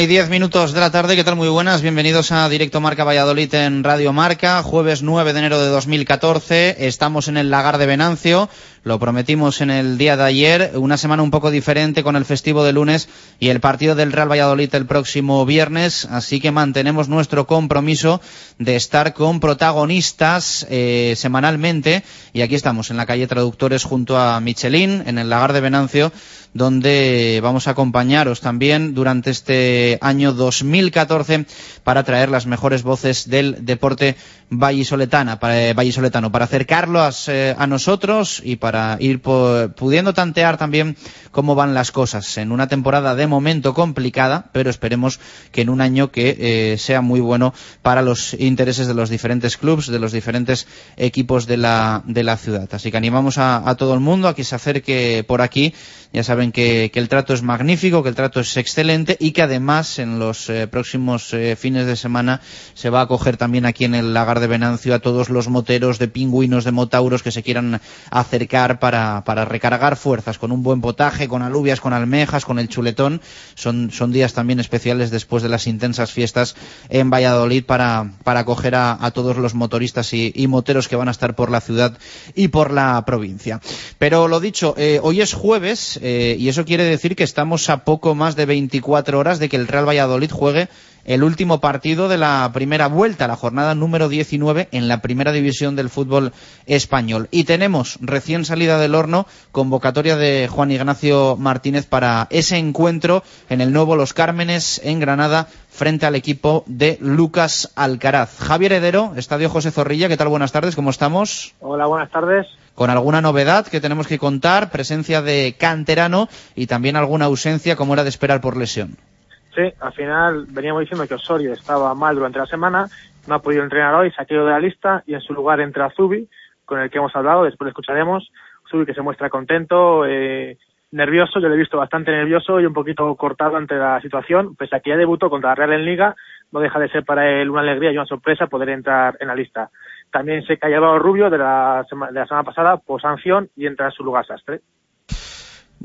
Y diez minutos de la tarde, ¿qué tal? Muy buenas, bienvenidos a Directo Marca Valladolid en Radio Marca, jueves 9 de enero de 2014, estamos en el Lagar de Venancio, lo prometimos en el día de ayer, una semana un poco diferente con el festivo de lunes y el partido del Real Valladolid el próximo viernes, así que mantenemos nuestro compromiso de estar con protagonistas eh, semanalmente. Y aquí estamos en la calle Traductores junto a Michelin, en el Lagar de Venancio, donde vamos a acompañaros también durante este año 2014 para traer las mejores voces del deporte vallisoletana, para, eh, vallisoletano, para acercarlos eh, a nosotros y para ir pudiendo tantear también cómo van las cosas en una temporada de momento complicada, pero esperemos que en un año que eh, sea muy bueno para los intereses de los diferentes clubes, de los diferentes equipos de la, ciudad. Así que animamos a, a todo el mundo a que se acerque por aquí. Ya saben que, el trato es magnífico, que el trato es excelente y que además en los eh, próximos eh, fines de semana se va a acoger también aquí en el lagar de Venancio a todos los moteros de pingüinos, de motauros que se quieran acercar para, recargar fuerzas con un buen potaje, con alubias, con almejas, con el chuletón. Son, días también especiales después de las intensas fiestas en Valladolid para, para acoger a, todos los motoristas y, moteros que van a estar por la ciudad y por la provincia. Pero lo dicho, eh, hoy es jueves y eso quiere decir que estamos a poco más de 24 horas de que el Real Valladolid juegue el último partido de la primera vuelta, la jornada número 19 en la primera división del fútbol español. Y tenemos recién salida del horno convocatoria de Juan Ignacio Martínez para ese encuentro en el nuevo Los Cármenes en Granada frente al equipo de Lucas Alcaraz. Javier Heredero, Estadio José Zorrilla, ¿qué tal? Buenas tardes, ¿cómo estamos? Hola, buenas tardes con alguna novedad que tenemos que contar, presencia de canterano y también alguna ausencia como era de esperar por lesión. Sí, al final veníamos diciendo que Osorio estaba mal durante la semana, no ha podido entrenar hoy, se ha quedado de la lista y en su lugar entra Zubi, con el que hemos hablado, después lo escucharemos. Zubi que se muestra contento, eh, nervioso, yo lo he visto bastante nervioso y un poquito cortado ante la situación, pese a que ya debutó contra la Real en Liga, no deja de ser para él una alegría y una sorpresa poder entrar en la lista. También se cae Rubio de la, de la semana pasada por sanción y entra en su lugar Sastre.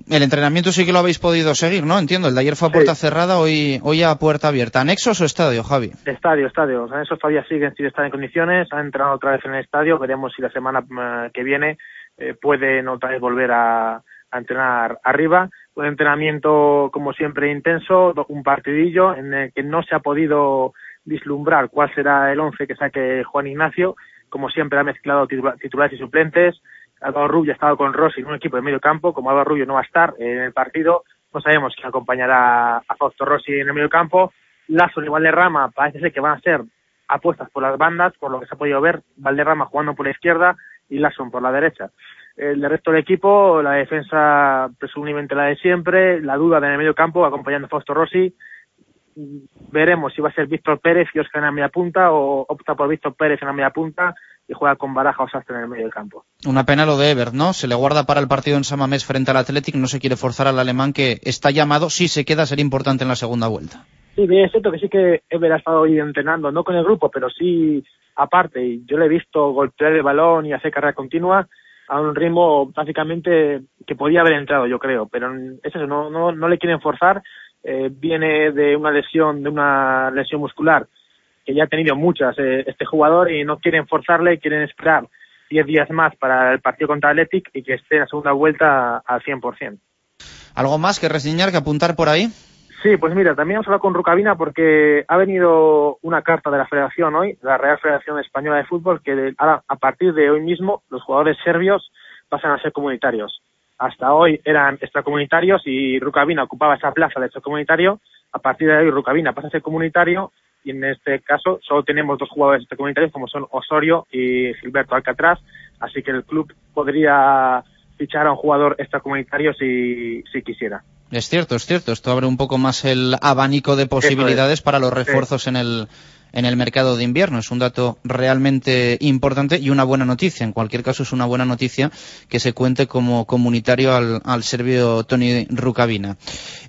El entrenamiento sí que lo habéis podido seguir, ¿no? Entiendo, el de ayer fue a puerta sí. cerrada, hoy, hoy a puerta abierta. ¿Anexos o estadio, Javi? Estadio, estadio. Los anexos todavía siguen sin estar en condiciones, han entrenado otra vez en el estadio, veremos si la semana uh, que viene eh, pueden otra vez volver a, a entrenar arriba. Un entrenamiento, como siempre, intenso, un partidillo en el que no se ha podido vislumbrar cuál será el once que saque Juan Ignacio, como siempre ha mezclado titulares y suplentes. Álvaro Rubio ha estado con Rossi en un equipo de medio campo, como Álvaro Rubio no va a estar en el partido, no sabemos quién acompañará a Fausto Rossi en el medio campo. Lazo y Valderrama parece ser que van a ser apuestas por las bandas, por lo que se ha podido ver, Valderrama jugando por la izquierda y Lasson por la derecha. El resto del equipo, la defensa presumiblemente la de siempre, la duda en el medio campo acompañando a Fausto Rossi. Veremos si va a ser Víctor Pérez y Oscar en la media punta o opta por Víctor Pérez en la media punta y juega con Baraja o Sastre en el medio del campo. Una pena lo de Ever, ¿no? Se le guarda para el partido en Samamés frente al Athletic, no se quiere forzar al alemán que está llamado, si se queda, a ser importante en la segunda vuelta. Sí, bien, es cierto que sí que Ever ha estado hoy entrenando, no con el grupo, pero sí aparte. Y yo le he visto golpear el balón y hacer carrera continua a un ritmo básicamente que podía haber entrado, yo creo. Pero es eso, no, no, no le quieren forzar. Eh, viene de una lesión, de una lesión muscular que ya ha tenido muchas eh, este jugador y no quieren forzarle, quieren esperar 10 días más para el partido contra Athletic y que esté en la segunda vuelta al 100%. ¿Algo más que reseñar, que apuntar por ahí? Sí, pues mira, también hemos hablado con Rucabina porque ha venido una carta de la Federación hoy, la Real Federación Española de Fútbol, que ahora, a partir de hoy mismo los jugadores serbios pasan a ser comunitarios. Hasta hoy eran extracomunitarios y Rucabina ocupaba esa plaza de extracomunitario. A partir de hoy Rucabina pasa a ser comunitario y en este caso solo tenemos dos jugadores extracomunitarios como son Osorio y Gilberto Alcatraz, así que el club podría fichar a un jugador extracomunitario si, si quisiera. Es cierto, es cierto. Esto abre un poco más el abanico de posibilidades para los refuerzos en el en el mercado de invierno. Es un dato realmente importante y una buena noticia. En cualquier caso, es una buena noticia que se cuente como comunitario al, al serbio Tony Rukavina.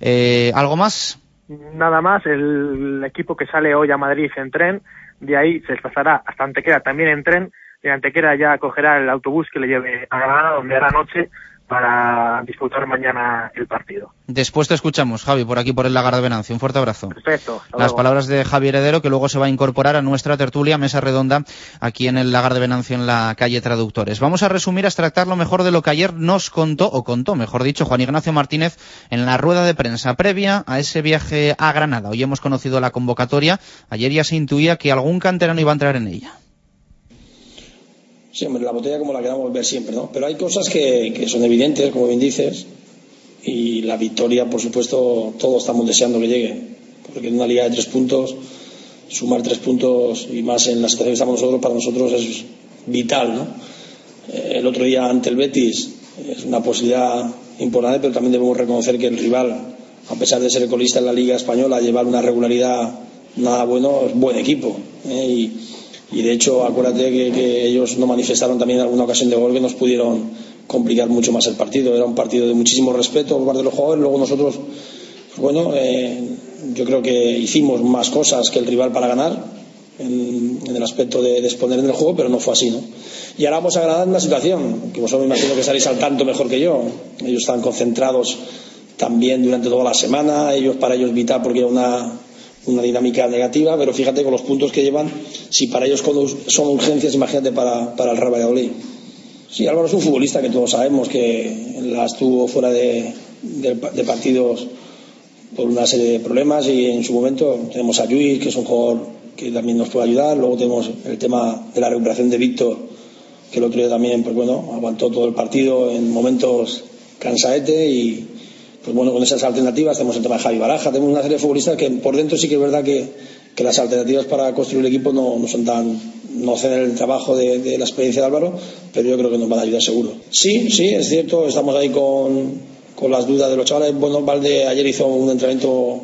Eh, ¿Algo más? Nada más. El equipo que sale hoy a Madrid en tren, de ahí se desplazará hasta Antequera también en tren. De Antequera ya cogerá el autobús que le lleve a Granada, donde hará noche para disputar mañana el partido. Después te escuchamos, Javi, por aquí por el Lagar de Venancio. Un fuerte abrazo. Perfecto. Las palabras de Javi Heredero, que luego se va a incorporar a nuestra tertulia, mesa redonda, aquí en el Lagar de Venancio, en la calle Traductores. Vamos a resumir, a extractar lo mejor de lo que ayer nos contó, o contó, mejor dicho, Juan Ignacio Martínez en la rueda de prensa previa a ese viaje a Granada. Hoy hemos conocido la convocatoria. Ayer ya se intuía que algún canterano iba a entrar en ella. Sí, hombre, la botella como la queramos ver siempre, ¿no? Pero hay cosas que, que son evidentes, como bien dices, y la victoria, por supuesto, todos estamos deseando que llegue, porque en una liga de tres puntos, sumar tres puntos y más en la situación que estamos nosotros, para nosotros es vital, ¿no? Eh, el otro día ante el Betis es una posibilidad importante, pero también debemos reconocer que el rival, a pesar de ser el colista en la Liga Española, llevar una regularidad nada bueno, es buen equipo. ¿eh? Y de hecho acuérdate que, ellos no manifestaron también en alguna ocasión de gol que nos pudieron complicar mucho más el partido. Era un partido de muchísimo respeto por parte de los jugadores. Luego nosotros pues bueno eh, yo creo que hicimos más cosas que el rival para ganar en, el aspecto de, de, exponer en el juego pero no fue así ¿no? y ahora vamos a ganar la situación que vosotros me imagino que estaréis al tanto mejor que yo. Ellos están concentrados también durante toda la semana ellos para ellos vital porque era una una dinámica negativa, pero fíjate con los puntos que llevan, si para ellos son urgencias, imagínate para, para el Real Valladolid. Sí, Álvaro es un futbolista que todos sabemos que la estuvo fuera de, de, partidos por una serie de problemas y en su momento tenemos a Lluís, que es un jugador que también nos puede ayudar, luego tenemos el tema de la recuperación de Víctor, que el otro día también, pues bueno, aguantó todo el partido en momentos cansaete y, pues bueno, con esas alternativas tenemos el tema de Javi Baraja, tenemos una serie de futbolistas que por dentro sí que es verdad que, que las alternativas para construir el equipo no, no son tan, no hacen el trabajo de, la experiencia de Álvaro, pero yo creo que nos van a ayudar seguro. Sí, sí, es cierto, estamos ahí con, con las dudas de los chavales. Bueno, Valde ayer hizo un entrenamiento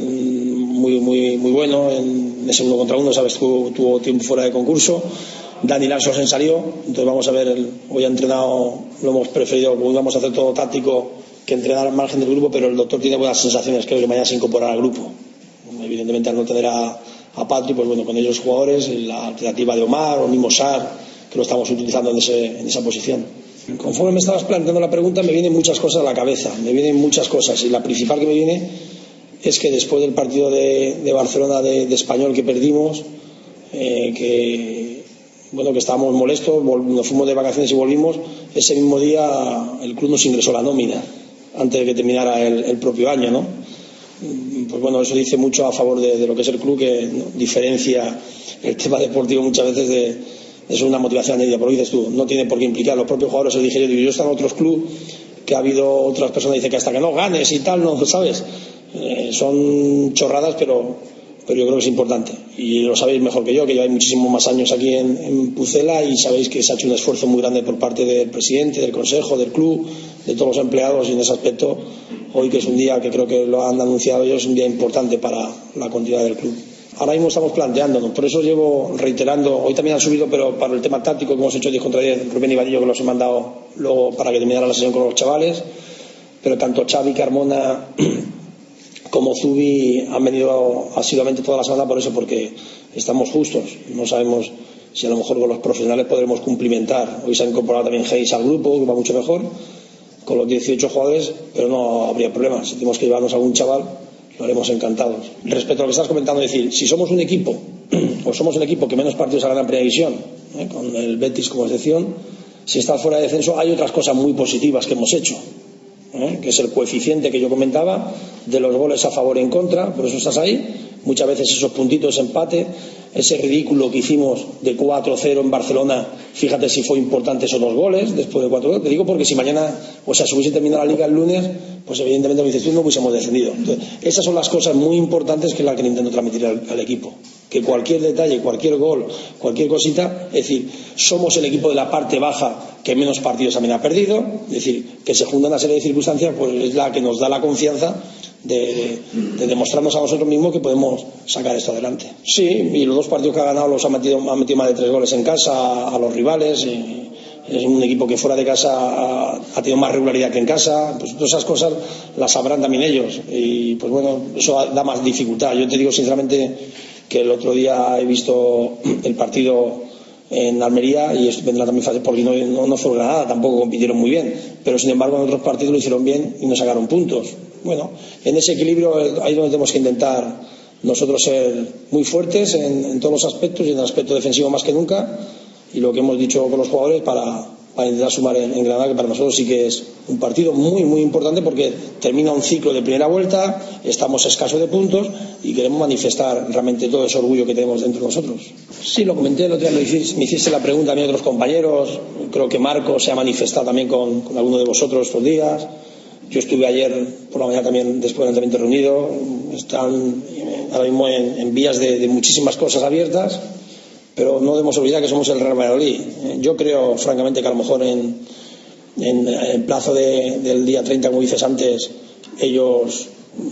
muy, muy, muy bueno en ese uno contra uno, sabes, tuvo, tuvo tiempo fuera de concurso. Dani Larson salió, entonces vamos a ver, el, hoy ha entrenado, lo hemos preferido, como íbamos a hacer todo táctico, que entrenar al margen del grupo, pero el doctor tiene buenas sensaciones, creo que mañana se incorporará al grupo. Evidentemente al no tener a, a Patri, pues bueno, con ellos jugadores, la alternativa de Omar o mismo Sar, que lo estamos utilizando en, ese, en esa posición. Conforme me estabas planteando la pregunta, me vienen muchas cosas a la cabeza, me vienen muchas cosas, y la principal que me viene es que después del partido de, de Barcelona de, de, Español que perdimos, eh, que bueno, que estábamos molestos, nos fuimos de vacaciones y volvimos, ese mismo día el club nos ingresó la nómina antes de que terminara el, el propio año, ¿no? Pues bueno, eso dice mucho a favor de, lo que es el club, que diferencia el tema deportivo muchas veces de, es una motivación añadida, pero dices tú, no tiene por qué implicar, los propios jugadores, os dije yo, yo estaba en otros clubes que ha habido otras personas que dicen que hasta que no ganes y tal, no, ¿sabes? Eh, son chorradas, pero, pero yo creo que es importante. Y lo sabéis mejor que yo, que lleváis muchísimos más años aquí en, en, Pucela y sabéis que se ha hecho un esfuerzo muy grande por parte del presidente, del consejo, del club, de todos los empleados y en ese aspecto, hoy que es un día que creo que lo han anunciado ellos, es un día importante para la continuidad del club ahora mismo estamos planteándonos. Por eso llevo reiterando, hoy también han subido, pero para el tema táctico que hemos hecho 10 contra 10, Rubén y Vadillo que los he mandado luego para que terminara la sesión con los chavales, pero tanto Xavi, Carmona como Zubi han venido asiduamente toda la semana por eso, porque estamos justos. No sabemos si a lo mejor con los profesionales podremos cumplimentar. Hoy se ha incorporado también Hayes al grupo, que va mucho mejor, con los 18 jugadores, pero no habría problema. Si tenemos que llevarnos a algún chaval, lo haremos encantados. Respecto a lo que estás comentando, es decir, si somos un equipo, o somos un equipo que menos partidos ha ganado en primera ¿eh? con el Betis como excepción, si estás fuera de descenso, hay otras cosas muy positivas que hemos hecho. ¿eh? que es el coeficiente que yo comentaba de los goles a favor y en contra, por eso estás ahí. Muchas veces esos puntitos de empate, ese ridículo que hicimos de 4-0 en Barcelona, fíjate si fue importante esos dos goles después de 4-0. Te digo porque si mañana, o sea, si hubiese terminado la liga el lunes, pues evidentemente no hubiésemos descendido. Entonces, esas son las cosas muy importantes que la que intento transmitir al, equipo que cualquier detalle, cualquier gol, cualquier cosita, es decir, somos el equipo de la parte baja que menos partidos también ha perdido, es decir, que se junta una serie de circunstancias, pues es la que nos da la confianza de, de, demostrarnos a nosotros mismos que podemos sacar esto adelante. Sí, y los dos partidos que ha ganado los ha metido, ha metido más de tres goles en casa a, los rivales. Es un equipo que fuera de casa ha, tenido más regularidad que en casa, pues todas esas cosas las sabrán también ellos y pues bueno, eso da más dificultad. Yo te digo sinceramente que el otro día he visto el partido en Almería y vendrá también fácil porque no, no, no, fue nada, tampoco compitieron muy bien, pero sin embargo en otros partidos lo hicieron bien y no sacaron puntos. Bueno, en ese equilibrio ahí es donde tenemos que intentar nosotros ser muy fuertes en, todos los aspectos y en el aspecto defensivo más que nunca y lo que hemos dicho con los jugadores para, para intentar sumar en, en, Granada, que para nosotros sí que es un partido muy, muy importante porque termina un ciclo de primera vuelta, estamos escasos de puntos y queremos manifestar realmente todo ese orgullo que tenemos dentro de nosotros. Sí, lo comenté el otro día, me hiciste la pregunta a mí a otros compañeros, creo que Marco se ha manifestado también con, con alguno de vosotros estos días. Yo estuve ayer por la mañana también después del entrenamiento reunido. Están ahora mismo en, vías de, muchísimas cosas abiertas pero no debemos olvidar que somos el Real Valladolid. Yo creo, francamente, que a lo mejor en, el plazo de, del día 30, como dices antes, ellos,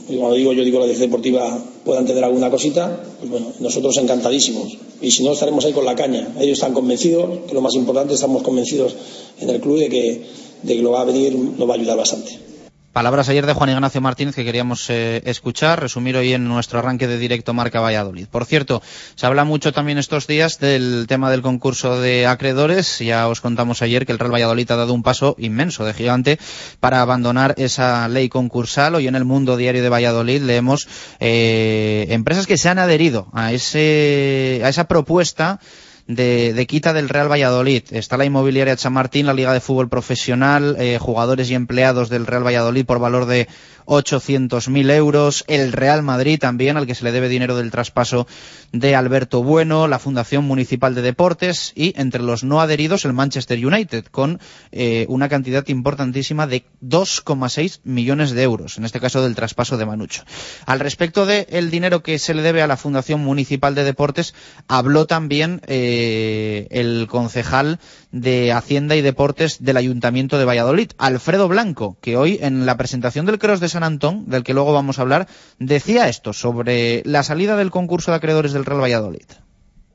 cuando digo yo digo la dirección deportiva, puedan tener alguna cosita, pues bueno, nosotros encantadísimos. Y si no, estaremos ahí con la caña. Ellos están convencidos, que lo más importante, estamos convencidos en el club de que, de que lo va a venir, nos va a ayudar bastante. Palabras ayer de Juan Ignacio Martínez que queríamos eh, escuchar, resumir hoy en nuestro arranque de directo Marca Valladolid. Por cierto, se habla mucho también estos días del tema del concurso de acreedores. Ya os contamos ayer que el Real Valladolid ha dado un paso inmenso, de gigante, para abandonar esa ley concursal. Hoy en el mundo diario de Valladolid leemos eh, empresas que se han adherido a, ese, a esa propuesta de, de, quita del Real Valladolid. Está la inmobiliaria Chamartín, la Liga de Fútbol Profesional, eh, jugadores y empleados del Real Valladolid por valor de 800.000 euros, el Real Madrid también, al que se le debe dinero del traspaso de Alberto Bueno, la Fundación Municipal de Deportes y entre los no adheridos el Manchester United, con eh, una cantidad importantísima de 2,6 millones de euros, en este caso del traspaso de Manucho. Al respecto del de dinero que se le debe a la Fundación Municipal de Deportes, habló también eh, el concejal de Hacienda y Deportes del Ayuntamiento de Valladolid, Alfredo Blanco, que hoy en la presentación del Cross de San Antón, del que luego vamos a hablar, decía esto sobre la salida del concurso de acreedores del Real Valladolid.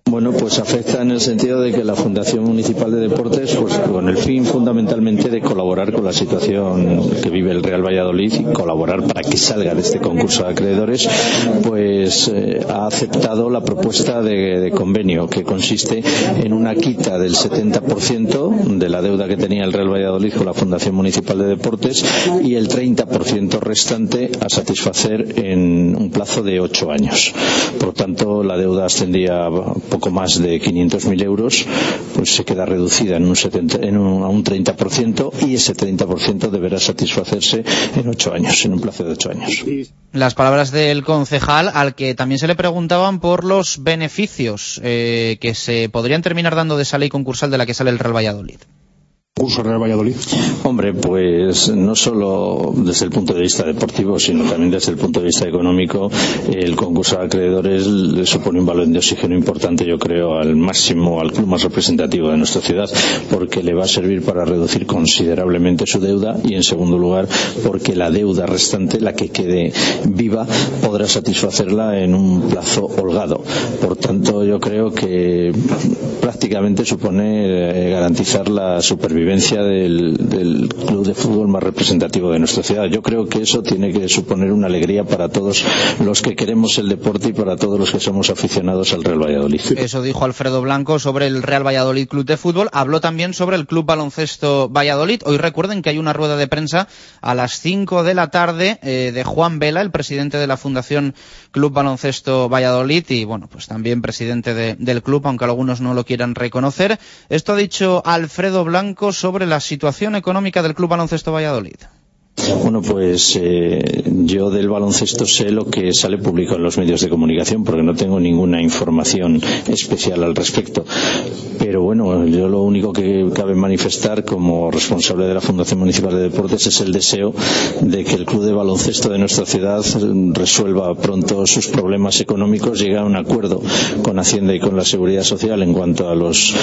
Bueno, pues afecta en el sentido de que la Fundación Municipal de Deportes, pues con el fin fundamentalmente de colaborar con la situación que vive el Real Valladolid y colaborar para que salga de este concurso de acreedores, pues eh, ha aceptado la propuesta de, de, convenio que consiste en una quita del 70% de la deuda que tenía el Real Valladolid con la Fundación Municipal de Deportes y el 30% restante a satisfacer en un plazo de ocho años. Por tanto, la deuda ascendía poco más de 500.000 euros, pues se queda reducida en un, 70, en un, a un 30% y ese 30% deberá satisfacerse en ocho años, en un plazo de ocho años. Las palabras del concejal, al que también se le preguntaban por los beneficios eh, que se podrían terminar dando de esa ley concursal de la que sale el Real Valladolid concurso Real Valladolid? Hombre, pues no solo desde el punto de vista deportivo, sino también desde el punto de vista económico, el concurso de acreedores le supone un valor de oxígeno importante, yo creo, al máximo, al club más representativo de nuestra ciudad, porque le va a servir para reducir considerablemente su deuda y, en segundo lugar, porque la deuda restante, la que quede viva, podrá satisfacerla en un plazo holgado. Por tanto, yo creo que prácticamente supone eh, garantizar la supervivencia del, club de fútbol más representativo de nuestra ciudad. Yo creo que eso tiene que suponer una alegría para todos los que queremos el deporte y para todos los que somos aficionados al Real Valladolid. Eso dijo Alfredo Blanco sobre el Real Valladolid Club de Fútbol. Habló también sobre el Club Baloncesto Valladolid. Hoy recuerden que hay una rueda de prensa a las 5 de la tarde eh, de Juan Vela, el presidente de la Fundación Club Baloncesto Valladolid y, bueno, pues también presidente del club, aunque algunos no lo quieran reconocer. Esto ha dicho Alfredo Blanco sobre la situación económica del Club Baloncesto Valladolid. Bueno, pues eh, yo del baloncesto sé lo que sale público en los medios de comunicación porque no tengo ninguna información especial al respecto. Pero bueno, yo lo único que cabe manifestar como responsable de la Fundación Municipal de Deportes es el deseo de que el club de baloncesto de nuestra ciudad resuelva pronto sus problemas económicos, llegue a un acuerdo con Hacienda y con la Seguridad Social en cuanto a los,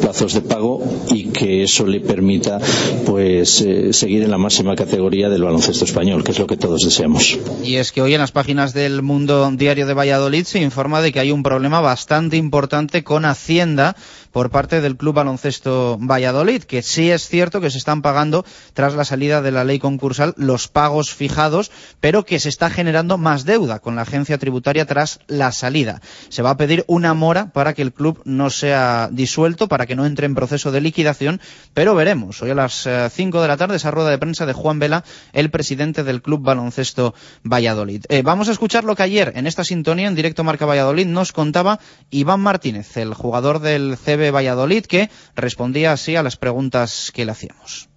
plazos de pago y que eso le permita pues eh, seguir en la máxima categoría del baloncesto español, que es lo que todos deseamos. Y es que hoy en las páginas del Mundo Diario de Valladolid se informa de que hay un problema bastante importante con Hacienda por parte del Club Baloncesto Valladolid, que sí es cierto que se están pagando tras la salida de la ley concursal los pagos fijados, pero que se está generando más deuda con la agencia tributaria tras la salida. Se va a pedir una mora para que el club no sea disuelto, para que no entre en proceso de liquidación, pero veremos. Hoy a las 5 eh, de la tarde esa rueda de prensa de Juan Vela, el presidente del Club Baloncesto Valladolid. Eh, vamos a escuchar lo que ayer en esta sintonía en directo Marca Valladolid nos contaba Iván Martínez, el jugador del CB Valladolid, que respondía así a las preguntas que le hacíamos.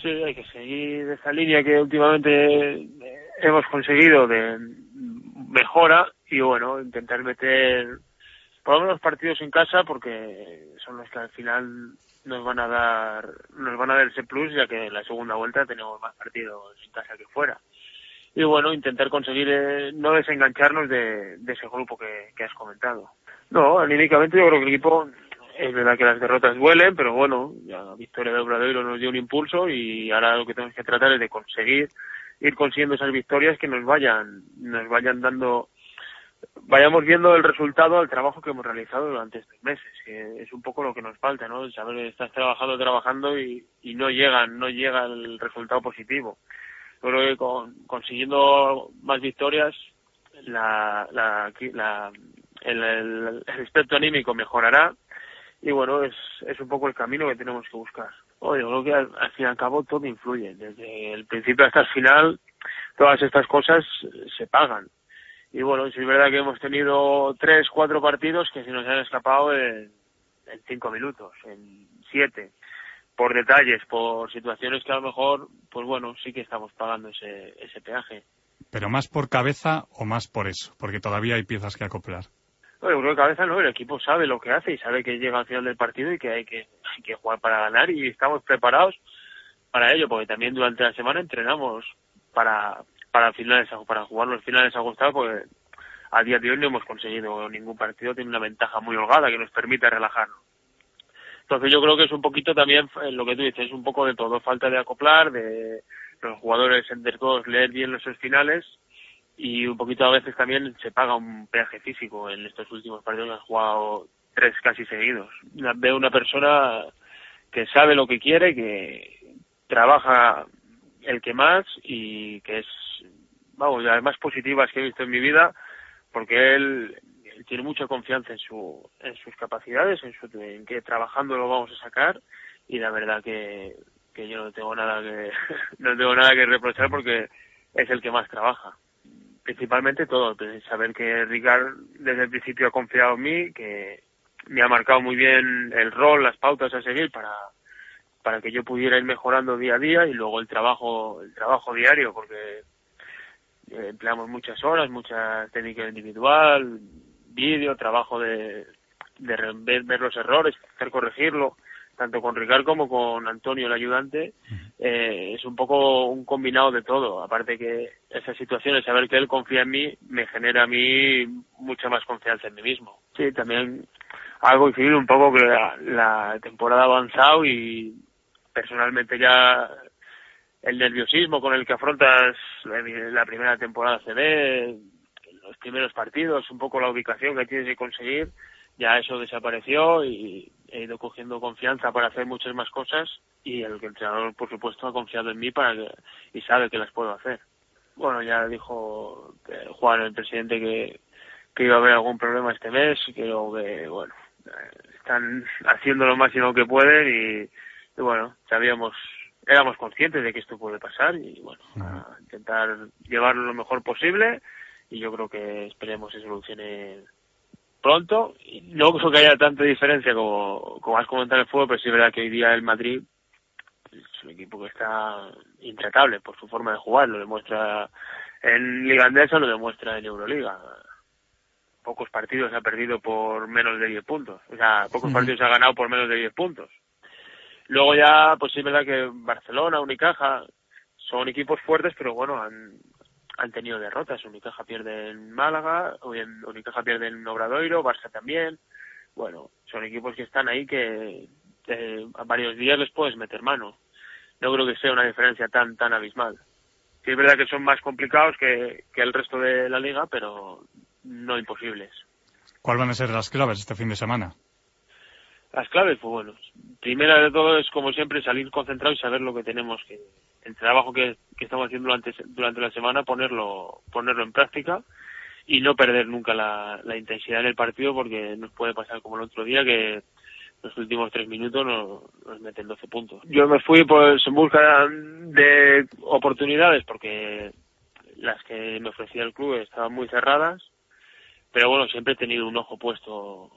Sí, hay que seguir esa línea que últimamente hemos conseguido de mejora y bueno, intentar meter por lo menos partidos en casa porque son los que al final nos van a dar nos van a dar ese plus ya que en la segunda vuelta tenemos más partidos en casa que fuera y bueno intentar conseguir eh, no desengancharnos de, ese grupo que, que has comentado no anímicamente yo creo que el equipo es verdad que las derrotas duelen, pero bueno, la victoria de Obradoiro nos dio un impulso y ahora lo que tenemos que tratar es de conseguir ir consiguiendo esas victorias que nos vayan, nos vayan dando, vayamos viendo el resultado del trabajo que hemos realizado durante estos meses, que es un poco lo que nos falta, ¿no? Saber estás trabajando, trabajando y, y no llegan, no llega el resultado positivo. Yo creo que con, consiguiendo más victorias, la, la, la el, el, el aspecto anímico mejorará y bueno, es, es un poco el camino que tenemos que buscar. Oye, creo que al, fin y al cabo todo influye, desde el principio hasta el final, todas estas cosas se pagan. Y bueno, es verdad que hemos tenido tres, cuatro partidos que se nos han escapado en, en cinco minutos, en siete, por detalles, por situaciones que a lo mejor, pues bueno, sí que estamos pagando ese, ese peaje. ¿Pero más por cabeza o más por eso? Porque todavía hay piezas que acoplar. Bueno, creo que cabeza no, el equipo sabe lo que hace y sabe que llega al final del partido y que hay que, hay que jugar para ganar y estamos preparados para ello, porque también durante la semana entrenamos para, para finales, para jugar los finales ajustados, porque a día de hoy no hemos conseguido ningún partido, tiene una ventaja muy holgada que nos permite relajarnos. Entonces yo creo que es un poquito también eh, lo que tú dices, es un poco de todo, falta de acoplar, de los jugadores entre todos leer bien los finales y un poquito a veces también se paga un peaje físico. En estos últimos partidos que han jugado tres casi seguidos. Veo una persona que sabe lo que quiere, que trabaja el que más y que es, vamos, las más positivas que he visto en mi vida, porque él, tiene mucha confianza en su en sus capacidades, en, su, en que trabajando lo vamos a sacar. Y la verdad que, que yo no tengo nada que no tengo nada que reprochar porque es el que más trabaja principalmente todo, saber que Ricard desde el principio ha confiado en mí, que, me ha marcado muy bien el rol, las pautas a seguir para, para que yo pudiera ir mejorando día a día y luego el trabajo, el trabajo diario, porque eh, empleamos muchas horas, mucha técnica individual, vídeo, trabajo de, de ver, ver, los errores, hacer corregirlo, tanto con Ricardo como con Antonio, el ayudante, eh, es un poco un combinado de todo. Aparte que esa situación, el saber que él confía en mí, me genera a mí mucha más confianza en mí mismo. Sí, también algo influir un poco que la, la temporada ha avanzado y personalmente ya el nerviosismo con el que afrontas la primera temporada CB, los primeros partidos, un poco la ubicación que tienes que conseguir, ya eso desapareció y he ido cogiendo confianza para hacer muchas más cosas y el entrenador por supuesto ha confiado en mí para que, y sabe que las puedo hacer. Bueno, ya dijo Juan, el presidente, que, que iba a haber algún problema este mes, creo que, bueno, están haciendo lo máximo que pueden y, y bueno, sabíamos éramos conscientes de que esto puede pasar y bueno, a intentar llevarlo lo mejor posible y yo creo que esperemos se solucione pronto. No creo que haya tanta diferencia como, como has comentado en el fútbol, pero sí es verdad que hoy día el Madrid es un equipo que está intratable por su forma de jugar, lo demuestra en Liga Andesa, lo demuestra en Euroliga. Pocos partidos ha perdido por menos de 10 puntos, o sea, pocos partidos ha ganado por menos de 10 puntos Luego ya, pues sí es verdad que Barcelona, Unicaja, son equipos fuertes, pero bueno, han, han tenido derrotas. Unicaja pierde en Málaga, Unicaja pierde en Obradoiro, Barça también. Bueno, son equipos que están ahí que eh, a varios días les puedes meter mano. No creo que sea una diferencia tan tan abismal. Sí es verdad que son más complicados que, que el resto de la liga, pero no imposibles. ¿Cuáles van a ser las claves este fin de semana? Las claves, pues bueno, primera de todo es como siempre salir concentrado y saber lo que tenemos que, el trabajo que, que estamos haciendo durante, durante la semana, ponerlo, ponerlo en práctica y no perder nunca la, intensidad en el partido porque nos puede pasar como el otro día que los últimos tres minutos nos, nos meten 12 puntos. Yo me fui pues en busca de oportunidades porque las que me ofrecía el club estaban muy cerradas, pero bueno, siempre he tenido un ojo puesto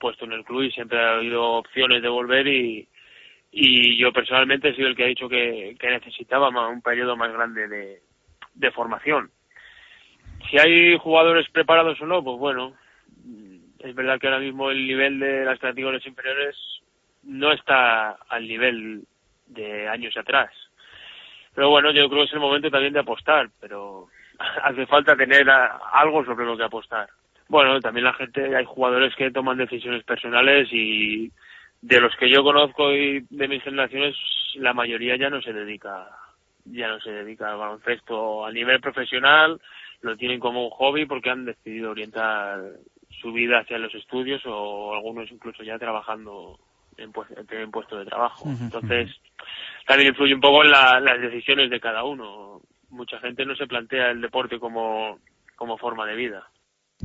puesto en el club y siempre ha habido opciones de volver y, y yo personalmente he sido el que ha dicho que, necesitaba un periodo más grande de, de formación. Si hay jugadores preparados o no, pues bueno, es verdad que ahora mismo el nivel de las categorías inferiores no está al nivel de años atrás. Pero bueno, yo creo que es el momento también de apostar, pero hace falta tener algo sobre lo que apostar bueno, también la gente, hay jugadores que toman decisiones personales y de los que yo conozco y de mis generaciones, la mayoría ya no se dedica, ya no se dedica al baloncesto a nivel profesional, lo tienen como un hobby porque han decidido orientar su vida hacia los estudios o algunos incluso ya trabajando en, en puesto de trabajo. Entonces, también influye un poco en las decisiones de cada uno. Mucha gente no se plantea el deporte como, como forma de vida.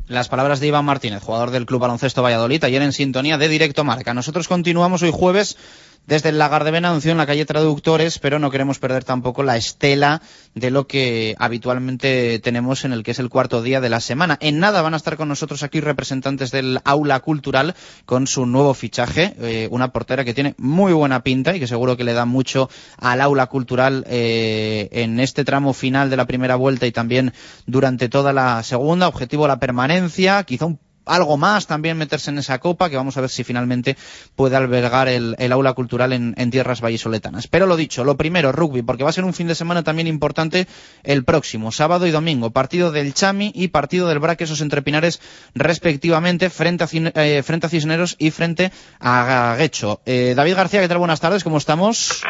Las palabras de Iván Martínez, jugador del Club Baloncesto Valladolid, ayer en sintonía de Directo Marca. Nosotros continuamos hoy jueves desde el Lagar de Venancio en la calle Traductores, pero no queremos perder tampoco la estela de lo que habitualmente tenemos en el que es el cuarto día de la semana. En nada van a estar con nosotros aquí representantes del Aula Cultural con su nuevo fichaje, eh, una portera que tiene muy buena pinta y que seguro que le da mucho al Aula Cultural eh, en este tramo final de la primera vuelta y también durante toda la segunda. Objetivo la permanencia, quizá un algo más también meterse en esa copa, que vamos a ver si finalmente puede albergar el, aula cultural en, tierras vallisoletanas. Pero lo dicho, lo primero, rugby, porque va a ser un fin de semana también importante el próximo, sábado y domingo, partido del Chami y partido del Braquesos entre Pinares, respectivamente, frente a, eh, frente a Cisneros y frente a Guecho. Eh, David García, ¿qué tal? Buenas tardes, ¿cómo estamos?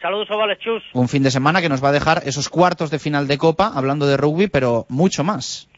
Saludos, Ovales Chus. Un fin de semana que nos va a dejar esos cuartos de final de Copa, hablando de rugby, pero mucho más.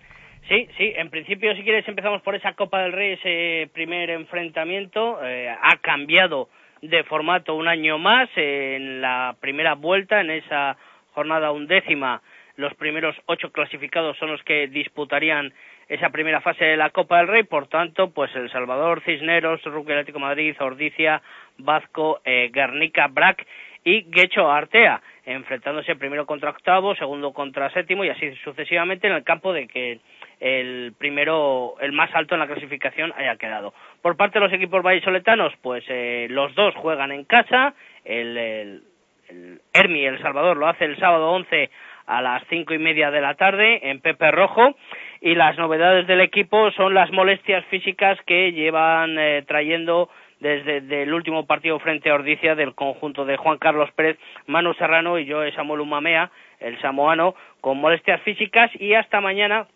Sí, sí, en principio, si quieres, empezamos por esa Copa del Rey, ese primer enfrentamiento. Eh, ha cambiado de formato un año más. en la primera vuelta, en esa jornada undécima, los primeros ocho clasificados son los que disputarían esa primera fase de la Copa del Rey. Por tanto, pues El Salvador, Cisneros, Rugby Atlético Madrid, Ordicia, Vasco, eh, Guernica, Brac y Guecho Artea, enfrentándose primero contra octavo, segundo contra séptimo y así sucesivamente en el campo de que el primero, el más alto en la clasificación haya quedado. Por parte de los equipos vallisoletanos, pues eh, los dos juegan en casa, el, el, el Hermi, El Salvador, lo hace el sábado 11 a las cinco y media de la tarde en Pepe Rojo y las novedades del equipo son las molestias físicas que llevan eh, trayendo desde el último partido frente a Ordicia del conjunto de Juan Carlos Pérez, Manu Serrano y Joe Samuel Umamea, el samoano, con molestias físicas y hasta mañana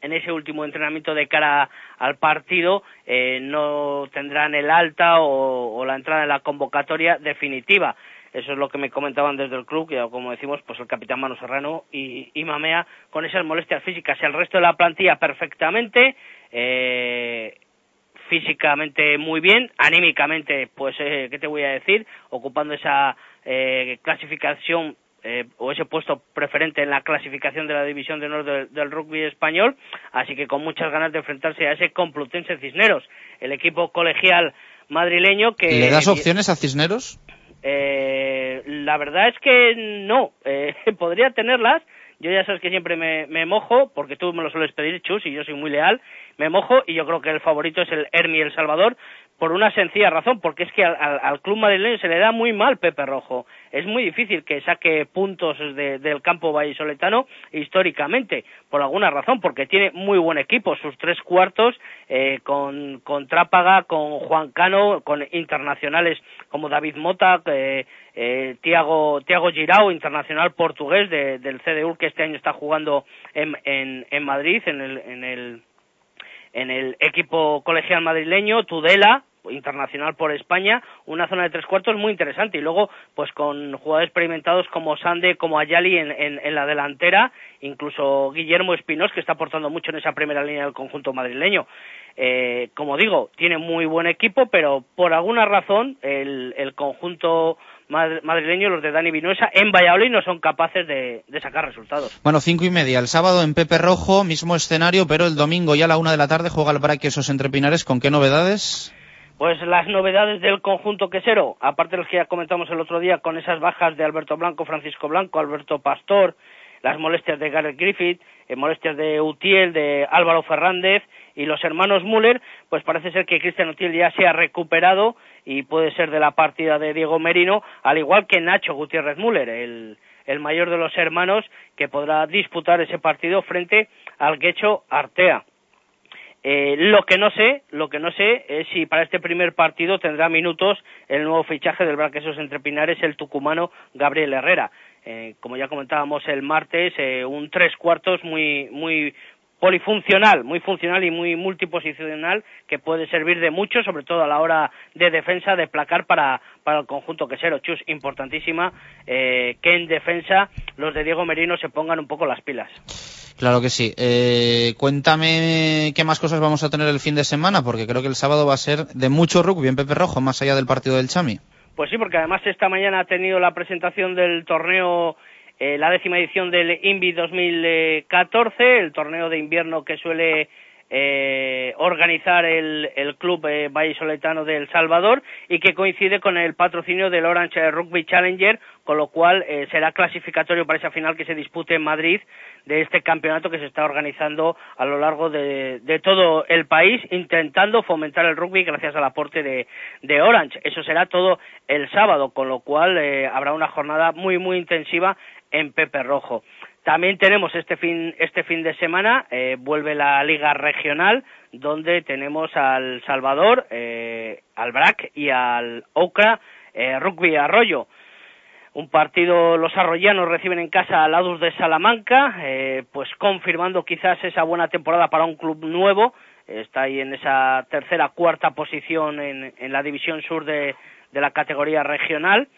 en ese último entrenamiento de cara al partido eh, no tendrán el alta o, o, la entrada en la convocatoria definitiva. Eso es lo que me comentaban desde el club, que como decimos, pues el capitán Manu Serrano y, y Mamea con esas molestias físicas. El resto de la plantilla perfectamente, eh, físicamente muy bien, anímicamente, pues, eh, ¿qué te voy a decir? Ocupando esa eh, clasificación eh, o ese puesto preferente en la clasificación de la división de honor del, del, rugby español, así que con muchas ganas de enfrentarse a ese Complutense Cisneros, el equipo colegial madrileño que... ¿Le das opciones a Cisneros? Eh, la verdad es que no, eh, podría tenerlas, yo ya sabes que siempre me, me, mojo, porque tú me lo sueles pedir, Chus, y yo soy muy leal, me mojo, y yo creo que el favorito es el Hermi El Salvador, por una sencilla razón, porque es que al, al, al, club madrileño se le da muy mal Pepe Rojo. Es muy difícil que saque puntos de, del campo vallisoletano históricamente, por alguna razón, porque tiene muy buen equipo, sus tres cuartos, eh, con, con Trápaga, con Juan Cano, con internacionales como David Mota, eh, eh, Tiago, Tiago Girao, internacional portugués de, del CDU, que este año está jugando en, en, en Madrid, en el, en el en el equipo colegial madrileño, Tudela, internacional por España, una zona de tres cuartos muy interesante y luego pues con jugadores experimentados como Sande, como Ayali en, en, la delantera, incluso Guillermo Espinós que está aportando mucho en esa primera línea del conjunto madrileño. Eh, como digo, tiene muy buen equipo, pero por alguna razón el, el conjunto madrileño, los de Dani Vinuesa, en Valladolid no son capaces de, de, sacar resultados. Bueno, cinco y media, el sábado en Pepe Rojo, mismo escenario, pero el domingo ya a la una de la tarde juega el Braquesos entre Pinares, ¿con qué novedades? Pues las novedades del conjunto quesero, aparte de los que ya comentamos el otro día, con esas bajas de Alberto Blanco, Francisco Blanco, Alberto Pastor, las molestias de Gareth Griffith, eh, molestias de Utiel, de Álvaro Fernández y los hermanos Müller, pues parece ser que Cristian Utiel ya se ha recuperado y puede ser de la partida de Diego Merino, al igual que Nacho Gutiérrez Müller, el, el mayor de los hermanos, que podrá disputar ese partido frente al Guecho Artea. Eh, lo que no sé, lo que no sé es si para este primer partido tendrá minutos el nuevo fichaje del Braquesos entre Pinares, el tucumano Gabriel Herrera. Eh, como ya comentábamos el martes, eh, un tres cuartos muy, muy polifuncional, muy funcional y muy multiposicional que puede servir de mucho, sobre todo a la hora de defensa, de placar para, para el conjunto quesero. Chus, importantísima eh, que en defensa los de Diego Merino se pongan un poco las pilas. Claro que sí. Eh, cuéntame qué más cosas vamos a tener el fin de semana, porque creo que el sábado va a ser de mucho rugby en Pepe Rojo, más allá del partido del Chami. Pues sí, porque además esta mañana ha tenido la presentación del torneo, eh, la décima edición del INVI 2014, el torneo de invierno que suele eh, organizar el, el club eh, vallisoletano de El Salvador y que coincide con el patrocinio del Orange Rugby Challenger, con lo cual eh, será clasificatorio para esa final que se dispute en Madrid de este campeonato que se está organizando a lo largo de, de todo el país, intentando fomentar el rugby gracias al aporte de, de Orange. Eso será todo el sábado, con lo cual eh, habrá una jornada muy, muy intensiva en Pepe Rojo. También tenemos este fin, este fin de semana, eh, vuelve la Liga Regional, donde tenemos al Salvador, eh, al BRAC y al OCRA eh, Rugby Arroyo. Un partido, los arroyanos reciben en casa al Adus de Salamanca, eh, pues confirmando quizás esa buena temporada para un club nuevo. Está ahí en esa tercera, cuarta posición en, en la división sur de, de la categoría regional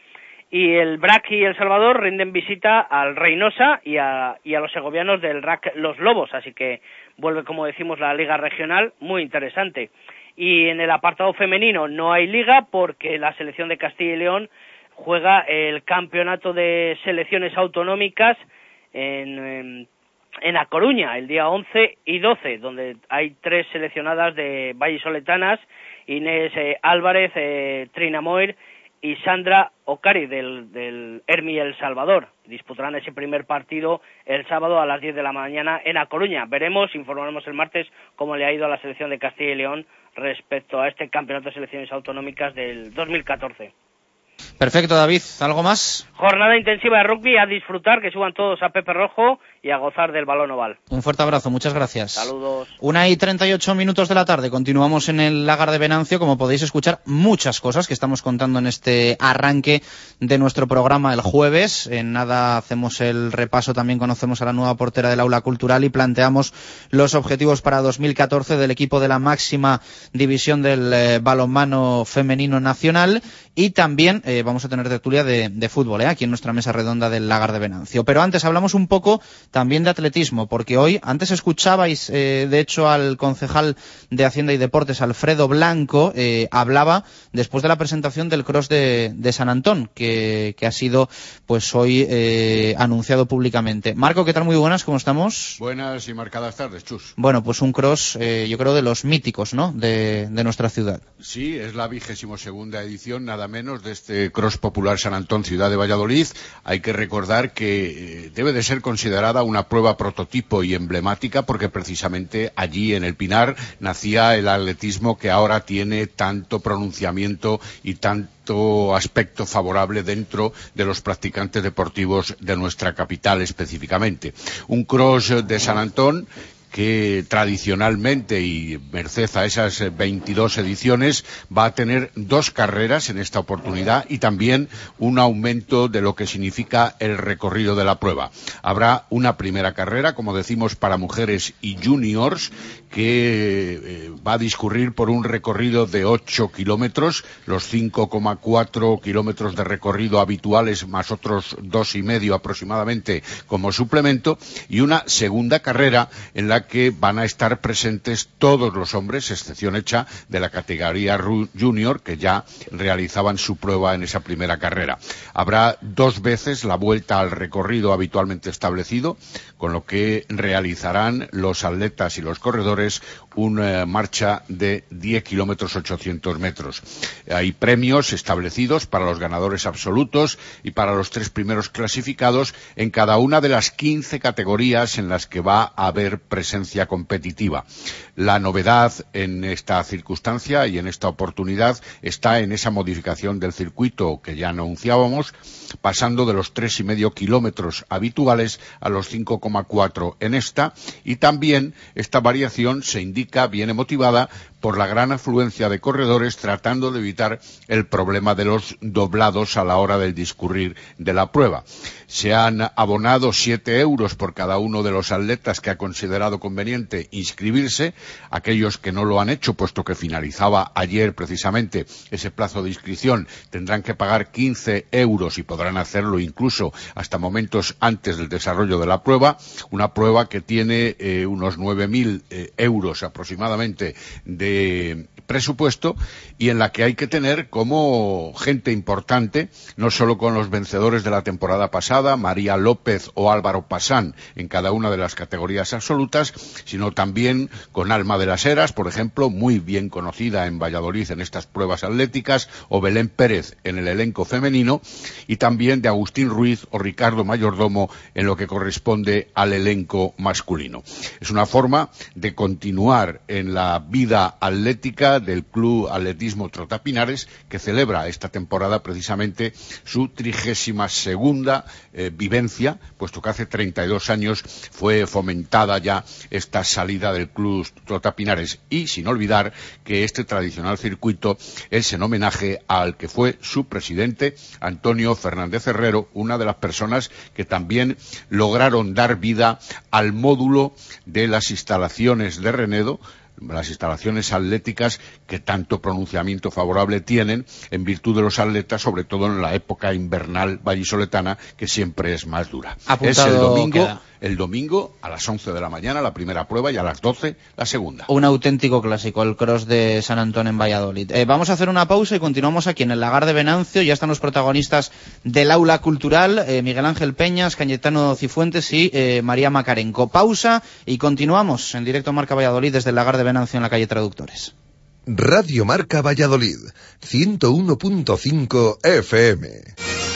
y el BRAC y El Salvador rinden visita al Reynosa y a, y a los segovianos del RAC Los Lobos, así que vuelve, como decimos, la liga regional, muy interesante. Y en el apartado femenino no hay liga porque la selección de Castilla y León juega el campeonato de selecciones autonómicas en, en, en Coruña, el día 11 y 12, donde hay tres seleccionadas de vallisoletanas, Inés eh, Álvarez, eh, Trina Moir y Sandra Ocari del, del Hermi El Salvador. Disputarán ese primer partido el sábado a las 10 de la mañana en A Coruña. Veremos, informaremos el martes cómo le ha ido a la selección de Castilla y León respecto a este campeonato de selecciones autonómicas del 2014. Perfecto, David. ¿Algo más? Jornada intensiva de rugby, a disfrutar, que suban todos a Pepe Rojo y a gozar del balón oval. Un fuerte abrazo, muchas gracias. Saludos. Una y 38 minutos de la tarde, continuamos en el lagar de Venancio, como podéis escuchar muchas cosas que estamos contando en este arranque de nuestro programa el jueves. En nada hacemos el repaso, también conocemos a la nueva portera del aula cultural y planteamos los objetivos para 2014 del equipo de la máxima división del eh, balonmano femenino nacional y también eh, vamos a tener tertulia de, de fútbol eh, aquí en nuestra mesa redonda del lagar de Venancio. Pero antes hablamos un poco también de atletismo, porque hoy, antes escuchabais, eh, de hecho, al concejal de Hacienda y Deportes, Alfredo Blanco, eh, hablaba después de la presentación del cross de, de San Antón, que, que, ha sido, pues hoy, eh, anunciado públicamente. Marco, ¿qué tal? Muy buenas, ¿cómo estamos? Buenas y marcadas tardes, Chus. Bueno, pues un cross, yo creo, de los míticos, ¿no?, de, de nuestra ciudad. Sí, es la vigésimo segunda edición, nada menos, de este cross popular San Antón, ciudad de Valladolid. Hay que recordar que debe de ser considerada una prueba prototipo y emblemática porque precisamente allí en el Pinar nacía el atletismo que ahora tiene tanto pronunciamiento y tanto aspecto favorable dentro de los practicantes deportivos de nuestra capital específicamente. Un cross de San Antón que tradicionalmente y merced a esas 22 ediciones va a tener dos carreras en esta oportunidad y también un aumento de lo que significa el recorrido de la prueba. Habrá una primera carrera, como decimos, para mujeres y juniors que eh, va a discurrir por un recorrido de 8 kilómetros, los 5,4 kilómetros de recorrido habituales más otros dos y medio aproximadamente como suplemento y una segunda carrera en la que van a estar presentes todos los hombres, excepción hecha de la categoría junior, que ya realizaban su prueba en esa primera carrera. Habrá dos veces la vuelta al recorrido habitualmente establecido, con lo que realizarán los atletas y los corredores una marcha de 10 kilómetros 800 metros. Hay premios establecidos para los ganadores absolutos y para los tres primeros clasificados en cada una de las 15 categorías en las que va a haber presencia competitiva. La novedad en esta circunstancia y en esta oportunidad está en esa modificación del circuito que ya anunciábamos, pasando de los tres y medio kilómetros habituales a los 5,4 en esta y también esta variación se indica, viene motivada por la gran afluencia de corredores tratando de evitar el problema de los doblados a la hora del discurrir de la prueba. Se han abonado siete euros por cada uno de los atletas que ha considerado conveniente inscribirse. Aquellos que no lo han hecho, puesto que finalizaba ayer precisamente ese plazo de inscripción, tendrán que pagar 15 euros y podrán hacerlo incluso hasta momentos antes del desarrollo de la prueba. Una prueba que tiene eh, unos 9.000 eh, euros aproximadamente de eh presupuesto y en la que hay que tener como gente importante, no solo con los vencedores de la temporada pasada, María López o Álvaro Pasán en cada una de las categorías absolutas, sino también con Alma de las Heras, por ejemplo, muy bien conocida en Valladolid en estas pruebas atléticas, o Belén Pérez en el elenco femenino, y también de Agustín Ruiz o Ricardo Mayordomo en lo que corresponde al elenco masculino. Es una forma de continuar en la vida atlética del Club Atletismo Trotapinares, que celebra esta temporada precisamente su trigésima segunda eh, vivencia, puesto que hace 32 años fue fomentada ya esta salida del Club Trotapinares. Y sin olvidar que este tradicional circuito es en homenaje al que fue su presidente, Antonio Fernández Herrero, una de las personas que también lograron dar vida al módulo de las instalaciones de Renedo, las instalaciones atléticas que tanto pronunciamiento favorable tienen en virtud de los atletas, sobre todo en la época invernal vallisoletana, que siempre es más dura. Apuntado es el domingo, queda. El domingo a las 11 de la mañana la primera prueba y a las 12 la segunda. Un auténtico clásico, el cross de San Antón en Valladolid. Eh, vamos a hacer una pausa y continuamos aquí en el lagar de Venancio. Ya están los protagonistas del aula cultural, eh, Miguel Ángel Peñas, Cañetano Cifuentes y eh, María Macarenco. Pausa y continuamos en directo a Marca Valladolid desde el lagar de Venancio en la calle Traductores. Radio Marca Valladolid, 101.5 FM.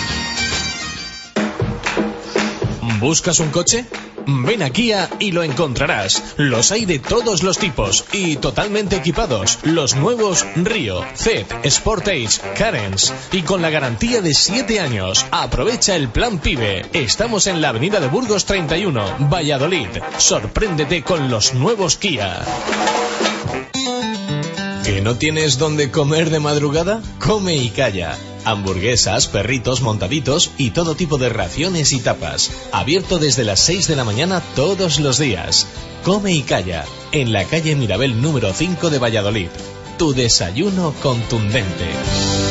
¿Buscas un coche? Ven a y lo encontrarás. Los hay de todos los tipos y totalmente equipados. Los nuevos Río, Z, Sportage, Carens y con la garantía de 7 años. Aprovecha el plan PIBE. Estamos en la avenida de Burgos 31, Valladolid. Sorpréndete con los nuevos Kia. ¿Que no tienes dónde comer de madrugada? Come y calla. Hamburguesas, perritos, montaditos y todo tipo de raciones y tapas. Abierto desde las 6 de la mañana todos los días. Come y calla. En la calle Mirabel número 5 de Valladolid. Tu desayuno contundente.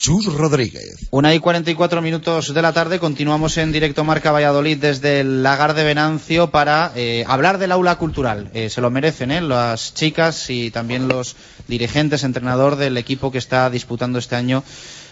Chus Rodríguez. Una y 44 minutos de la tarde, continuamos en directo Marca Valladolid desde el Lagar de Venancio para eh, hablar del aula cultural. Eh, se lo merecen ¿eh? las chicas y también los dirigentes, entrenador del equipo que está disputando este año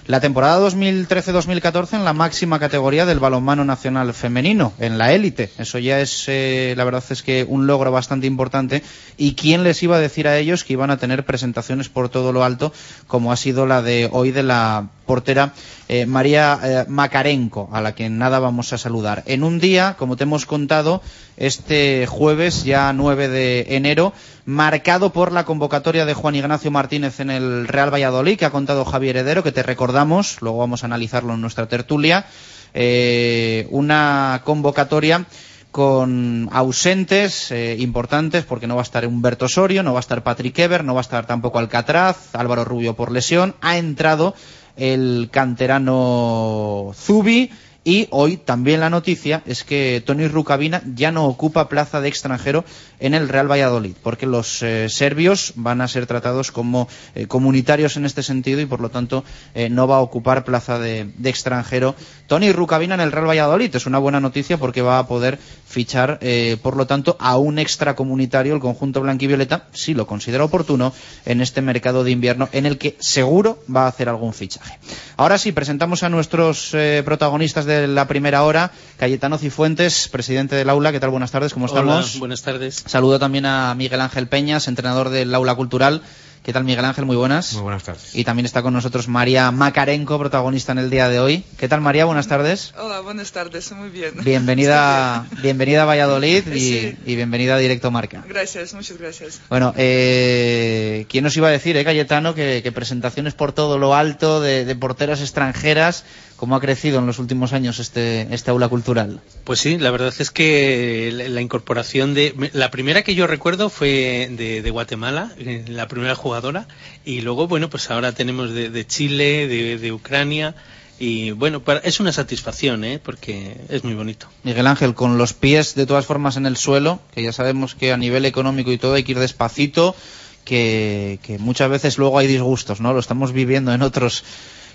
la temporada 2013-2014 en la máxima categoría del balonmano nacional femenino, en la élite. Eso ya es, eh, la verdad es que un logro bastante importante. ¿Y quién les iba a decir a ellos que iban a tener presentaciones por todo lo alto, como ha sido la de hoy de la portera eh, María eh, Makarenko, a la que nada vamos a saludar. En un día, como te hemos contado, este jueves, ya 9 de enero, marcado por la convocatoria de Juan Ignacio Martínez en el Real Valladolid, que ha contado Javier Heredero, que te recordamos, luego vamos a analizarlo en nuestra tertulia, eh, una convocatoria con ausentes eh, importantes porque no va a estar Humberto Osorio, no va a estar Patrick Ever, no va a estar tampoco Alcatraz, Álvaro Rubio por lesión, ha entrado el canterano Zubi, y hoy también la noticia es que Tony Rukavina ya no ocupa plaza de extranjero en el Real Valladolid, porque los eh, serbios van a ser tratados como eh, comunitarios en este sentido y por lo tanto eh, no va a ocupar plaza de, extranjero Tony Rukavina en el Real Valladolid. Es una buena noticia porque va a poder fichar, por lo tanto, a un extracomunitario el conjunto blanquivioleta, si lo considera oportuno, en este mercado de invierno en el que seguro va a hacer algún fichaje. Ahora sí, presentamos a nuestros protagonistas de la primera hora, Cayetano Cifuentes, presidente del aula. ¿Qué tal? Buenas tardes, ¿cómo estamos? Hola, buenas tardes. Saludo también a Miguel Ángel Peñas, entrenador del aula cultural. ¿Qué tal, Miguel Ángel? Muy buenas. Muy buenas tardes. Y también está con nosotros María Macarenco, protagonista en el día de hoy. ¿Qué tal, María? Buenas tardes. Hola, buenas tardes. Muy bien. Bienvenida, bienvenida a Valladolid y, bienvenida a Directo Marca. Gracias, muchas gracias. Bueno, eh, ¿quién nos iba a decir, eh, Cayetano, que, presentaciones por todo lo alto de, de porteras extranjeras ¿Cómo ha crecido en los últimos años este, este aula cultural? Pues sí, la verdad es que la incorporación de... La primera que yo recuerdo fue de, Guatemala, eh, la primera jugadora, y luego, bueno, pues ahora tenemos de, Chile, de, Ucrania, y bueno, es una satisfacción, ¿eh? porque es muy bonito. Miguel Ángel, con los pies de todas formas en el suelo, que ya sabemos que a nivel económico y todo hay que ir despacito, que, que muchas veces luego hay disgustos, ¿no? Lo estamos viviendo en otros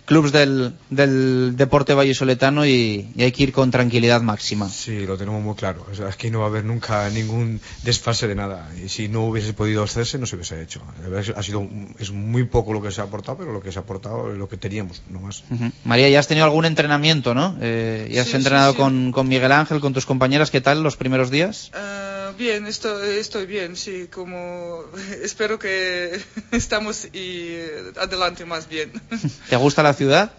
clubes del, del deporte vallisoletano y, y, hay que ir con tranquilidad máxima. Sí, lo tenemos muy claro. Es aquí no va a haber nunca ningún desfase de nada. Y si no hubiese podido hacerse, no se hubiese hecho. Ha sido, es muy poco lo que se ha aportado, pero lo que se ha aportado es lo que teníamos, no más. María, ya has tenido algún entrenamiento, ¿no? Eh, ya has entrenado Con, con, Miguel Ángel, con tus compañeras. ¿Qué tal los primeros días? Uh, bien, estoy, estoy bien, sí. Como espero que estamos y adelante más bien. ¿Te gusta la ciudad?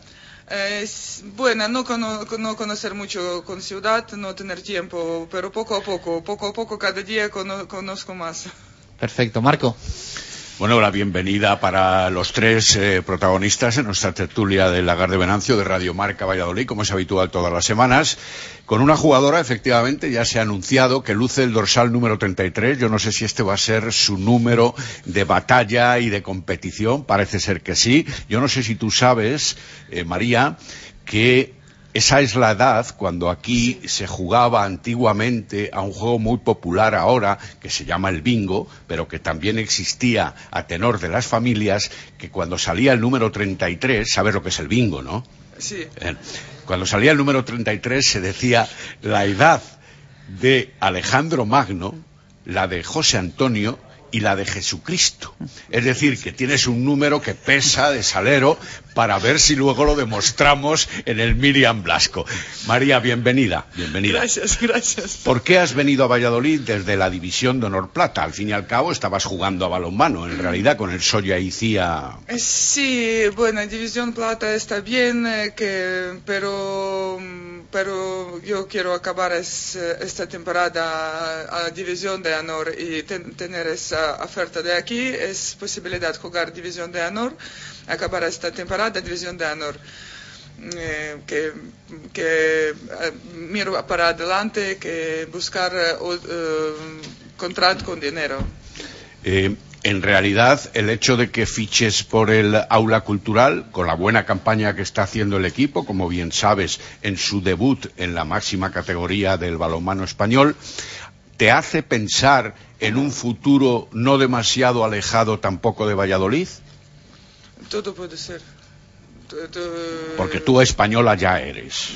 bueno, no, no, conocer mucho con ciudad, no tener tiempo, pero poco a poco, poco a poco, cada día conozco más. Perfecto, Marco. Bueno, la bienvenida para los tres eh, protagonistas en nuestra tertulia del Lagar de Venancio de Radio Marca Valladolid, como es habitual todas las semanas, con una jugadora, efectivamente, ya se ha anunciado que luce el dorsal número 33. Yo no sé si este va a ser su número de batalla y de competición, parece ser que sí. Yo no sé si tú sabes, eh, María, que esa es la edad cuando aquí se jugaba antiguamente a un juego muy popular ahora, que se llama el bingo, pero que también existía a tenor de las familias, que cuando salía el número 33, sabes lo que es el bingo, ¿no? Sí. Eh, Cuando salía el número 33 se decía la edad de Alejandro Magno, la de José Antonio y la de Jesucristo. Es decir, que tienes un número que pesa de salero para ver si luego lo demostramos en el Miriam Blasco. María, bienvenida, bienvenida. Gracias, gracias. ¿Por qué has venido a Valladolid desde la División de Honor Plata? Al fin y al cabo estabas jugando a balonmano, en realidad, con el Soya y Cía. Eh, Sí, bueno, División Plata está bien, eh, que, pero, mm, pero yo quiero acabar es- esta temporada a, División de Honor y ten- tener esa oferta de aquí. Es posibilidad jugar División de Honor, acabar esta temporada División de Honor. Eh, que, que eh, miro para adelante, que buscar eh, contrato con dinero. En realidad, el hecho de que fiches por el aula cultural, con la buena campaña que está haciendo el equipo, como bien sabes, en su debut en la máxima categoría del balonmano español, te hace pensar en un futuro no demasiado alejado tampoco de Valladolid, Todo puede ser. Porque tú española ya eres.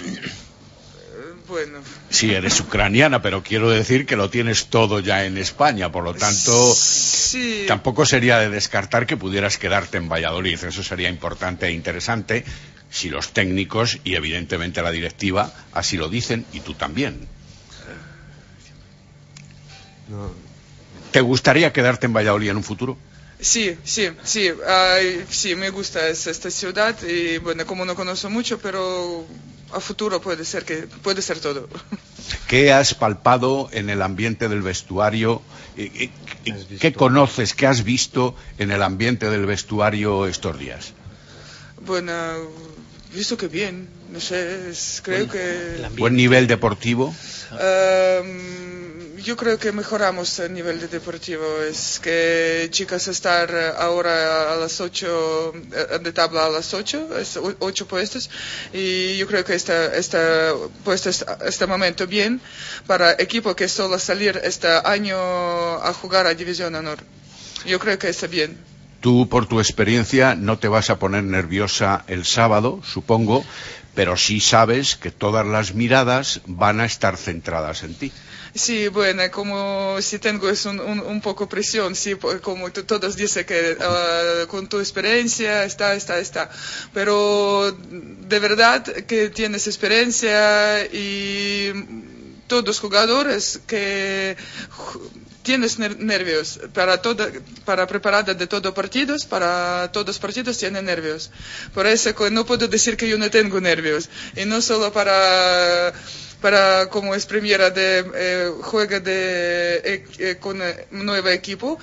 Bueno, Sí, eres ucraniana, pero quiero decir que lo tienes todo ya en España, por lo tanto, sí, tampoco sería de descartar que pudieras quedarte en Valladolid. Eso sería importante e interesante si los técnicos y evidentemente la directiva así lo dicen y tú también. No, ¿Te gustaría quedarte en Valladolid en un futuro? Sí, sí, sí, ay, sí, me gusta es- esta ciudad y bueno, como no conozco mucho, pero a futuro puede ser que puede ser todo. ¿Qué has palpado en el ambiente del vestuario? ¿Y- y- y ¿Qué conoces, qué has visto en el ambiente del vestuario estos días? Bueno, visto que bien, no sé, es- creo que ¿Buen nivel deportivo? Yo creo que mejoramos el nivel de deportivo. Es que chicas estar ahora a las 8 de tabla a las 8, es 8 puestos. Y yo creo que está, está puesto est- este momento bien para equipo que solo salir este año a jugar a División Honor. Yo creo que está bien. Tú, por tu experiencia, no te vas a poner nerviosa el sábado, supongo, pero sí sabes que todas las miradas van a estar centradas en ti. Sí, bueno, como si tengo es un, poco presión, sí, como todos dicen que ah, con tu experiencia está, está, está. Pero de verdad que tienes experiencia y todos jugadores que tienes ner- nervios para todo, para preparar de todos partidos, para todos partidos tienen nervios. Por eso no puedo decir que yo no tengo nervios. Y no solo para para como es primera de eh, juega de eh, eh, con eh, nuevo equipo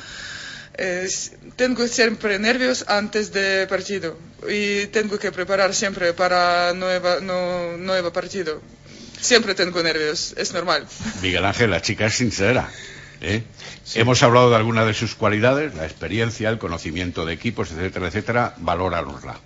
eh, tengo siempre nervios antes de partido y tengo que preparar siempre para nueva no, nuevo partido siempre tengo nervios es normal Miguel Ángel, la chica es sincera. ¿eh? Hemos hablado de algunas de sus cualidades, la experiencia, el conocimiento de equipos, etcétera, etcétera. Valóranosla.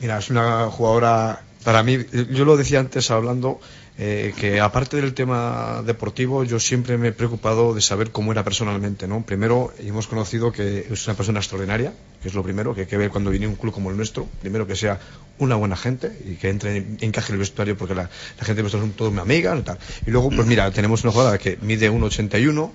Mira, es una jugadora, para mí, yo lo decía antes hablando, eh, que aparte del tema deportivo, yo siempre me he preocupado de saber cómo era personalmente, ¿no? Primero, hemos conocido que es una persona extraordinaria, que es lo primero que hay que ver cuando viene un club como el nuestro. Primero, que sea una buena gente y que entre, encaje en el vestuario, porque la, gente de nuestro son todos mi amiga y tal. Y luego, pues mira, tenemos una jugadora que mide 1,81,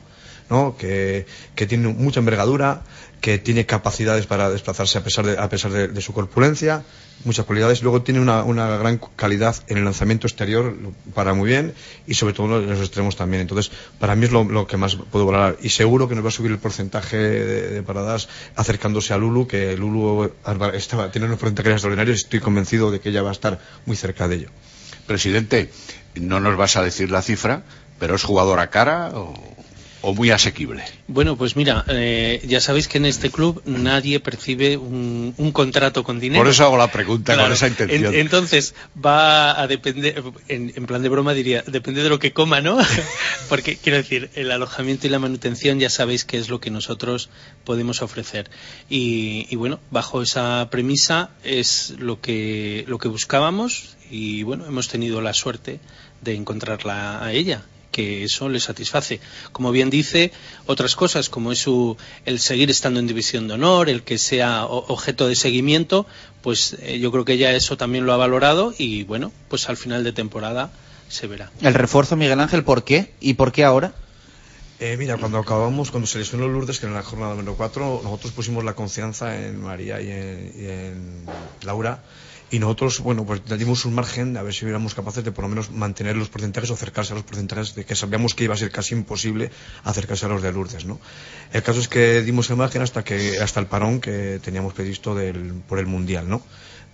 ¿no? Que, que tiene mucha envergadura, que tiene capacidades para desplazarse a pesar de, a pesar de, su corpulencia, muchas cualidades. Luego tiene una, una gran calidad en el lanzamiento exterior, para muy bien, y sobre todo en los extremos también. Entonces, para mí es lo, que más puedo valorar. Y seguro que nos va a subir el porcentaje de, de paradas acercándose a Lulu, que Lulu estaba, tiene unos porcentajes extraordinarios y estoy convencido de que ella va a estar muy cerca de ello. Presidente, no nos vas a decir la cifra, pero ¿es jugadora cara o, o muy asequible? Bueno, pues mira, eh, ya sabéis que en este club nadie percibe un, un contrato con dinero. Por eso hago la pregunta Claro. con esa intención. En- entonces, va a depender, en, en plan de broma diría, depende de lo que coma, ¿no? Porque quiero decir, el alojamiento y la manutención ya sabéis que es lo que nosotros podemos ofrecer. Y, y bueno, bajo esa premisa es lo que, lo que buscábamos y bueno, hemos tenido la suerte de encontrarla a ella que eso le satisface. Como bien dice, otras cosas como es su, el seguir estando en división de honor, el que sea o- objeto de seguimiento, pues eh, yo creo que ella eso también lo ha valorado y bueno, pues al final de temporada se verá. El refuerzo, Miguel Ángel, ¿por qué? ¿Y por qué ahora? Eh, mira, cuando acabamos, cuando se lesionó Lourdes, que en la jornada número 4, nosotros pusimos la confianza en María y en, y en Laura. Y nosotros, bueno, pues dimos un margen a ver si éramos capaces de por lo menos mantener los porcentajes o acercarse a los porcentajes de que sabíamos que iba a ser casi imposible acercarse a los de Lourdes, ¿no? El caso es que dimos el margen hasta que hasta el parón que teníamos previsto del, por el mundial, ¿no?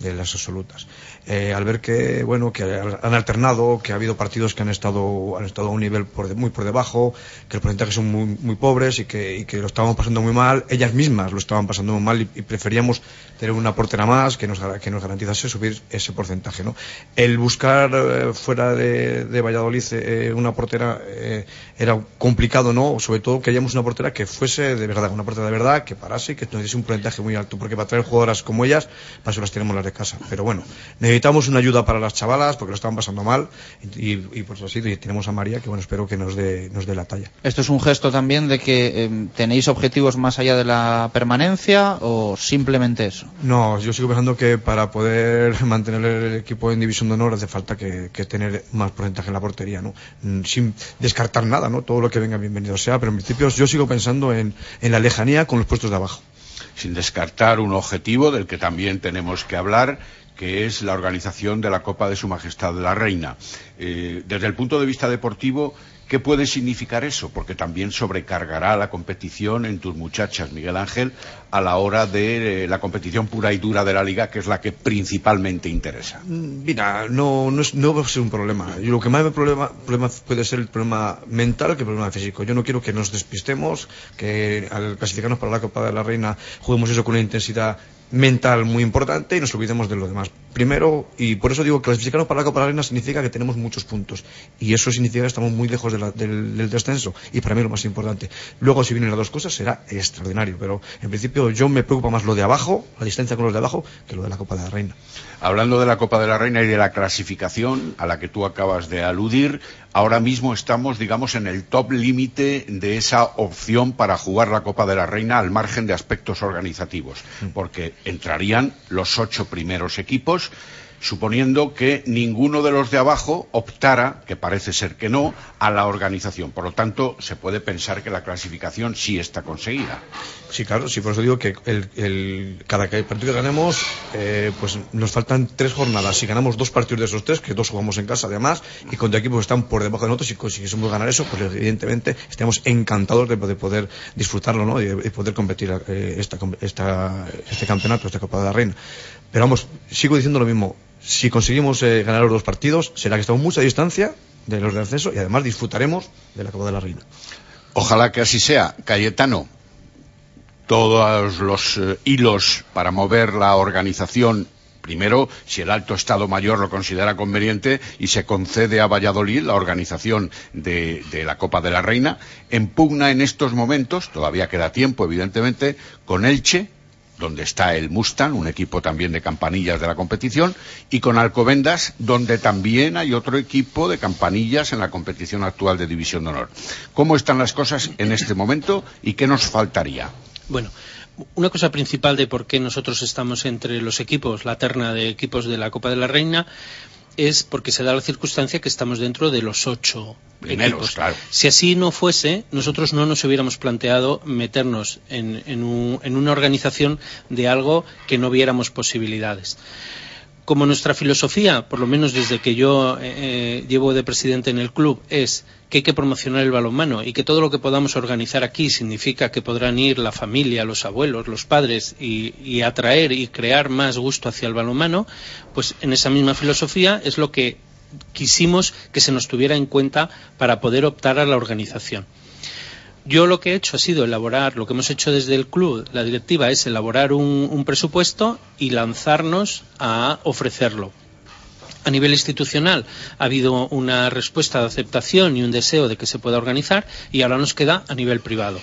De las absolutas. Eh, al ver que bueno que han alternado, que ha habido partidos que han estado han estado a un nivel por de- muy por debajo, que los porcentajes son muy, muy pobres y que, lo estaban pasando muy mal, ellas mismas lo estaban pasando muy mal y, preferíamos tener una portera más que nos que nos garantizase subir ese porcentaje, ¿no? El buscar eh, fuera de, Valladolid eh, una portera era complicado, ¿no? Sobre todo que hayamos una portera que fuese de verdad, una portera de verdad, que parase y que nos diese un porcentaje muy alto, porque para traer jugadoras como ellas, para eso las tenemos las casa. Pero bueno, necesitamos una ayuda para las chavalas porque lo estaban pasando mal y, y por eso así y tenemos a María que bueno, espero que nos dé, nos dé la talla. ¿Esto es un gesto también de que eh, tenéis objetivos más allá de la permanencia o simplemente eso? No, yo sigo pensando que para poder mantener el equipo en división de honor hace falta que, que tener más porcentaje en la portería, ¿no? Mm, Sin descartar nada, ¿no? Todo lo que venga bienvenido sea, pero en principio yo sigo pensando en, en la lejanía con los puestos de abajo. Sin descartar un objetivo del que también tenemos que hablar, que es la organización de la Copa de Su Majestad la Reina. Eh, desde el punto de vista deportivo, ¿qué puede significar eso? Porque también sobrecargará la competición en tus muchachas, Miguel Ángel, a la hora de eh, la competición pura y dura de la liga, que es la que principalmente interesa. Mm, Mira, no, no, es, va a ser un problema. Yo lo que más me problema, problema puede ser el problema mental que el problema físico. Yo no quiero que nos despistemos, que al clasificarnos para la Copa de la Reina juguemos eso con una intensidad mental muy importante y nos olvidemos de lo demás. Primero, y por eso digo clasificarnos para la Copa de la Reina significa que tenemos muchos puntos. Y eso significa que estamos muy lejos de la- del, del descenso. Y para mí lo más importante. Luego, si vienen las dos cosas, será extraordinario. Pero en principio, yo me preocupa más lo de abajo, la distancia con los de abajo, que lo de la Copa de la Reina. Hablando de la Copa de la Reina y de la clasificación a la que tú acabas de aludir, ahora mismo estamos, digamos, en el top límite de esa opción para jugar la Copa de la Reina al margen de aspectos organizativos, porque entrarían los ocho primeros equipos, suponiendo que ninguno de los de abajo optara, que parece ser que no, a la organización. Por lo tanto, se puede pensar que la clasificación sí está conseguida. Sí, claro, sí, por eso digo que el, cada partido que ganemos, eh, pues nos faltan tres jornadas. Si ganamos dos partidos de esos tres, que dos jugamos en casa además, y contra equipos que están por debajo de nosotros, y consiguiésemos ganar eso, pues evidentemente estamos encantados de, de poder disfrutarlo, ¿no? Y de, de poder competir eh, esta, esta- este campeonato, esta Copa de la Reina. Pero vamos, sigo diciendo lo mismo. Si conseguimos eh, ganar los dos partidos, será que estamos mucha distancia de los de ascenso y además disfrutaremos de la Copa de la Reina. Ojalá que así sea. Cayetano, todos los eh, hilos para mover la organización. Primero, si el alto Estado Mayor lo considera conveniente y se concede a Valladolid la organización de, de la Copa de la Reina, en pugna en estos momentos, todavía queda tiempo, evidentemente, con Elche, donde está el Mustang, un equipo también de campanillas de la competición, y con Alcobendas, donde también hay otro equipo de campanillas en la competición actual de División de Honor. ¿Cómo están las cosas en este momento y qué nos faltaría? Bueno, una cosa principal de por qué nosotros estamos entre los equipos, la terna de equipos de la Copa de la Reina, es porque se da la circunstancia que estamos dentro de los ocho Primeros, equipos. claro. Si así no fuese, nosotros no nos hubiéramos planteado meternos en, en un- en una organización de algo que no viéramos posibilidades. Como nuestra filosofía, por lo menos desde que yo eh, eh, llevo de presidente en el club, es que hay que promocionar el balonmano y que todo lo que podamos organizar aquí significa que podrán ir la familia, los abuelos, los padres y, y atraer y crear más gusto hacia el balonmano, pues en esa misma filosofía es lo que quisimos que se nos tuviera en cuenta para poder optar a la organización. Yo lo que he hecho ha sido elaborar, lo que hemos hecho desde el club, la directiva, es elaborar un, presupuesto y lanzarnos a ofrecerlo. A nivel institucional ha habido una respuesta de aceptación y un deseo de que se pueda organizar y ahora nos queda a nivel privado.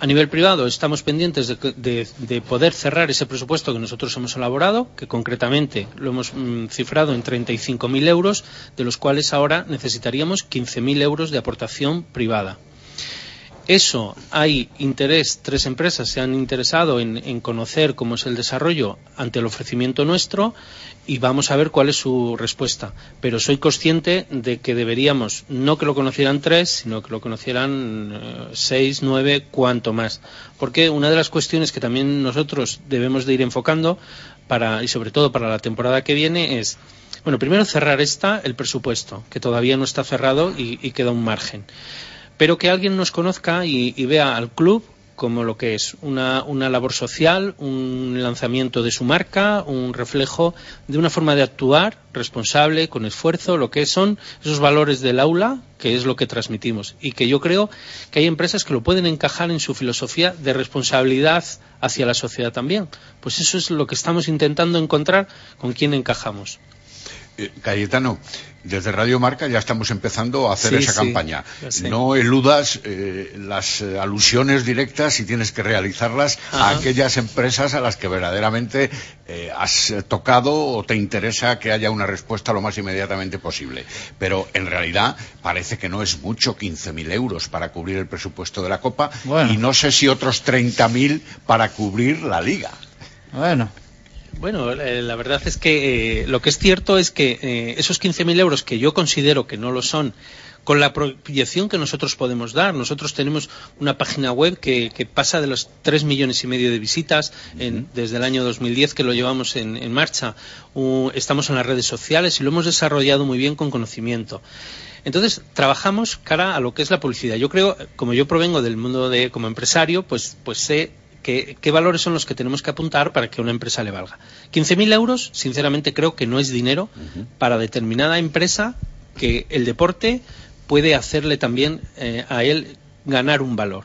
A nivel privado estamos pendientes de- de poder cerrar ese presupuesto que nosotros hemos elaborado, que concretamente lo hemos mm, cifrado en 35.000 euros, de los cuales ahora necesitaríamos 15.000 euros de aportación privada. Eso, hay interés, tres empresas se han interesado en, conocer cómo es el desarrollo ante el ofrecimiento nuestro y vamos a ver cuál es su respuesta. Pero soy consciente de que deberíamos, no que lo conocieran tres, sino que lo conocieran eh, seis, nueve, cuanto más. Porque una de las cuestiones que también nosotros debemos de ir enfocando, para, y sobre todo para la temporada que viene, es, bueno, primero cerrar esta, el presupuesto, que todavía no está cerrado y- y queda un margen pero que alguien nos conozca y, vea al club como lo que es una, una labor social, un lanzamiento de su marca, un reflejo de una forma de actuar responsable, con esfuerzo, lo que son esos valores del aula, que es lo que transmitimos. Y que yo creo que hay empresas que lo pueden encajar en su filosofía de responsabilidad hacia la sociedad también. Pues eso es lo que estamos intentando encontrar con quién encajamos. Eh, Cayetano, desde Radio Marca ya estamos empezando a hacer Sí, esa sí, campaña. No eludas eh, las eh, alusiones directas y tienes que realizarlas a aquellas empresas a las que verdaderamente eh, has tocado o te interesa que haya una respuesta lo más inmediatamente posible. Pero en realidad parece que no es mucho 15.000 euros para cubrir el presupuesto de la Copa Bueno. y no sé si otros 30.000 para cubrir la Liga. Bueno, Bueno, eh, la verdad es que eh, lo que es cierto es que eh, esos 15.000 euros que yo considero que no lo son, con la proyección que nosotros podemos dar, nosotros tenemos una página web que, que pasa de los 3 millones y medio de visitas en- desde el año 2010 que lo llevamos en, en marcha. U- estamos en las redes sociales y lo hemos desarrollado muy bien con conocimiento. Entonces, trabajamos cara a lo que es la publicidad. Yo creo, como yo provengo del mundo de como empresario, pues, pues sé que- qué valores son los que tenemos que apuntar para que una empresa le valga. 15.000 euros, sinceramente creo que no es dinero para determinada empresa que el deporte puede hacerle también eh, a él ganar un valor.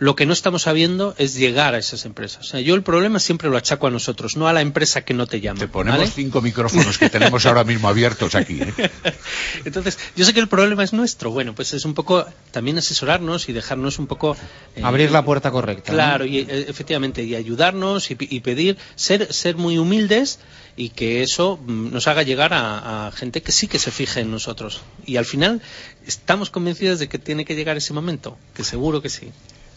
Lo que no estamos sabiendo es llegar a esas empresas. O sea, yo el problema siempre lo achaco a nosotros, no a la empresa que no te llama. Te ponemos ¿vale? cinco micrófonos que tenemos ahora mismo abiertos aquí. ¿eh? Entonces, yo sé que el problema es nuestro. Bueno, pues es un poco también asesorarnos y dejarnos un poco. eh, abrir la puerta correcta. ¿no? Claro, y eh, efectivamente, y ayudarnos y, pi- y pedir, ser, ser muy humildes y que eso mm, nos haga llegar a, a gente que sí que se fije en nosotros. Y al final estamos convencidos de que tiene que llegar ese momento, que seguro que sí.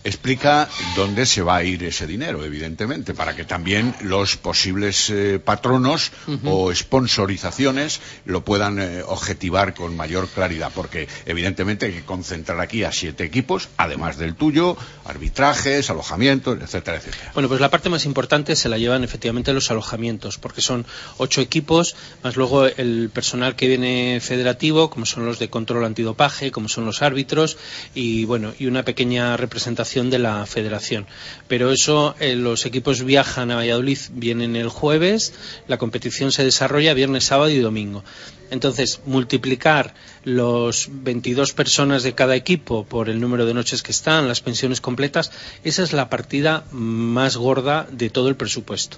Explica dónde se va a ir ese dinero, evidentemente, para que también los posibles eh, patronos o sponsorizaciones lo puedan eh, objetivar con mayor claridad, porque evidentemente hay que concentrar aquí a siete equipos, además del tuyo, arbitrajes, alojamientos, etcétera, etcétera. Bueno, pues la parte más importante se la llevan efectivamente los alojamientos, porque son ocho equipos, más luego el personal que viene federativo, como son los de control antidopaje, como son los árbitros, y bueno, y una pequeña representación de la federación. Pero eso, eh, los equipos viajan a Valladolid, vienen el jueves, la competición se desarrolla viernes, sábado y domingo. Entonces, multiplicar los 22 personas de cada equipo por el número de noches que están, las pensiones completas, esa es la partida más gorda de todo el presupuesto.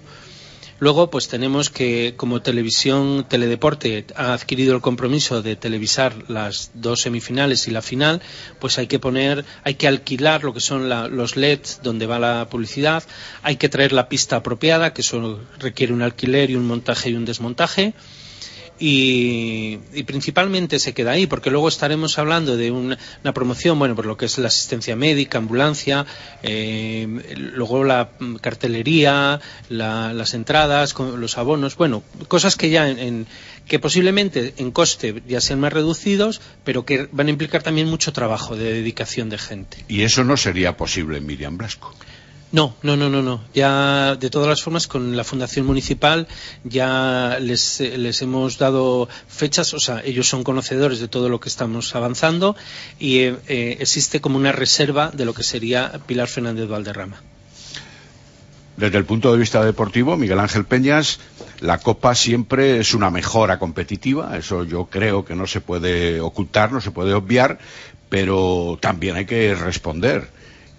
Luego, pues tenemos que, como televisión, Teledeporte ha adquirido el compromiso de televisar las dos semifinales y la final, pues hay que poner, hay que alquilar lo que son la- los LEDs donde va la publicidad, hay que traer la pista apropiada, que eso requiere un alquiler y un montaje y un desmontaje y, principalmente se queda ahí, porque luego estaremos hablando de una, una promoción, bueno, por lo que es la asistencia médica, ambulancia, eh, luego la cartelería, la- las entradas, los abonos, bueno, cosas que ya en, en- que posiblemente en coste ya sean más reducidos, pero que van a implicar también mucho trabajo de dedicación de gente. Y eso no sería posible en Miriam Blasco. No, no, no, no, no. Ya, de todas las formas, con la Fundación Municipal ya les, eh, les hemos dado fechas, o sea, ellos son conocedores de todo lo que estamos avanzando y eh, eh, existe como una reserva de lo que sería Pilar Fernández Valderrama. Desde el punto de vista deportivo, Miguel Ángel Peñas, La Copa siempre es una mejora competitiva, eso yo creo que no se puede ocultar, no se puede obviar, pero también hay que responder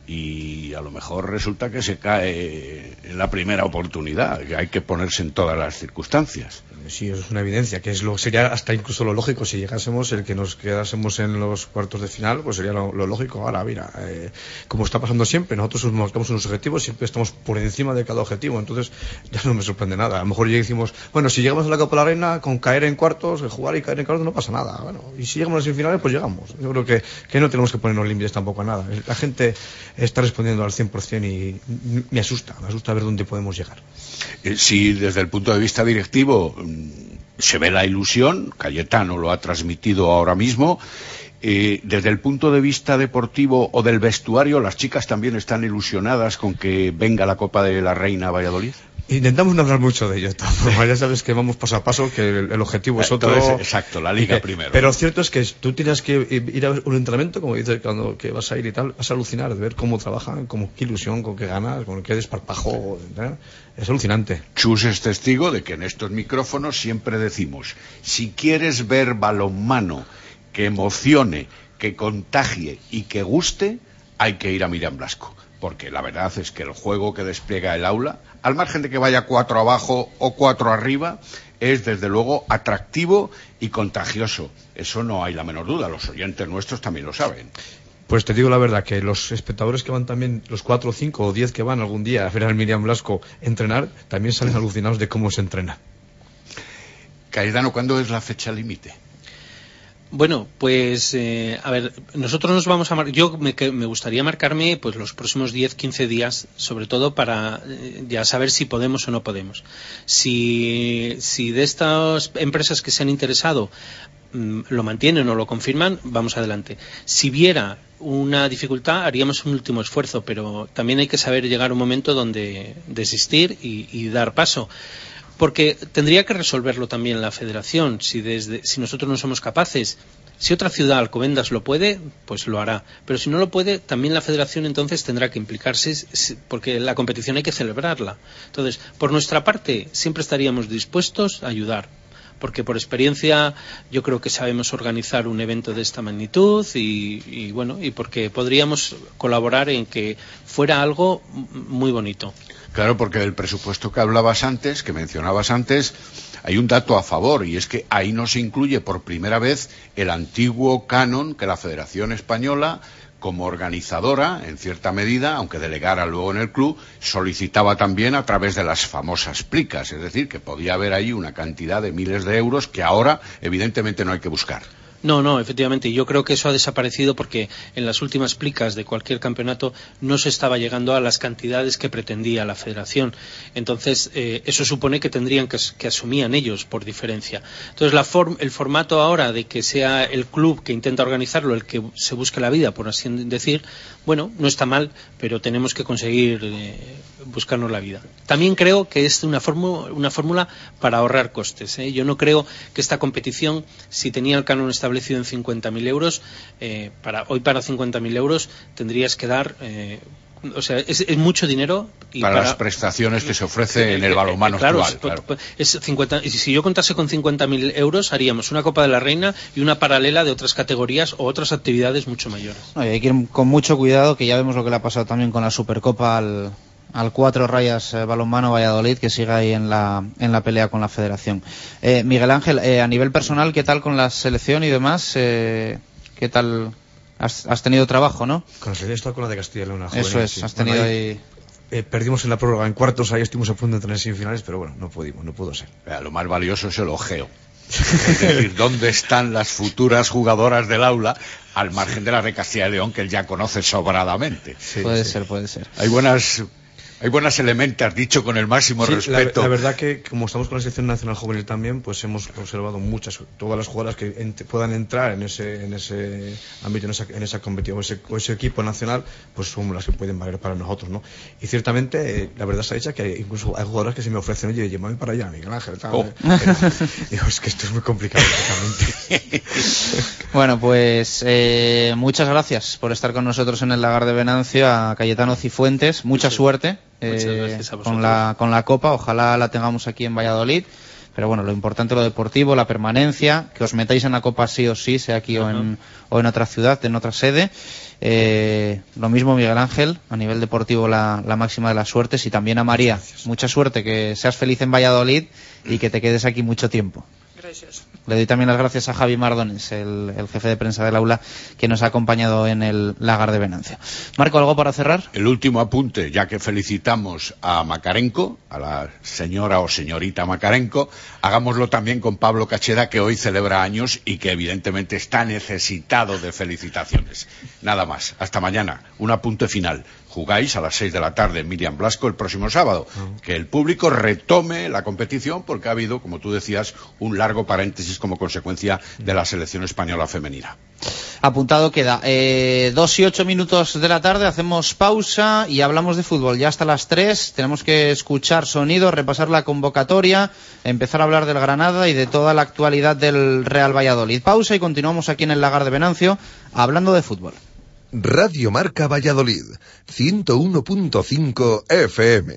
y a lo mejor resulta que se cae en la primera oportunidad, que hay que ponerse en todas las circunstancias. Sí, eso es una evidencia, que es lo, sería hasta incluso lo lógico si llegásemos, el que nos quedásemos en los cuartos de final, pues sería lo, lógico. Ahora, mira, eh, como está pasando siempre, nosotros marcamos unos objetivos, siempre estamos por encima de cada objetivo, entonces ya no me sorprende nada. A lo mejor ya decimos, bueno, si llegamos a la Copa de la Reina, con caer en cuartos, jugar y caer en cuartos no pasa nada. Bueno, y si llegamos a las semifinales, pues llegamos. Yo creo que, que no tenemos que ponernos límites tampoco a nada. La gente está respondiendo al 100% y me asusta, me asusta ver dónde podemos llegar. Eh, si desde el punto de vista directivo se ve la ilusión, Cayetano lo ha transmitido ahora mismo, eh, desde el punto de vista deportivo o del vestuario, las chicas también están ilusionadas con que venga la Copa de la Reina a Valladolid. Intentamos no hablar mucho de ello, ya sabes que vamos paso a paso, que el, objetivo es otro. exacto, la liga primero. Pero cierto es que tú tienes que ir a un entrenamiento, como dices, cuando que vas a ir y tal, vas a alucinar de ver cómo trabajan, cómo, qué ilusión, con qué ganas, con qué desparpajo. Es alucinante. Chus es testigo de que en estos micrófonos siempre decimos, si quieres ver balonmano que emocione, que contagie y que guste, hay que ir a Miriam Blasco porque la verdad es que el juego que despliega el aula, al margen de que vaya cuatro abajo o cuatro arriba, es desde luego atractivo y contagioso. Eso no hay la menor duda, los oyentes nuestros también lo saben. Pues te digo la verdad, que los espectadores que van también, los cuatro, cinco o diez que van algún día a ver al Miriam Blasco entrenar, también salen alucinados de cómo se entrena. Caidano, ¿cuándo es la fecha límite? Bueno, pues eh, a ver, nosotros nos vamos a yo me, gustaría marcarme pues los próximos 10, 15 días, sobre todo para eh, ya saber si podemos o no podemos. Si, si de estas empresas que se han interesado mm, lo mantienen o lo confirman, vamos adelante. Si viera una dificultad, haríamos un último esfuerzo, pero también hay que saber llegar a un momento donde desistir y dar paso porque tendría que resolverlo también la federación. Si, desde, si nosotros no somos capaces, si otra ciudad, Alcobendas, lo puede, pues lo hará. Pero si no lo puede, también la federación entonces tendrá que implicarse, porque la competición hay que celebrarla. Entonces, por nuestra parte, siempre estaríamos dispuestos a ayudar. Porque por experiencia yo creo que sabemos organizar un evento de esta magnitud y, y bueno, y porque podríamos colaborar en que fuera algo muy bonito. Claro, porque del presupuesto que hablabas antes, que mencionabas antes, hay un dato a favor y es que ahí no se incluye por primera vez el antiguo canon que la Federación Española como organizadora, en cierta medida, aunque delegara luego en el club, solicitaba también a través de las famosas plicas, es decir, que podía haber ahí una cantidad de miles de euros que ahora, evidentemente, no hay que buscar. No, no, efectivamente. Yo creo que eso ha desaparecido porque en las últimas plicas de cualquier campeonato no se estaba llegando a las cantidades que pretendía la federación. Entonces, eh, eso supone que tendrían que, que, asumían ellos por diferencia. Entonces, la el formato ahora de que sea el club que intenta organizarlo el que se busque la vida, por así decir, bueno, no está mal, pero tenemos que conseguir eh, buscarnos la vida. También creo que es una, una fórmula para ahorrar costes. ¿eh? Yo no creo que esta competición, si tenía el canon establecido, en 50.000 euros, eh, para, hoy para 50.000 euros tendrías que dar eh, o sea, es, mucho dinero. Y para, las prestaciones que se ofrece en el balonmano claro, actual. Claro. Es 50, y si yo contase con 50.000 euros, haríamos una Copa de la Reina y una paralela de otras categorías o otras actividades mucho mayores. hay que ir con mucho cuidado, que ya vemos lo que le ha pasado también con la Supercopa al, al cuatro rayas eh, balonmano Valladolid que siga ahí en la, en la pelea con la federación. Eh, Miguel Ángel, eh, a nivel personal, ¿qué tal con la selección y demás? ¿Qué tal? Has, tenido trabajo, ¿no? Con la selección con la de Castilla y León. Eso es, has tenido ahí... perdimos en la prórroga en cuartos, ahí estuvimos a punto de tener semifinales, pero bueno, no pudimos, no pudo ser. lo más valioso es el ojeo. es decir, ¿dónde están las futuras jugadoras del aula al margen de la de Castilla y León que él ya conoce sobradamente? puede ser, puede ser. Hay buenas hay buenas elementos, dicho con el máximo respeto. La, verdad que, como estamos con la selección nacional juvenil también, pues hemos observado muchas, todas las jugadoras que puedan entrar en ese, en ese ámbito, en esa, en esa competición, o ese, equipo nacional, pues son las que pueden valer para nosotros, ¿no? Y ciertamente, eh, la verdad está hecha que incluso hay jugadoras que se me ofrecen, oye, llévame para allá, Miguel Ángel, tal, oh. digo, es que esto es muy complicado, bueno, pues eh, muchas gracias por estar con nosotros en el lagar de Venancio, a Cayetano Cifuentes, mucha suerte Muchas eh, con, la, con la Copa. Ojalá la tengamos aquí en Valladolid. Pero bueno, lo importante lo deportivo, la permanencia, que os metáis en la Copa sí o sí, sea aquí o, en, o en otra ciudad, en otra sede. Eh, lo mismo Miguel Ángel, a nivel deportivo la, la máxima de las suertes y también a María. Mucha suerte, que seas feliz en Valladolid y que te quedes aquí mucho tiempo. Gracias. Le doy también las gracias a Javi Mardones, el, el jefe de prensa del aula, que nos ha acompañado en el lagar de Venancio. Marco, ¿algo para cerrar? El último apunte, ya que felicitamos a Macarenco, a la señora o señorita Macarenco, hagámoslo también con Pablo Cacheda, que hoy celebra años y que evidentemente está necesitado de felicitaciones. Nada más. Hasta mañana. Un apunte final. Jugáis a las seis de la tarde en Miriam Blasco el próximo sábado. Que el público retome la competición porque ha habido, como tú decías, un largo paréntesis como consecuencia de la selección española femenina. Apuntado queda. Eh, dos y ocho minutos de la tarde, hacemos pausa y hablamos de fútbol. Ya hasta las tres tenemos que escuchar sonidos, repasar la convocatoria, empezar a hablar del Granada y de toda la actualidad del Real Valladolid. Pausa y continuamos aquí en el lagar de Venancio hablando de fútbol. Radio Marca Valladolid, 101.5 FM.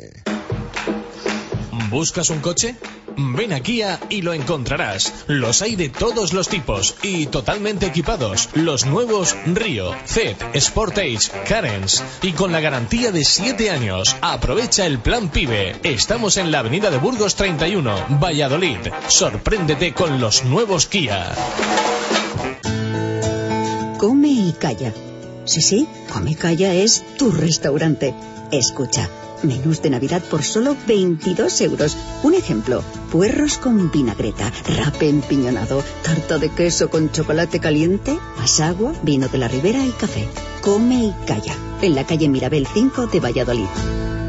¿Buscas un coche? Ven a Kia y lo encontrarás. Los hay de todos los tipos y totalmente equipados. Los nuevos Río, Zed, Sportage, Carens y con la garantía de 7 años. Aprovecha el plan PIBE. Estamos en la avenida de Burgos 31, Valladolid. Sorpréndete con los nuevos Kia. Come y calla. Sí, sí, calla es tu restaurante. Escucha, menús de Navidad por solo 22 euros. Un ejemplo, puerros con vinagreta, rape empiñonado, tarta de queso con chocolate caliente, más agua, vino de la ribera y café. Come y calla, en la calle Mirabel 5 de Valladolid.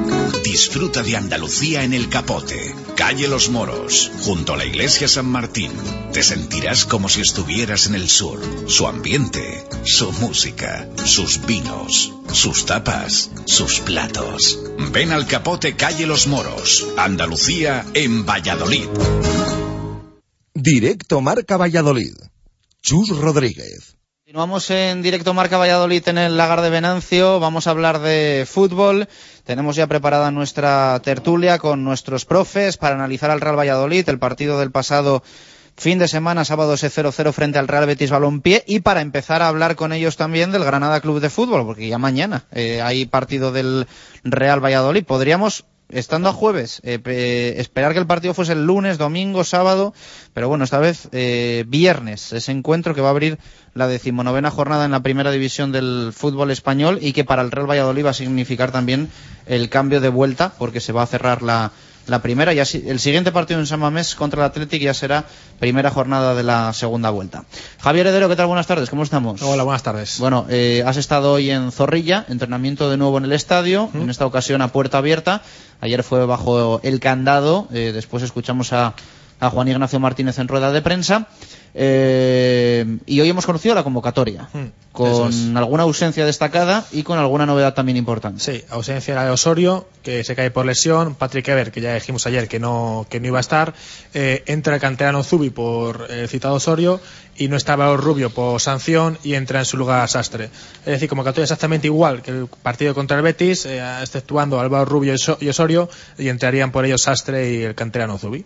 Disfruta de Andalucía en el Capote, calle Los Moros, junto a la iglesia San Martín. Te sentirás como si estuvieras en el sur. Su ambiente, su música, sus vinos, sus tapas, sus platos. Ven al Capote, calle Los Moros, Andalucía en Valladolid. Directo Marca Valladolid. Chus Rodríguez. Continuamos en directo Marca Valladolid en el lagar de Venancio. Vamos a hablar de fútbol. Tenemos ya preparada nuestra tertulia con nuestros profes para analizar al Real Valladolid, el partido del pasado fin de semana, sábado ese 0-0 frente al Real Betis Balompié y para empezar a hablar con ellos también del Granada Club de Fútbol, porque ya mañana eh, hay partido del Real Valladolid. Podríamos estando a jueves, eh, pe- esperar que el partido fuese el lunes, domingo, sábado, pero bueno, esta vez eh, viernes, ese encuentro que va a abrir la decimonovena jornada en la primera división del fútbol español y que para el Real Valladolid va a significar también el cambio de vuelta, porque se va a cerrar la, la primera y así, el siguiente partido en San Mamés contra el Athletic ya será primera jornada de la segunda vuelta. Javier Heredero, ¿qué tal? Buenas tardes, ¿cómo estamos? Hola, buenas tardes. Bueno, eh, has estado hoy en Zorrilla, entrenamiento de nuevo en el estadio, en esta ocasión a puerta abierta. Ayer fue bajo el candado, eh, después escuchamos a, a Juan Ignacio Martínez en rueda de prensa. Eh, y hoy hemos conocido la convocatoria, con eso es. alguna ausencia destacada y con alguna novedad también importante. Sí, ausencia de Osorio, que se cae por lesión, Patrick Ever, que ya dijimos ayer que no, que no iba a estar, eh, entra el canterano Zubi por el citado Osorio y no estaba Rubio por sanción y entra en su lugar Sastre. Es decir, convocatoria exactamente igual que el partido contra el Betis, eh, exceptuando a Álvaro Rubio y Osorio, y entrarían por ellos Sastre y el canterano Zubi.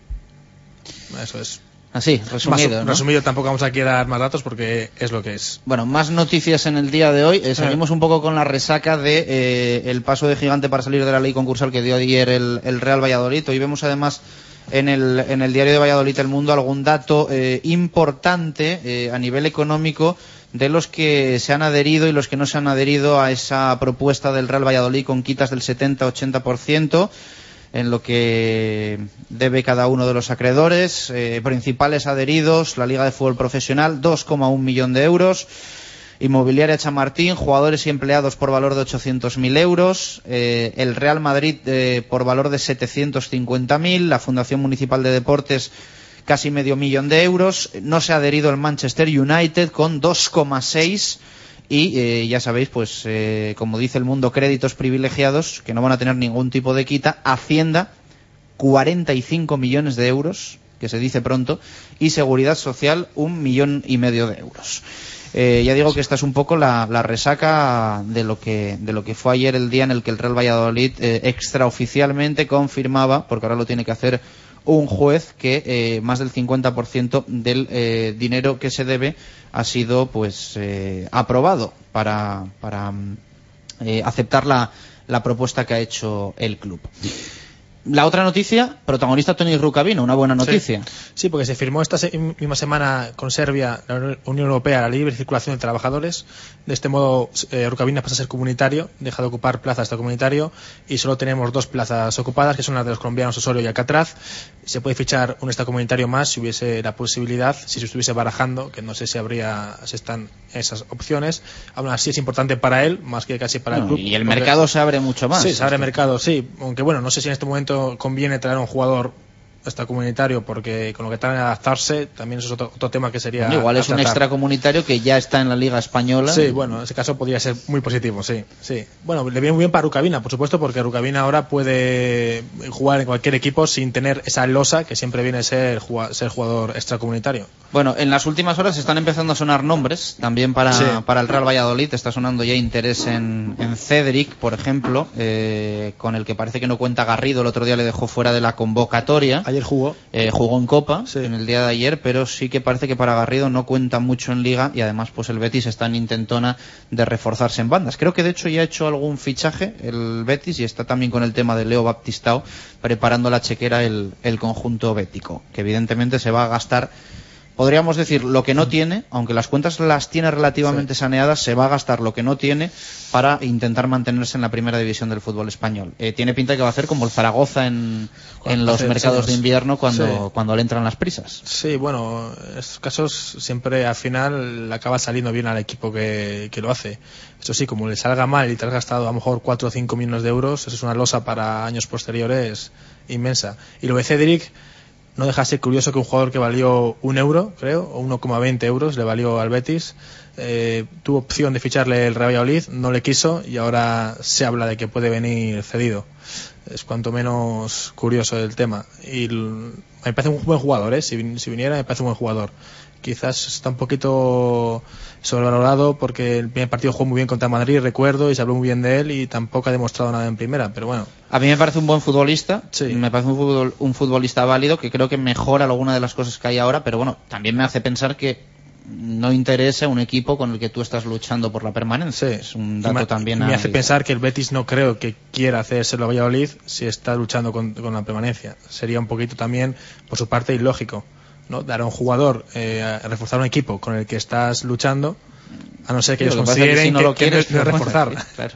Eso es. Así, resumido, Más- ¿no? resumido, tampoco vamos aquí a dar más datos porque es lo que es. Bueno, más noticias en el día de hoy. Eh, seguimos un poco con la resaca de eh, el paso de gigante para salir de la ley concursal que dio ayer el, el Real Valladolid. Hoy vemos además en el, en el diario de Valladolid El Mundo algún dato eh, importante eh, a nivel económico de los que se han adherido y los que no se han adherido a esa propuesta del Real Valladolid con quitas del 70-80% en lo que debe cada uno de los acreedores, eh, principales adheridos, la Liga de Fútbol Profesional, 2,1 millón de euros, Inmobiliaria Chamartín, jugadores y empleados por valor de 800.000 euros, eh, el Real Madrid eh, por valor de 750.000, la Fundación Municipal de Deportes casi medio millón de euros. No se ha adherido el Manchester United con 2,6 y eh, ya sabéis, pues eh, como dice el mundo, créditos privilegiados que no van a tener ningún tipo de quita. Hacienda, 45 millones de euros, que se dice pronto, y Seguridad Social, un millón y medio de euros. Eh, ya digo que esta es un poco la, la, resaca de lo que de lo que fue ayer el día en el que el Real Valladolid eh, extraoficialmente confirmaba, porque ahora lo tiene que hacer un juez que eh, más del 50% del eh, dinero que se debe ha sido pues eh, aprobado para, para eh, aceptar la, la, propuesta que ha hecho el club. La otra noticia, protagonista Tony Rukavino, una buena noticia. Sí, sí porque se firmó esta misma semana con Serbia, la Unión Europea, la libre circulación de trabajadores. De este modo, eh, Rukavina pasa a ser comunitario, deja de ocupar plazas hasta comunitario y solo tenemos dos plazas ocupadas, que son las de los colombianos Osorio y Alcatraz. Se puede fichar un Estado comunitario más si hubiese la posibilidad, si se estuviese barajando, que no sé si habría, si están esas opciones. Aún así es importante para él, más que casi para no, el club. Y el mercado se abre mucho más. Sí, se abre mercado, sí. Aunque bueno, no sé si en este momento conviene traer un jugador hasta comunitario porque con lo que tarda en adaptarse también es otro, otro tema que sería bueno, igual es un extracomunitario que ya está en la liga española sí bueno en ese caso podría ser muy positivo sí sí. Bueno le viene muy bien para Rucabina por supuesto porque Rucabina ahora puede jugar en cualquier equipo sin tener esa losa que siempre viene a ser, ser jugador extracomunitario. Bueno en las últimas horas están empezando a sonar nombres también para, sí. para el Real Valladolid. Está sonando ya interés en, en Cedric por ejemplo eh, con el que parece que no cuenta Garrido. El otro día le dejó fuera de la convocatoria ayer jugó. Eh, jugó en Copa sí. en el día de ayer, pero sí que parece que para Garrido no cuenta mucho en Liga y además pues el Betis está en intentona de reforzarse en bandas. Creo que de hecho ya ha hecho algún fichaje el Betis y está también con el tema de Leo Baptistao preparando la chequera el, el conjunto bético, que evidentemente se va a gastar podríamos decir lo que no tiene, aunque las cuentas las tiene relativamente sí. saneadas, se va a gastar lo que no tiene para intentar mantenerse en la primera división del fútbol español. Eh, tiene pinta que va a hacer como el Zaragoza en, en los mercados de invierno cuando, sí. cuando le entran las prisas. Sí, bueno, en estos casos siempre al final acaba saliendo bien al equipo que, que lo hace. Eso sí, como le salga mal y te has gastado a lo mejor 4 o 5 millones de euros, eso es una losa para años posteriores inmensa. Y lo de Cedric, no deja de ser curioso que un jugador que valió un euro, creo, o 1,20 euros, le valió al Betis, eh, tuvo opción de ficharle el Real Valladolid, no le quiso y ahora se habla de que puede venir cedido. Es cuanto menos curioso el tema. Y me parece un buen jugador, ¿eh? si, si viniera me parece un buen jugador. Quizás está un poquito sobrevalorado porque el primer partido jugó muy bien contra Madrid, recuerdo, y se habló muy bien de él y tampoco ha demostrado nada en primera, pero bueno. A mí me parece un buen futbolista, sí. me parece un, futbol, un futbolista válido que creo que mejora alguna de las cosas que hay ahora, pero bueno, también me hace pensar que no interesa un equipo con el que tú estás luchando por la permanencia. Sí. Es un dato me, también. Me hace pensar que el Betis no creo que quiera hacérselo a Valladolid si está luchando con, con, la permanencia. Sería un poquito también, por su parte, ilógico. ¿No? Dar a un jugador, eh, a reforzar un equipo con el que estás luchando, a no ser que ellos consideren que, si no lo quieres, que no es reforzar. Claro.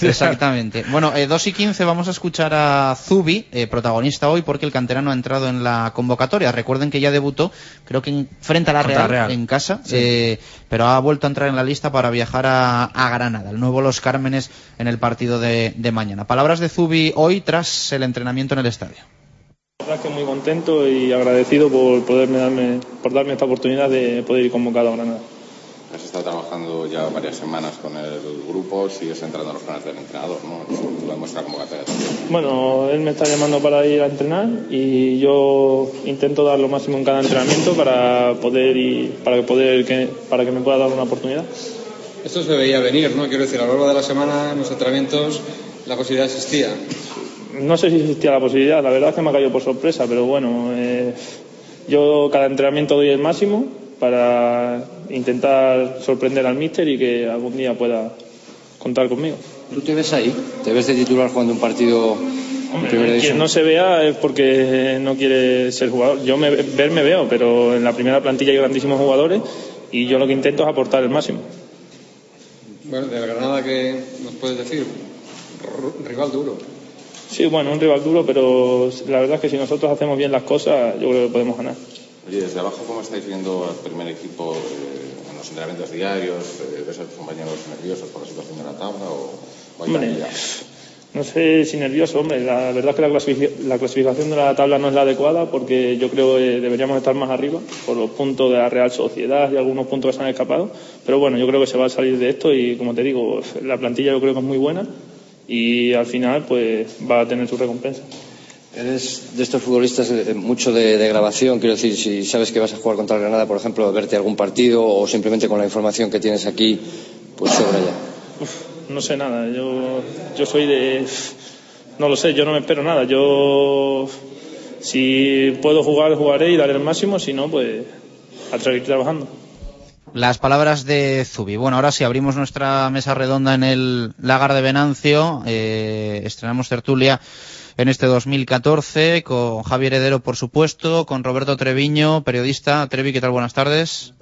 Exactamente. Bueno, eh, 2 y 15 vamos a escuchar a Zubi, eh, protagonista hoy, porque el canterano ha entrado en la convocatoria. Recuerden que ya debutó, creo que en, frente a la Real, Real, en casa, sí. eh, pero ha vuelto a entrar en la lista para viajar a, a Granada, el nuevo Los Cármenes en el partido de, de mañana. Palabras de Zubi hoy tras el entrenamiento en el estadio. La verdad es que muy contento y agradecido por poderme darme, por darme esta oportunidad de poder ir convocado a Granada. Has estado trabajando ya varias semanas con el grupo, sigues entrando en los planes del entrenador, ¿no? Lo demuestra convocatoria también. Bueno, él me está llamando para ir a entrenar y yo intento dar lo máximo en cada entrenamiento para poder y para poder que, para que me pueda dar una oportunidad. Esto se veía venir, ¿no? Quiero decir, a lo largo de la semana en los entrenamientos la posibilidad existía. No sé si existía la posibilidad, la verdad es que me ha caído por sorpresa, pero bueno, eh, yo cada entrenamiento doy el máximo para intentar sorprender al míster y que algún día pueda contar conmigo. ¿Tú te ves ahí? ¿Te ves de titular jugando un partido en primera división? Quien no se vea es porque no quiere ser jugador. Yo me, ver me veo, pero en la primera plantilla hay grandísimos jugadores y yo lo que intento es aportar el máximo. Bueno, de la Granada, ¿qué nos puedes decir? R rival duro. Sí, bueno, un rival duro, pero la verdad es que si nosotros hacemos bien las cosas, yo creo que podemos ganar. Oye, desde abajo, ¿cómo estáis viendo al primer equipo eh, en los entrenamientos diarios? Eh, ¿Ves a tus compañeros nerviosos por la situación de la tabla o, o hay Hombre, No sé si nervioso, hombre. La verdad es que la, clasific- la clasificación de la tabla no es la adecuada porque yo creo que deberíamos estar más arriba por los puntos de la Real Sociedad y algunos puntos que se han escapado. Pero bueno, yo creo que se va a salir de esto y, como te digo, la plantilla yo creo que es muy buena y al final pues va a tener su recompensa. Eres de estos futbolistas eh, mucho de, de grabación, quiero decir, si sabes que vas a jugar contra el Granada, por ejemplo, verte algún partido o simplemente con la información que tienes aquí, pues sobra ya. No sé nada, yo, yo soy de... No lo sé, yo no me espero nada. Yo, si puedo jugar, jugaré y daré el máximo, si no, pues a seguir trabajando. Las palabras de Zubi. Bueno, ahora sí, abrimos nuestra mesa redonda en el Lagar de Venancio. Eh, estrenamos tertulia en este 2014 con Javier Heredero, por supuesto, con Roberto Treviño, periodista. Trevi, ¿qué tal? Buenas tardes.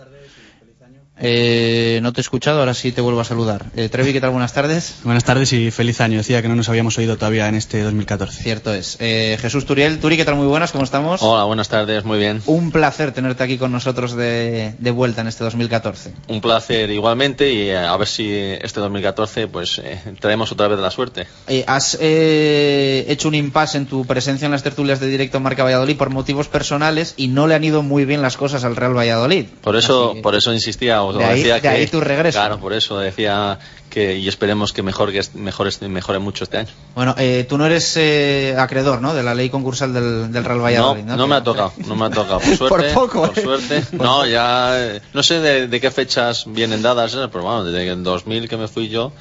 Eh, no te he escuchado, ahora sí te vuelvo a saludar. Eh, Trevi, ¿qué tal? Buenas tardes. Buenas tardes y feliz año. Decía que no nos habíamos oído todavía en este 2014. Cierto es. Eh, Jesús Turiel, Turi, ¿qué tal? Muy buenas, ¿cómo estamos? Hola, buenas tardes, muy bien. Un placer tenerte aquí con nosotros de, de vuelta en este 2014. Un placer igualmente y eh, a ver si este 2014 pues eh, traemos otra vez la suerte. Eh, has eh, hecho un impasse en tu presencia en las tertulias de directo Marca Valladolid por motivos personales y no le han ido muy bien las cosas al Real Valladolid. Por eso, por eso insistía, De ahí- decía de que ahí tu regreso. Claro, por eso decía que y esperemos que mejor que est- mejore, mucho este año. Bueno, eh, tú no eres eh, acreedor, ¿no? De la ley concursal del, del Real Valladolid, ¿no? no me ha tocado, no me ha tocado, por Por suerte. poco, por ¿eh? suerte. No, ya, eh, no sé de, de qué fechas vienen dadas, eh, pero bueno, desde el 2000 que me fui yo,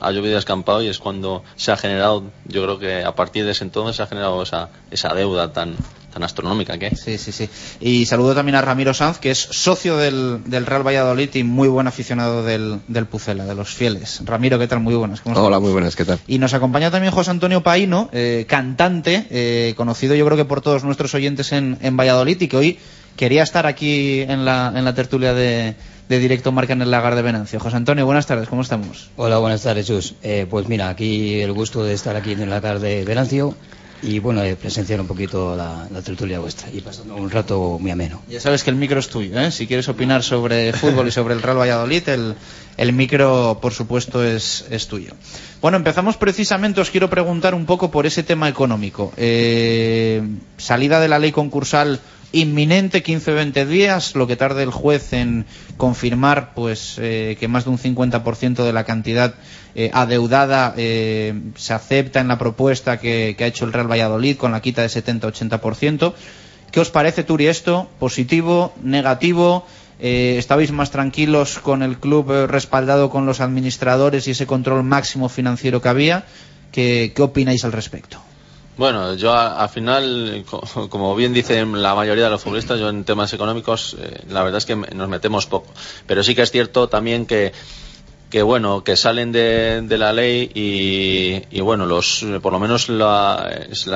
ha llovido escampado y es cuando se ha generado, yo creo que a partir de ese entonces se ha generado esa, esa deuda tan, tan astronómica que. Sí, sí, sí. Y saludo también a Ramiro Sanz, que es socio del, del Real Valladolid y muy buen aficionado del, del Pucela, de los fieles. Ramiro, ¿qué tal? Muy buenas. ¿cómo estás? Hola, muy buenas, ¿qué tal? Y nos acompaña también José Antonio Paino, eh, cantante, eh, conocido yo creo que por todos nuestros oyentes en, en Valladolid y que hoy quería estar aquí en la, en la tertulia de, de Directo Marca en el Lagar de Venancio. José Antonio, buenas tardes, ¿cómo estamos? Hola, buenas tardes, Jesús. Eh, pues mira, aquí el gusto de estar aquí en la tarde de Venancio y bueno, eh, presenciar un poquito la, tertulia vuestra y pasando un rato muy ameno. Ya sabes que el micro es tuyo, ¿eh? Si quieres opinar sobre fútbol y sobre el Real Valladolid, el, el micro, por supuesto, es, es tuyo. Bueno, empezamos precisamente, os quiero preguntar un poco por ese tema económico. Eh, salida de la ley concursal inminente, 15-20 días, lo que tarde el juez en confirmar pues eh, que más de un 50% de la cantidad eh, adeudada eh, se acepta en la propuesta que, ha hecho el Real Valladolid con la quita de 70-80%. ¿Qué os parece, Turi, esto? ¿Positivo? ¿Negativo? Eh, ¿Estabais más tranquilos con el club respaldado con los administradores y ese control máximo financiero que había? ¿Qué, qué opináis al respecto? Bueno, yo al final, co- como bien dicen la mayoría de los futbolistas, yo en temas económicos, eh, la verdad es que nos metemos poco. Pero sí que es cierto también que, que bueno, que salen de, de la ley y, y, bueno, los, por lo menos la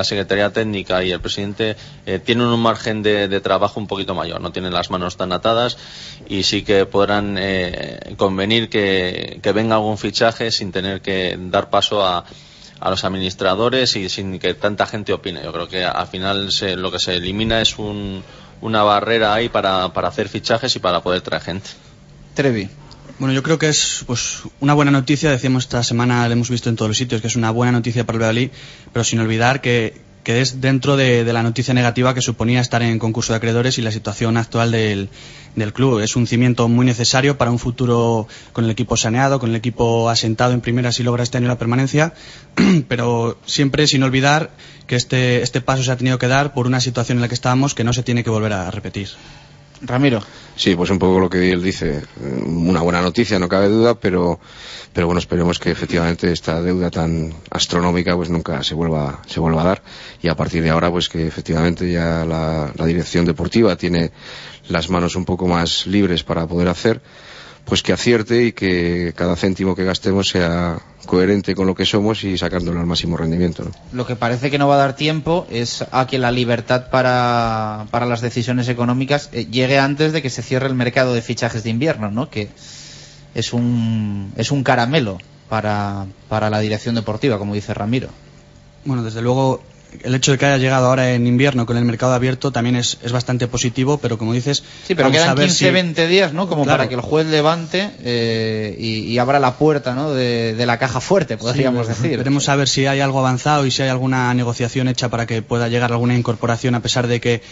Secretaría Técnica y el presidente eh, tienen un margen de, de trabajo un poquito mayor, no tienen las manos tan atadas y sí que podrán eh, convenir que, que venga algún fichaje sin tener que dar paso a, a los administradores y sin que tanta gente opine. Yo creo que al final se- lo que se elimina es un- una barrera ahí para, para hacer fichajes y para poder traer gente. Trevi. Bueno, yo creo que es pues una buena noticia, decíamos esta semana, lo hemos visto en todos los sitios, que es una buena noticia para el Valladolid, pero sin olvidar que, que es dentro de, la noticia negativa que suponía estar en concurso de acreedores y la situación actual del, del club. Es un cimiento muy necesario para un futuro con el equipo saneado, con el equipo asentado en primera si logra este año la permanencia, pero siempre sin olvidar que este, este paso se ha tenido que dar por una situación en la que estábamos que no se tiene que volver a repetir. Ramiro. Sí, pues un poco lo que él dice. Una buena noticia, no cabe duda, pero, pero bueno, esperemos que efectivamente esta deuda tan astronómica pues nunca se vuelva, se vuelva a dar. Y a partir de ahora, pues que efectivamente ya la, la dirección deportiva tiene las manos un poco más libres para poder hacer, pues que acierte y que cada céntimo que gastemos sea coherente con lo que somos y sacándolo al máximo rendimiento. ¿no? Lo que parece que no va a dar tiempo es a que la libertad para, para las decisiones económicas eh, llegue antes de que se cierre el mercado de fichajes de invierno, ¿no? Que es un, es un caramelo para, para la dirección deportiva, como dice Ramiro. Bueno, desde luego el hecho de que haya llegado ahora en invierno con el mercado abierto también es, es bastante positivo, pero como dices, Sí, pero vamos a quedan ver 15, si- 20 días, ¿no? Como Claro. para que el juez levante eh, y, y abra la puerta, ¿no? De, de la caja fuerte, podríamos Sí, decir. Veremos a ver si hay algo avanzado y si hay alguna negociación hecha para que pueda llegar alguna incorporación a pesar de que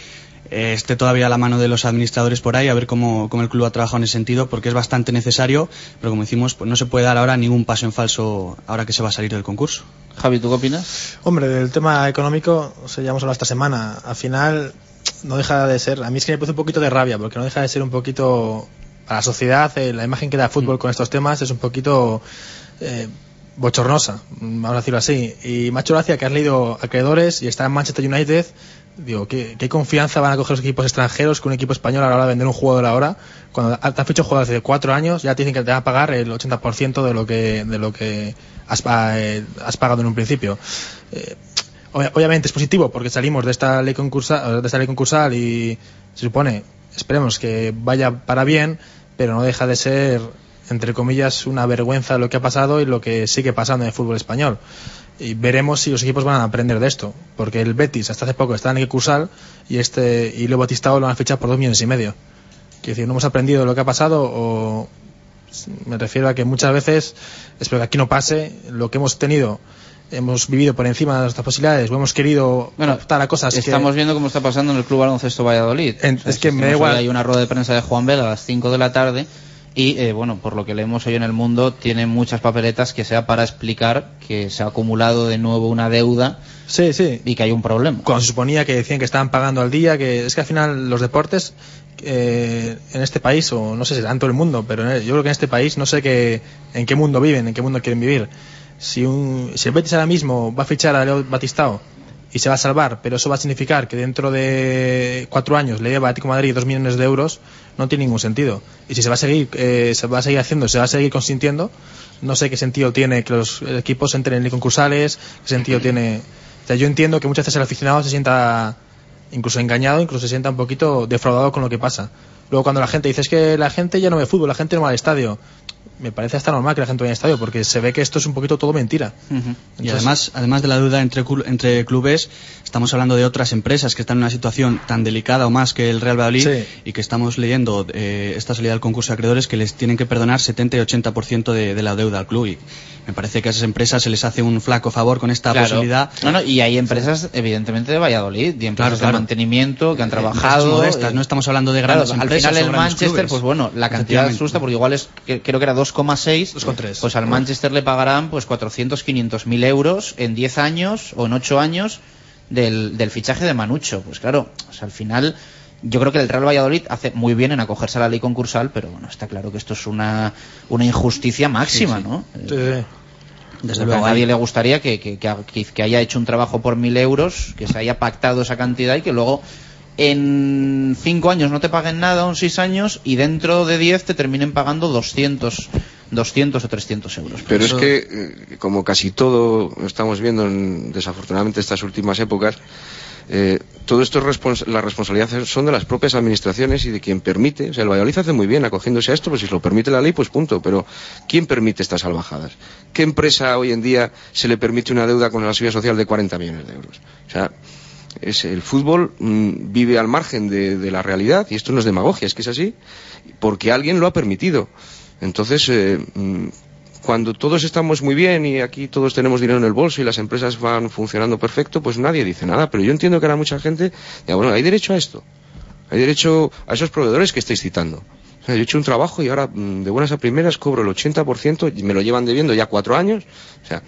eh, esté todavía a la mano de los administradores por ahí, a ver cómo, cómo el club ha trabajado en ese sentido, porque es bastante necesario, pero como decimos, pues no se puede dar ahora ningún paso en falso ahora que se va a salir del concurso. Javi, ¿tú qué opinas? Hombre, del tema económico, o sea, ya hemos hablado esta semana. Al final, no deja de ser. A mí es que me produce un poquito de rabia, porque no deja de ser un poquito. Para la sociedad, eh, la imagen que da el fútbol con estos temas es un poquito. eh, bochornosa, vamos a decirlo así. Y hecho gracia que has leído acreedores y está en Manchester United. Digo, ¿qué, qué confianza van a coger los equipos extranjeros que un equipo español a la hora de vender un jugador ahora? Cuando te has fichado jugadores de cuatro años, ya te dicen que te van a pagar el 80% de lo que, de lo que has, eh, pagado en un principio. Eh, obvia- obviamente es positivo porque salimos de esta ley concursal, de esta ley concursal y se supone, esperemos que vaya para bien, pero no deja de ser, entre comillas, una vergüenza lo que ha pasado y lo que sigue pasando en el fútbol español. Y veremos si los equipos van a aprender de esto, porque el Betis hasta hace poco está en el concursal y este y Leo Batistao lo han fichado por dos millones y medio. Quiero decir, no hemos aprendido lo que ha pasado o me refiero a que muchas veces, espero que aquí no pase, lo que hemos tenido, hemos vivido por encima de nuestras posibilidades o hemos querido optar a cosas que- Estamos viendo cómo está pasando en el Club Baloncesto Valladolid. En- O sea, es que me da igual. Hay una rueda de prensa de Juan Vela a las 5 de la tarde y, eh, bueno, por lo que leemos hoy en el mundo, tiene muchas papeletas que sea para explicar que se ha acumulado de nuevo una deuda Sí, sí. y que hay un problema. cuando se suponía que decían que estaban pagando al día, que es que al final los deportes eh, en este país, o no sé si en todo el mundo, pero el- yo creo que en este país no sé qué, en qué mundo viven, en qué mundo quieren vivir. Si, un, si el Betis ahora mismo va a fichar a Leo Batistao y se va a salvar, pero eso va a significar que dentro de cuatro años le lleva a Atlético Madrid dos millones de euros, no tiene ningún sentido. Y si se va a seguir, eh, se va a seguir haciendo, se va a seguir consintiendo, no sé qué sentido tiene que los equipos entren en concursales, qué sentido tiene. O sea, yo entiendo que muchas veces el aficionado se sienta incluso engañado, incluso se sienta un poquito defraudado con lo que pasa. Luego cuando la gente dice es que la gente ya no ve fútbol, la gente no va al estadio. Me parece hasta normal que la gente vaya al estadio porque se ve que esto es un poquito todo mentira. Y Entonces- además, además de la deuda entre, entre clubes, estamos hablando de otras empresas que están en una situación tan delicada o más que el Real Valladolid Sí. y que estamos leyendo eh, esta salida del concurso de acreedores que les tienen que perdonar 70 y 80% de, de la deuda al club. Y me parece que a esas empresas se les hace un flaco favor con esta Claro. posibilidad. No, no, y hay empresas, evidentemente, de Valladolid, y empresas Claro, de claro. mantenimiento que han Empresas trabajado. modestas, no estamos hablando de grandes Claro, empresas Al final el Manchester, clubes. pues bueno, la cantidad asusta porque igual es, que- creo que era 2,6. Pues al Manchester le pagarán pues 400, 500 mil euros en 10 años o en 8 años del, del fichaje de Manucho. Pues claro, o sea, al final yo creo que el Real Valladolid hace muy bien en acogerse a la ley concursal, pero bueno, está claro que esto es una, una injusticia máxima, Sí, sí. ¿no? Sí, sí. Desde a luego, nadie hay- le gustaría que- que- que haya hecho un trabajo por mil euros, que se haya pactado esa cantidad y que luego en cinco años no te paguen nada, o en seis años, y dentro de diez te terminen pagando 200, 200 o 300 euros. Pero es que, eh, como casi todo estamos viendo en, desafortunadamente estas últimas épocas, eh, todo esto es respons- las responsabilidades son de las propias administraciones y de quien permite. O sea, el Valladolid hace muy bien acogiéndose a esto, pues si lo permite la ley, pues punto. Pero ¿quién permite estas salvajadas? ¿Qué empresa hoy en día se le permite una deuda con la seguridad social de 40 millones de euros? O sea, es, el fútbol mm, vive al margen de, la realidad y esto no es demagogia, es que es así, porque alguien lo ha permitido. Entonces, eh, mm, cuando todos estamos muy bien y aquí todos tenemos dinero en el bolso y las empresas van funcionando perfecto, pues nadie dice nada. Pero yo entiendo que ahora mucha gente, diga, bueno, hay derecho a esto. Hay derecho a esos proveedores que estáis citando. Yo he hecho un trabajo y ahora mm, de buenas a primeras cobro el 80% y me lo llevan debiendo ya cuatro años. O sea,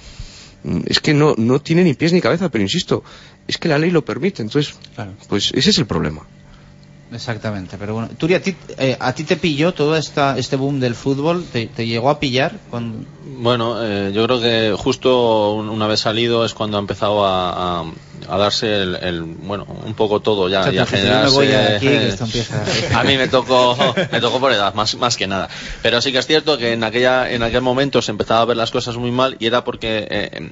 es que no, no tiene ni pies ni cabeza, pero insisto, es que la ley lo permite. Entonces, pues ese es el problema. Exactamente, pero bueno. Turi, ¿a ti, eh, ¿a ti te pilló todo esta, este boom del fútbol? ¿Te, te llegó a pillar? Cuando... Bueno, eh, yo creo que justo un- una vez salido es cuando ha empezado a, a- a darse el, el- bueno, un poco todo ya, O sea, y a voy aquí, que esto empieza- mí me tocó, me tocó por edad, más, más que nada. Pero sí que es cierto que en aquella, en aquel momento se empezaba a ver las cosas muy mal y era porque eh,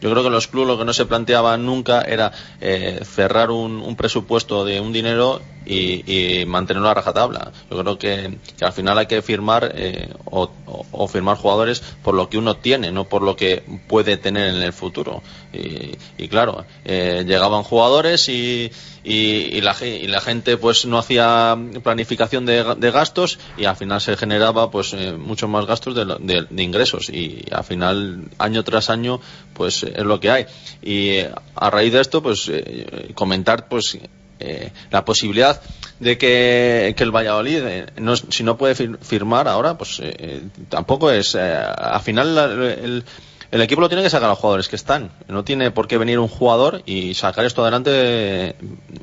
yo creo que los clubes lo que no se planteaban nunca era eh, cerrar un, un presupuesto de un dinero y, y mantenerlo a rajatabla. Yo creo que, al final hay que firmar eh, o, firmar jugadores por lo que uno tiene, no por lo que puede tener en el futuro. Y, y claro, eh, llegaban jugadores y, y, la, y la gente pues no hacía planificación de, ga- de gastos y al final se generaba pues eh, muchos más gastos de, de- de ingresos y al final año tras año pues es lo que hay y eh, a raíz de esto pues eh, comentar pues eh, la posibilidad de que, que el Valladolid, eh, no- si no puede fir- firmar ahora, pues eh, eh, tampoco es. eh, al final, la- el, el equipo lo tiene que sacar a los jugadores que están. No tiene por qué venir un jugador y sacar esto adelante eh,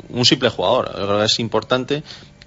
un simple jugador. Yo creo que es importante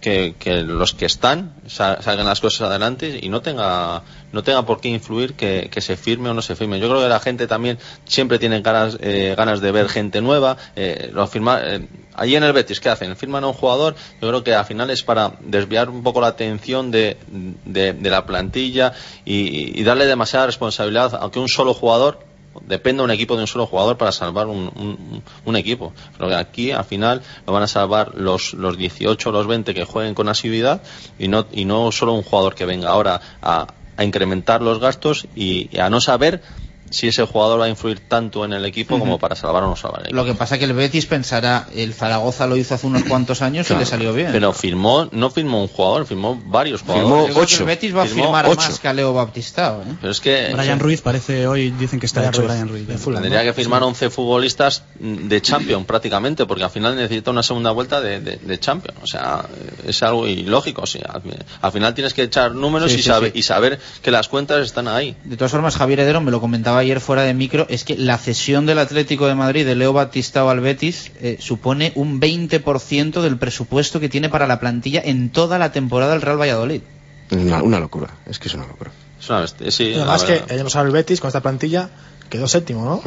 que, que los que están sa- salgan las cosas adelante y no tenga no tenga por qué influir que, se firme o no se firme. Yo creo que la gente también siempre tiene ganas eh, ganas de ver gente nueva. Eh, lo firma, eh, allí en el Betis, ¿qué hacen? Firman a un jugador. Yo creo que al final es para desviar un poco la atención de, de, la plantilla y, y darle demasiada responsabilidad a que un solo jugador depende un equipo de un solo jugador para salvar un, un- equipo. Pero aquí al final lo van a salvar los, los 18 o los 20 que jueguen con asiduidad y no, y no solo un jugador que venga ahora a, a incrementar los gastos y a no saber si ese jugador va a influir tanto en el equipo como para salvar o no salvar el equipo. Lo que pasa que el Betis pensará, el Zaragoza lo hizo hace unos cuantos años y le salió bien. Pero firmó, no firmó un jugador, firmó varios jugadores. creo que El Betis va a firmar más que a Leo Baptistao. ¿eh? Pero es que Brian Ruiz parece hoy, dicen que está Brian hecho Ruiz, Brian Ruiz. Tendría que firmar 11 futbolistas de Champion prácticamente, porque al final necesita una segunda vuelta de, de, de Champion. O sea, es algo ilógico. O sea, al, al final tienes que echar números Sí, y, sí, saber, sí. y saber que las cuentas están ahí. De todas formas, Javier Hedero me lo comentaba ayer fuera de micro, es que la cesión del Atlético de Madrid de Leo Batistao al Betis eh, supone un 20% del presupuesto que tiene para la plantilla en toda la temporada el Real Valladolid. Una, una locura, es que es una locura. Es una bestia, sí, Y además que el el Betis con esta plantilla quedó séptimo, ¿no?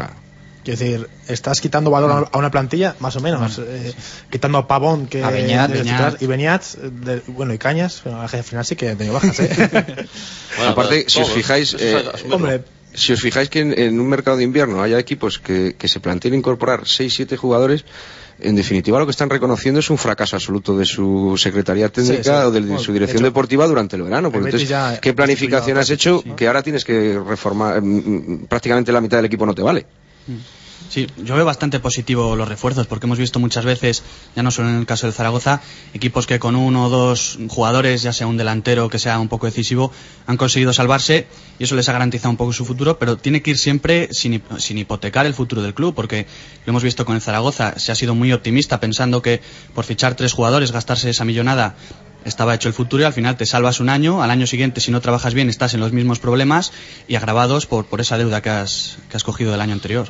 Quiero decir, estás quitando valor a- a una plantilla, más o menos. eh, quitando a Pavón que A Beñat, Beñat. titular, y Beñat, de- bueno, y Cañas, pero al final sí que ha tenido bajas, ¿eh? Aparte, si os fijáis, eh. Hombre. Si os fijáis que en, en un mercado de invierno haya equipos que, que se planteen incorporar 6-7 jugadores, en definitiva lo que están reconociendo es un fracaso absoluto de su secretaría técnica sí. o de, Bueno, su de dirección hecho, deportiva durante el verano. Porque entonces, ya ¿qué planificación has hecho que ahora tienes que reformar? mm, mm, Prácticamente la mitad del equipo no te vale. Sí, yo veo bastante positivo los refuerzos porque hemos visto muchas veces, ya no solo en el caso del Zaragoza, equipos que con uno o dos jugadores, ya sea un delantero que sea un poco decisivo, han conseguido salvarse y eso les ha garantizado un poco su futuro, pero tiene que ir siempre sin, sin hipotecar el futuro del club porque lo hemos visto con el Zaragoza, se ha sido muy optimista pensando que por fichar tres jugadores, gastarse esa millonada, estaba hecho el futuro y al final te salvas un año, al año siguiente si no trabajas bien estás en los mismos problemas y agravados por, por esa deuda que has, que has cogido del año anterior.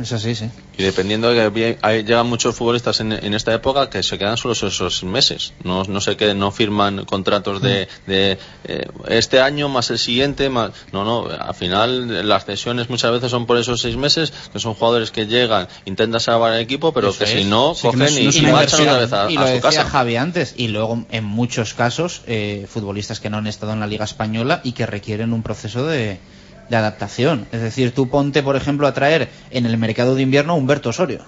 Es así, sí. Y dependiendo de que hay- llegan muchos futbolistas en, en esta época que se quedan solo esos meses. No, no sé que no firman contratos de, de, eh, este año más el siguiente. Más, no, no. Al final las cesiones muchas veces son por esos seis meses, que son jugadores que llegan, intentan salvar el equipo, pero Eso que es. si no, Sí, que cogen no y, no y marchan otra vez a, y a lo su decía casa. Javi antes y luego en muchos casos eh, futbolistas que no han estado en la liga española y que requieren un proceso de, de adaptación. Es decir tú ponte por ejemplo a traer en el mercado de invierno a Humberto Osorio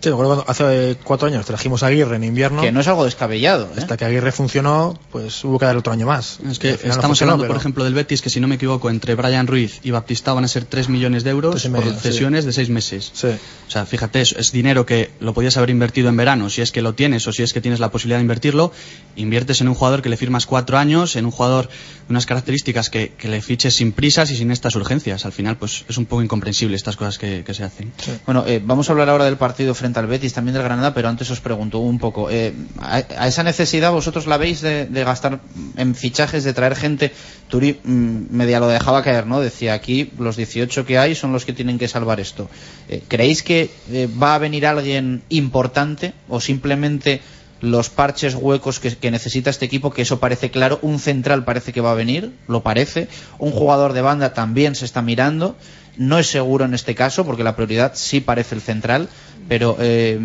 Sí, me acuerdo cuando hace cuatro años trajimos a Aguirre en invierno. que no es algo descabellado ¿eh? Hasta que Aguirre funcionó, pues hubo que dar otro año más. Es que no estamos funcionó, hablando, por ejemplo, del Betis, que si no me equivoco, entre Brian Ruiz y Baptista van a ser 3 millones de euros por sí. cesiones de 6 meses. Sí. O sea, fíjate, es, es dinero que lo podías haber invertido en verano, si es que lo tienes o si es que tienes la posibilidad de invertirlo, inviertes en un jugador que le firmas cuatro años, en un jugador de unas características que, que le fiches sin prisas y sin estas urgencias. Al final, pues es un poco incomprensible estas cosas que, que se hacen. Bueno, eh, vamos a hablar ahora del partido frente al Betis, también del Granada, pero antes os pregunto un poco, eh, a, a esa necesidad vosotros la veis de, gastar en fichajes, de traer gente? Turi mm, media lo dejaba caer, ¿no? Decía aquí los 18 que hay son los que tienen que salvar esto. Eh, ¿Creéis que eh, va a venir alguien importante o simplemente los parches huecos que necesita este equipo, que eso parece claro, un central parece que va a venir, lo parece, un jugador de banda también se está mirando, no es seguro en este caso porque la prioridad sí parece el central, pero eh,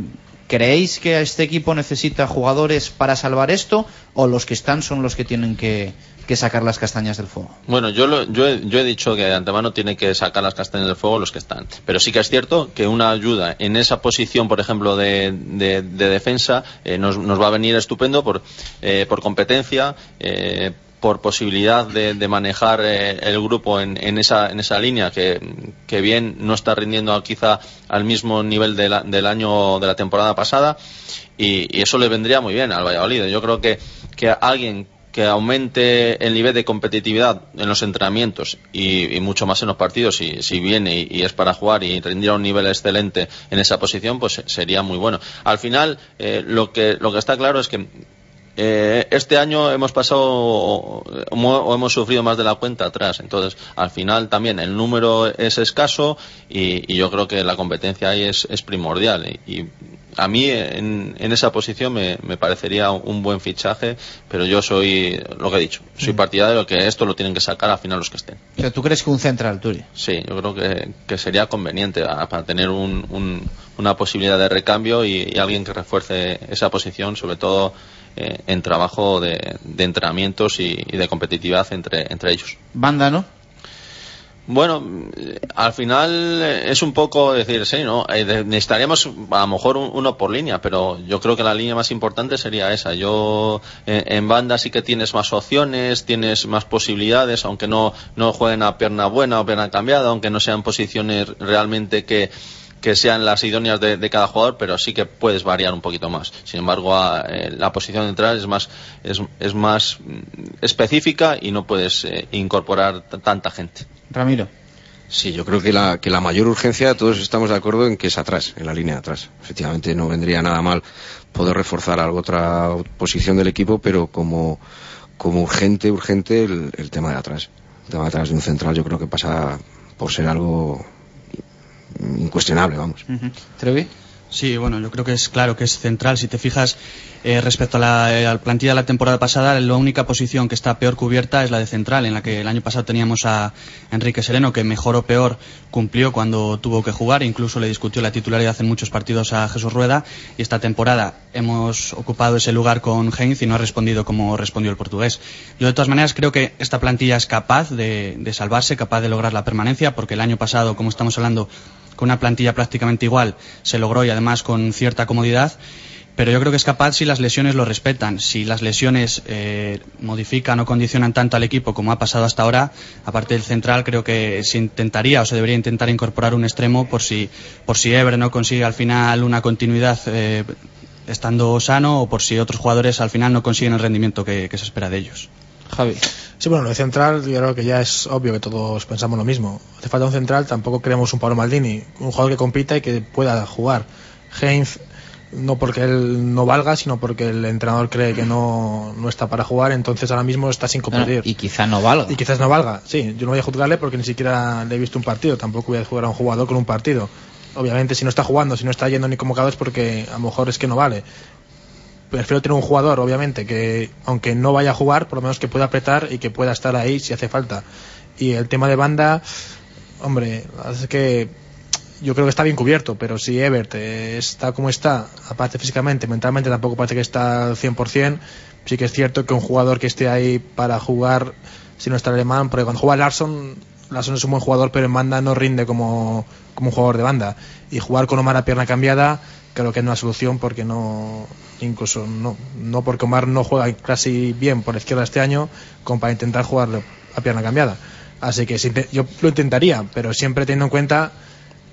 ¿Creéis que este equipo necesita jugadores para salvar esto o los que están son los que tienen que, que sacar las castañas del fuego? Bueno, yo, lo- yo, he, yo he dicho que de antemano tiene que sacar las castañas del fuego los que están. Pero sí que es cierto que una ayuda en esa posición, por ejemplo, de, de- de defensa, eh, nos, nos va a venir estupendo por, eh, por competencia, eh, por posibilidad de, de manejar eh, el grupo en, en esa, en esa línea que, bien no está rindiendo quizá al mismo nivel de la- del año de la temporada pasada y, eso le vendría muy bien al Valladolid. Yo creo que, que alguien que aumente el nivel de competitividad en los entrenamientos y, mucho más en los partidos si, viene y, y es para jugar y rendir a un nivel excelente en esa posición pues sería muy bueno al final eh, lo que lo que está claro es que eh, este año hemos pasado o, o hemos sufrido más de la cuenta atrás entonces al final también el número es escaso y, y yo creo que la competencia ahí es, es primordial y, y a mí en, en esa posición me, me parecería un buen fichaje, pero yo soy, lo que he dicho, soy Mm. partidario de que esto lo tienen que sacar al final los que estén. O sea, ¿tú crees que un central, Turi? Sí, yo creo que, que sería conveniente a- para tener un- un- una posibilidad de recambio y, y alguien que refuerce esa posición, sobre todo eh, en trabajo de, de entrenamientos y, y de competitividad entre, entre ellos. Banda, ¿no? Bueno, al final eh, es un poco decir, sí, ¿no? Eh, necesitaríamos a lo mejor un- uno por línea, pero yo creo que la línea más importante sería esa. Yo eh, en banda sí que tienes más opciones, tienes más posibilidades, aunque no, no jueguen a pierna buena o pierna cambiada, aunque no sean posiciones realmente que que sean las idóneas de, de cada jugador, pero sí que puedes variar un poquito más. Sin embargo, a- eh, la posición central es más es, es más mm, específica y no puedes eh, incorporar tanta gente. Ramiro. Sí, yo creo que la, que la mayor urgencia, todos estamos de acuerdo en que es atrás, en la línea de atrás. Efectivamente, no vendría nada mal poder reforzar alguna otra posición del equipo, pero como, como urgente, urgente el, el tema de atrás. El tema de atrás de un central yo creo que pasa por ser algo incuestionable, vamos. ¿Trevi? Sí, bueno, yo creo que es claro que es central. Si te fijas eh, respecto a la, eh, a la plantilla de la temporada pasada, la única posición que está peor cubierta es la de central, en la que el año pasado teníamos a Enrique Sereno, que mejor o peor cumplió cuando tuvo que jugar, incluso le discutió la titularidad en muchos partidos a Jesús Rueda, y esta temporada hemos ocupado ese lugar con Heinz y no ha respondido como respondió el portugués. Yo de todas maneras creo que esta plantilla es capaz de, de salvarse, capaz de lograr la permanencia, porque el año pasado, como estamos hablando, con una plantilla prácticamente igual se logró y además con cierta comodidad. Pero yo creo que es capaz si las lesiones lo respetan. Si las lesiones eh, modifican o condicionan tanto al equipo como ha pasado hasta ahora, aparte del central, creo que se intentaría o se debería intentar incorporar un extremo por si, por si Ebre no consigue al final una continuidad eh, estando sano o por si otros jugadores al final no consiguen el rendimiento que se espera de ellos. Javi. Sí, bueno, lo de central, yo creo que ya es obvio que todos pensamos lo mismo. Hace falta un central, tampoco queremos un Pablo Maldini, un jugador que compita y que pueda jugar. Heinz, no porque él no valga, sino porque el entrenador cree que no, no está para jugar, entonces ahora mismo está sin competir. y quizá no valga. Y quizás no valga, sí. Yo no voy a juzgarle porque ni siquiera le he visto un partido, tampoco voy a jugar a un jugador con un partido. Obviamente, si no está jugando, si no está yendo ni convocado es porque a lo mejor es que no vale prefiero tener un jugador, obviamente, que aunque no vaya a jugar, por lo menos que pueda apretar y que pueda estar ahí si hace falta. Y el tema de banda, hombre, es que yo creo que está bien cubierto, pero si Ebert eh, está como está, aparte físicamente, mentalmente tampoco parece que está al 100%, sí que es cierto que un jugador que esté ahí para jugar, si no está el alemán, porque cuando juega Larson, Larson es un buen jugador, pero en banda no rinde como, como un jugador de banda. Y jugar con Omar a pierna cambiada, creo que no es una solución porque no, incluso no, no porque Omar no juega casi bien por la izquierda este año, como para intentar jugar a pierna cambiada. Así que si- yo lo intentaría, pero siempre teniendo en cuenta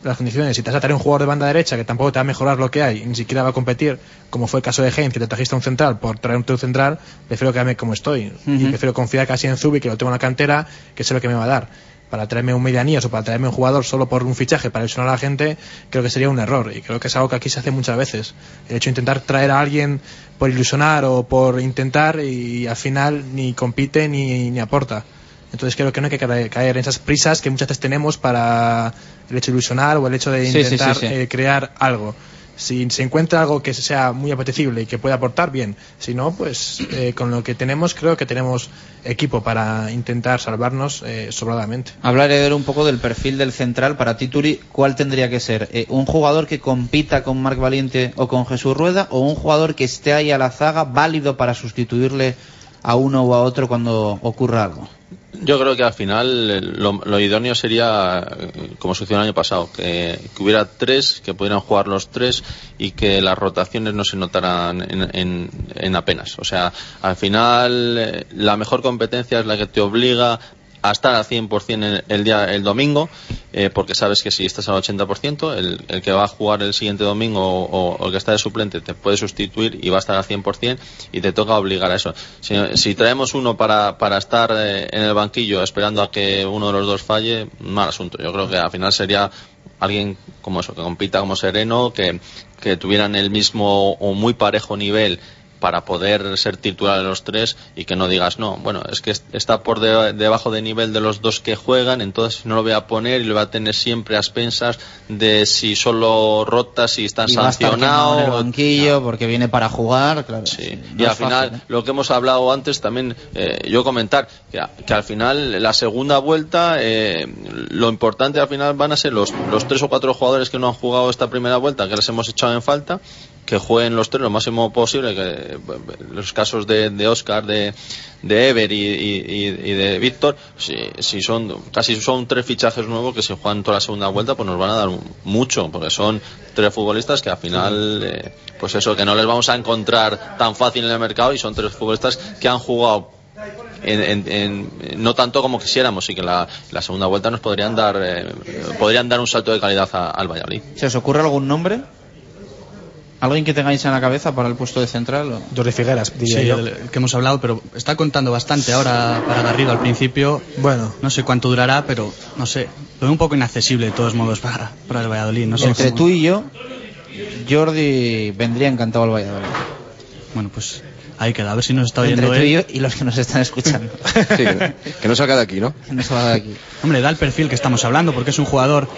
las condiciones. Si te vas a traer un jugador de banda derecha que tampoco te va a mejorar lo que hay, ni siquiera va a competir, como fue el caso de Heinz, que te trajiste a un central por traerte un central, prefiero quedarme como estoy. Y prefiero confiar casi en Zubi, que lo tengo en la cantera, que sé lo que me va a dar. Para traerme un medianías o para traerme un jugador solo por un fichaje para ilusionar a la gente, creo que sería un error. Y creo que es algo que aquí se hace muchas veces. El hecho de intentar traer a alguien por ilusionar o por intentar y al final ni compite ni, ni aporta. Entonces creo que no hay que caer en esas prisas que muchas veces tenemos para el hecho de ilusionar o el hecho de sí, intentar sí, sí. eh, crear algo. Si se encuentra algo que sea muy apetecible y que pueda aportar, bien. Si no, pues eh, con lo que tenemos, creo que tenemos equipo para intentar salvarnos eh, sobradamente. Hablaré un poco del perfil del central. Para ti, Turi, ¿cuál tendría que ser? Eh, ¿Un jugador que compita con Marc Valiente o con Jesús Rueda? ¿O un jugador que esté ahí a la zaga, válido para sustituirle a uno o a otro cuando ocurra algo? Yo creo que al final eh, lo, lo idóneo sería, eh, como sucedió el año pasado, que, hubiera tres, que pudieran jugar los tres y que las rotaciones no se notaran en, en- en apenas. O sea, al final eh, la mejor competencia es la que te obliga a estar al 100% en el día el domingo, eh, porque sabes que si estás al 80%, el, el que va a jugar el siguiente domingo o, el que está de suplente te puede sustituir y va a estar al 100% y te toca obligar a eso. Si, si traemos uno para, para estar eh, en el banquillo esperando a que uno de los dos falle, mal asunto. Yo creo que al final sería alguien como eso, que compita como sereno, que, que tuvieran el mismo o muy parejo nivel para poder ser titular de los tres y que no digas no, bueno, es que está por de- debajo de nivel de los dos que juegan, entonces no lo voy a poner y lo voy a tener siempre a expensas de si solo rota, si está Y va a estar quemado en el sancionado. banquillo porque viene para jugar, claro. Sí. no y al final, ¿eh? lo que hemos hablado antes también, eh, yo comentar que, que al final, la segunda vuelta, eh, lo importante al final van a ser los, los tres o cuatro jugadores que no han jugado esta primera vuelta, que les hemos echado en falta, que jueguen los tres lo máximo posible, que los casos de, de Oscar, de, de Ever y, y- y- de Víctor, si, si son casi son tres fichajes nuevos que si juegan toda la segunda vuelta, pues nos van a dar mucho, porque son tres futbolistas que al final, eh, pues eso, que no les vamos a encontrar tan fácil en el mercado y son tres futbolistas que han jugado en, en- en- no tanto como quisiéramos y que la, la segunda vuelta nos podrían dar eh, podrían dar un salto de calidad a- al Valladolid. ¿Se os ocurre algún nombre? ¿Alguien que tengáis en la cabeza para el puesto de central? o? Jordi Figueras, diría Sí, yo. el, el que hemos hablado, pero está contando bastante ahora para Garrido al principio. Bueno. No sé cuánto durará, pero no sé. Lo veo un poco inaccesible de todos modos para, para el Valladolid. No sé Entre cómo- tú y yo, Jordi vendría encantado al Valladolid. Bueno, pues ahí queda. A ver si nos está Entre oyendo tú él. y yo y los que nos están escuchando. Sí, que no salga de aquí, ¿no? Que no salga de aquí. Hombre, da el perfil que estamos hablando, porque es un jugador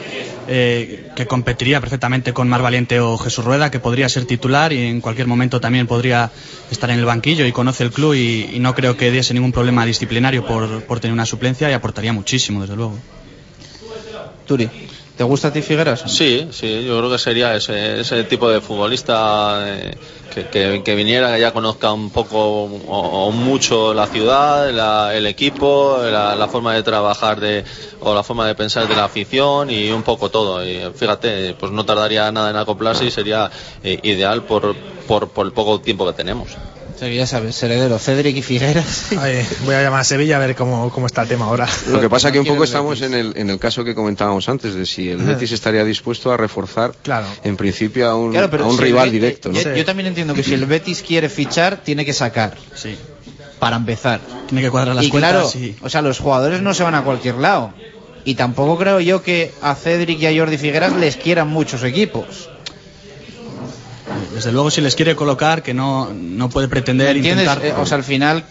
eh, que competiría perfectamente con Mar Valiente o Jesús Rueda, que podría ser titular y en cualquier momento también podría estar en el banquillo y conoce el club y, y no creo que diese ningún problema disciplinario por, por tener una suplencia y aportaría muchísimo, desde luego. Turi, ¿te gusta a ti Figueras? Sí, sí, yo creo que sería ese, ese tipo de futbolista eh, que, viniera, que ya conozca un poco o, mucho la ciudad, la- el equipo, la, la forma de trabajar de, o la forma de pensar de la afición y un poco todo. Y fíjate, pues no tardaría nada en acoplarse y sería eh, ideal por, por, por el poco tiempo que tenemos. O sea, que ya sabes, heredero, Cedric y Figueras. Ay, voy a llamar a Sevilla a ver cómo, cómo está el tema ahora. Lo que pasa no que un poco estamos en el, en el caso que comentábamos antes, de si el Betis estaría dispuesto a reforzar, Claro. en principio, a un, Claro, pero a un si el rival directo, ¿no? Yo, yo también entiendo que si el Betis quiere fichar, tiene que sacar. Sí. Para empezar. Tiene que cuadrar las y cuentas claro, y- o sea, los jugadores no se van a cualquier lado. Y tampoco creo yo que a Cedric y a Jordi Figueras les quieran muchos equipos. Desde luego, si les quiere colocar, que no, no puede pretender intentar. Eh, o sea, al final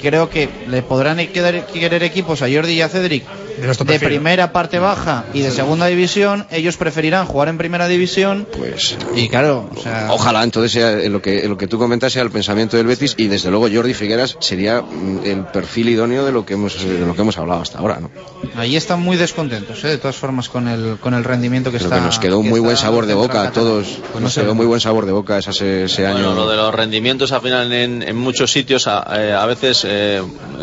creo que le podrán quedar- querer equipos a Jordi y a Cedric De primera parte baja y de segunda división. Ellos preferirán jugar en primera división. Pues Y claro, o sea, Ojalá entonces sea en lo que en lo que tú comentas sea el pensamiento del Betis y desde luego Jordi Figueras sería mm, el perfil idóneo de lo que hemos de lo que hemos hablado hasta ahora, ¿no? ahí están muy descontentos, ¿eh? de todas formas, con el, con el rendimiento que Creo está. que nos quedó un que muy buen sabor de boca a todos. nos quedó muy buen sabor de boca ese, ese año. Bueno, lo de los rendimientos al final en, en muchos sitios a, eh, a veces eh,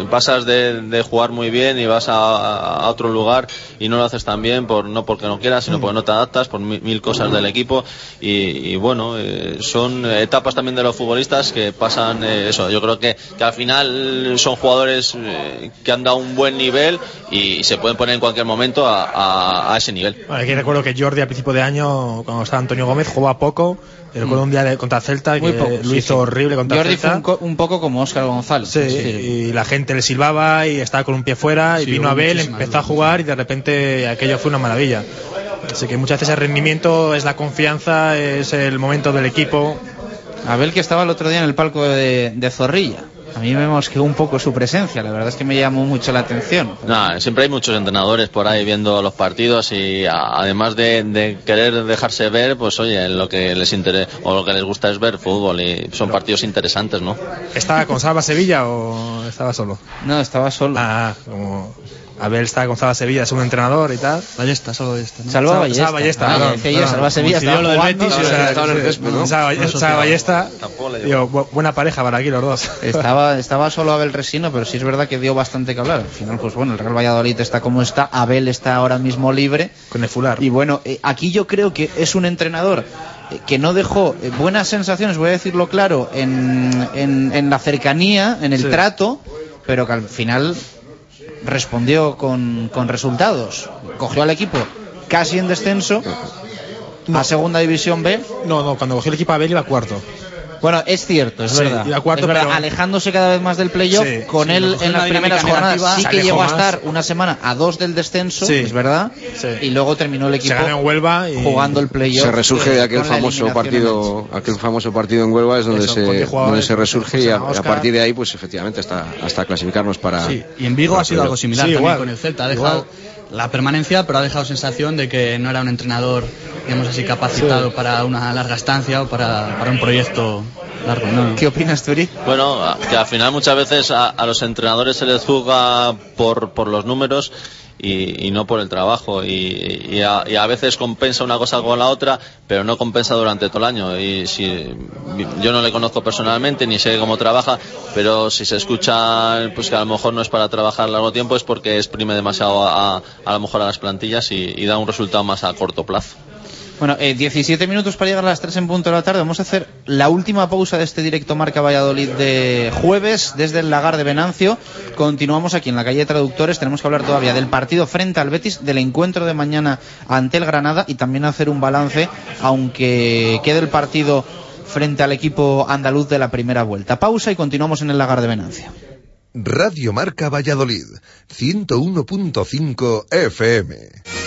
pasas de, de jugar muy bien y vas a, a otro lugar y no lo haces tan bien por no porque no quieras sino porque no te adaptas por mil, mil cosas del equipo y, y bueno eh, son etapas también de los futbolistas que pasan eh, eso yo creo que, al final son jugadores eh, que han dado un buen nivel y se pueden poner en cualquier momento a, a- a ese nivel aquí recuerdo que Jordi al principio de año, cuando estaba Antonio Gómez, jugaba poco. Y recuerdo un día contra Celta Muy que poco, lo sí, hizo sí. horrible contra Jordi fue Celta. un, co- un poco como Óscar González. Sí, y la gente le silbaba y estaba con un pie fuera y vino Abel, empezó a jugar y de repente aquello fue una maravilla. Así que muchas veces el rendimiento es la confianza, es el momento del equipo. Abel que estaba el otro día en el palco de, de Zorrilla. A mí me mosqueó un poco su presencia, la verdad es que me llamó mucho la atención. Nah, siempre hay muchos entrenadores por ahí viendo los partidos y además de, de querer dejarse ver, pues oye, lo que les interesa o lo que les gusta es ver fútbol y son partidos interesantes, ¿no? ¿Estaba con Salva Sevilla o estaba solo? No, estaba solo. Ah, como Abel estaba con Salva Sevilla, es un entrenador y tal. Ballesta, Salva Ballesta. ¿no? Salva Salva- Ballesta. Salva Ballesta, Ah, yo, perdón. Salva Sevilla estaba lo del jugando, Betis y sí, Salva- estaba en el césped, ¿no? Ballesta. Digo, bu- buena pareja para aquí los dos. Estaba, estaba solo Abel Resino, pero sí es verdad que dio bastante que hablar. Al final, pues bueno, el Real Valladolid está como está, Abel está ahora mismo libre. Con el fular. Y bueno, eh, aquí yo creo que es un entrenador eh, que no dejó eh, buenas sensaciones, voy a decirlo claro, en, en, en la cercanía, en el Sí. trato, pero que al final respondió con, con resultados. Cogió al equipo casi en descenso a Segunda División B. No, no, cuando cogió el equipo Abel iba cuarto. Bueno, es cierto, es Sí, verdad. iba cuarto, Es verdad, pero- alejándose cada vez más del playoff, Sí, con sí, él en las primeras jornadas sí que llegó a estar una semana a dos del descenso, Sí. es verdad, Sí. y luego terminó el equipo Se ganó en Huelva y jugando el playoff. se resurge de aquel famoso partido aquel famoso partido en Huelva es donde Eso, se donde resurge y a, a partir de ahí pues efectivamente hasta hasta clasificarnos para Sí, y en Vigo ha sido algo similar Sí, también igual. con el Celta. Ha dejado la permanencia, pero ha dejado sensación de que no era un entrenador, digamos así, capacitado para una larga estancia o para, para un proyecto largo. No. ¿Qué opinas, Turi? Bueno, que al final muchas veces a, a los entrenadores se les juzga por, por los números y, y no por el trabajo. Y, y a, y a veces compensa una cosa con la otra, pero no compensa durante todo el año. Y si yo no le conozco personalmente ni sé cómo trabaja, pero si se escucha pues que a lo mejor no es para trabajar largo tiempo es porque exprime demasiado a, a, lo mejor a las plantillas y da un resultado más a corto plazo. Bueno, eh, 17 minutos para llegar a las 3 en punto de la tarde. Vamos a hacer la última pausa de este directo Marca Valladolid de jueves desde el lagar de Venancio. Continuamos aquí en la calle de Traductores. Tenemos que hablar todavía del partido frente al Betis, del encuentro de mañana ante el Granada y también hacer un balance, aunque quede el partido frente al equipo andaluz de la primera vuelta. Pausa y continuamos en el lagar de Venancio. Radio Marca Valladolid, 101.5 FM.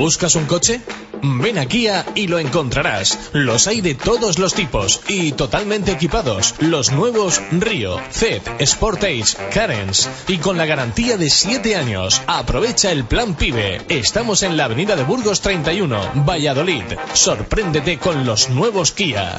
¿Buscas un coche? Ven a Kia y lo encontrarás. Los hay de todos los tipos y totalmente equipados. Los nuevos Río, Zed, Sportage, Carens y con la garantía de 7 años. Aprovecha el plan PIBE. Estamos en la avenida de Burgos 31, Valladolid. Sorpréndete con los nuevos Kia.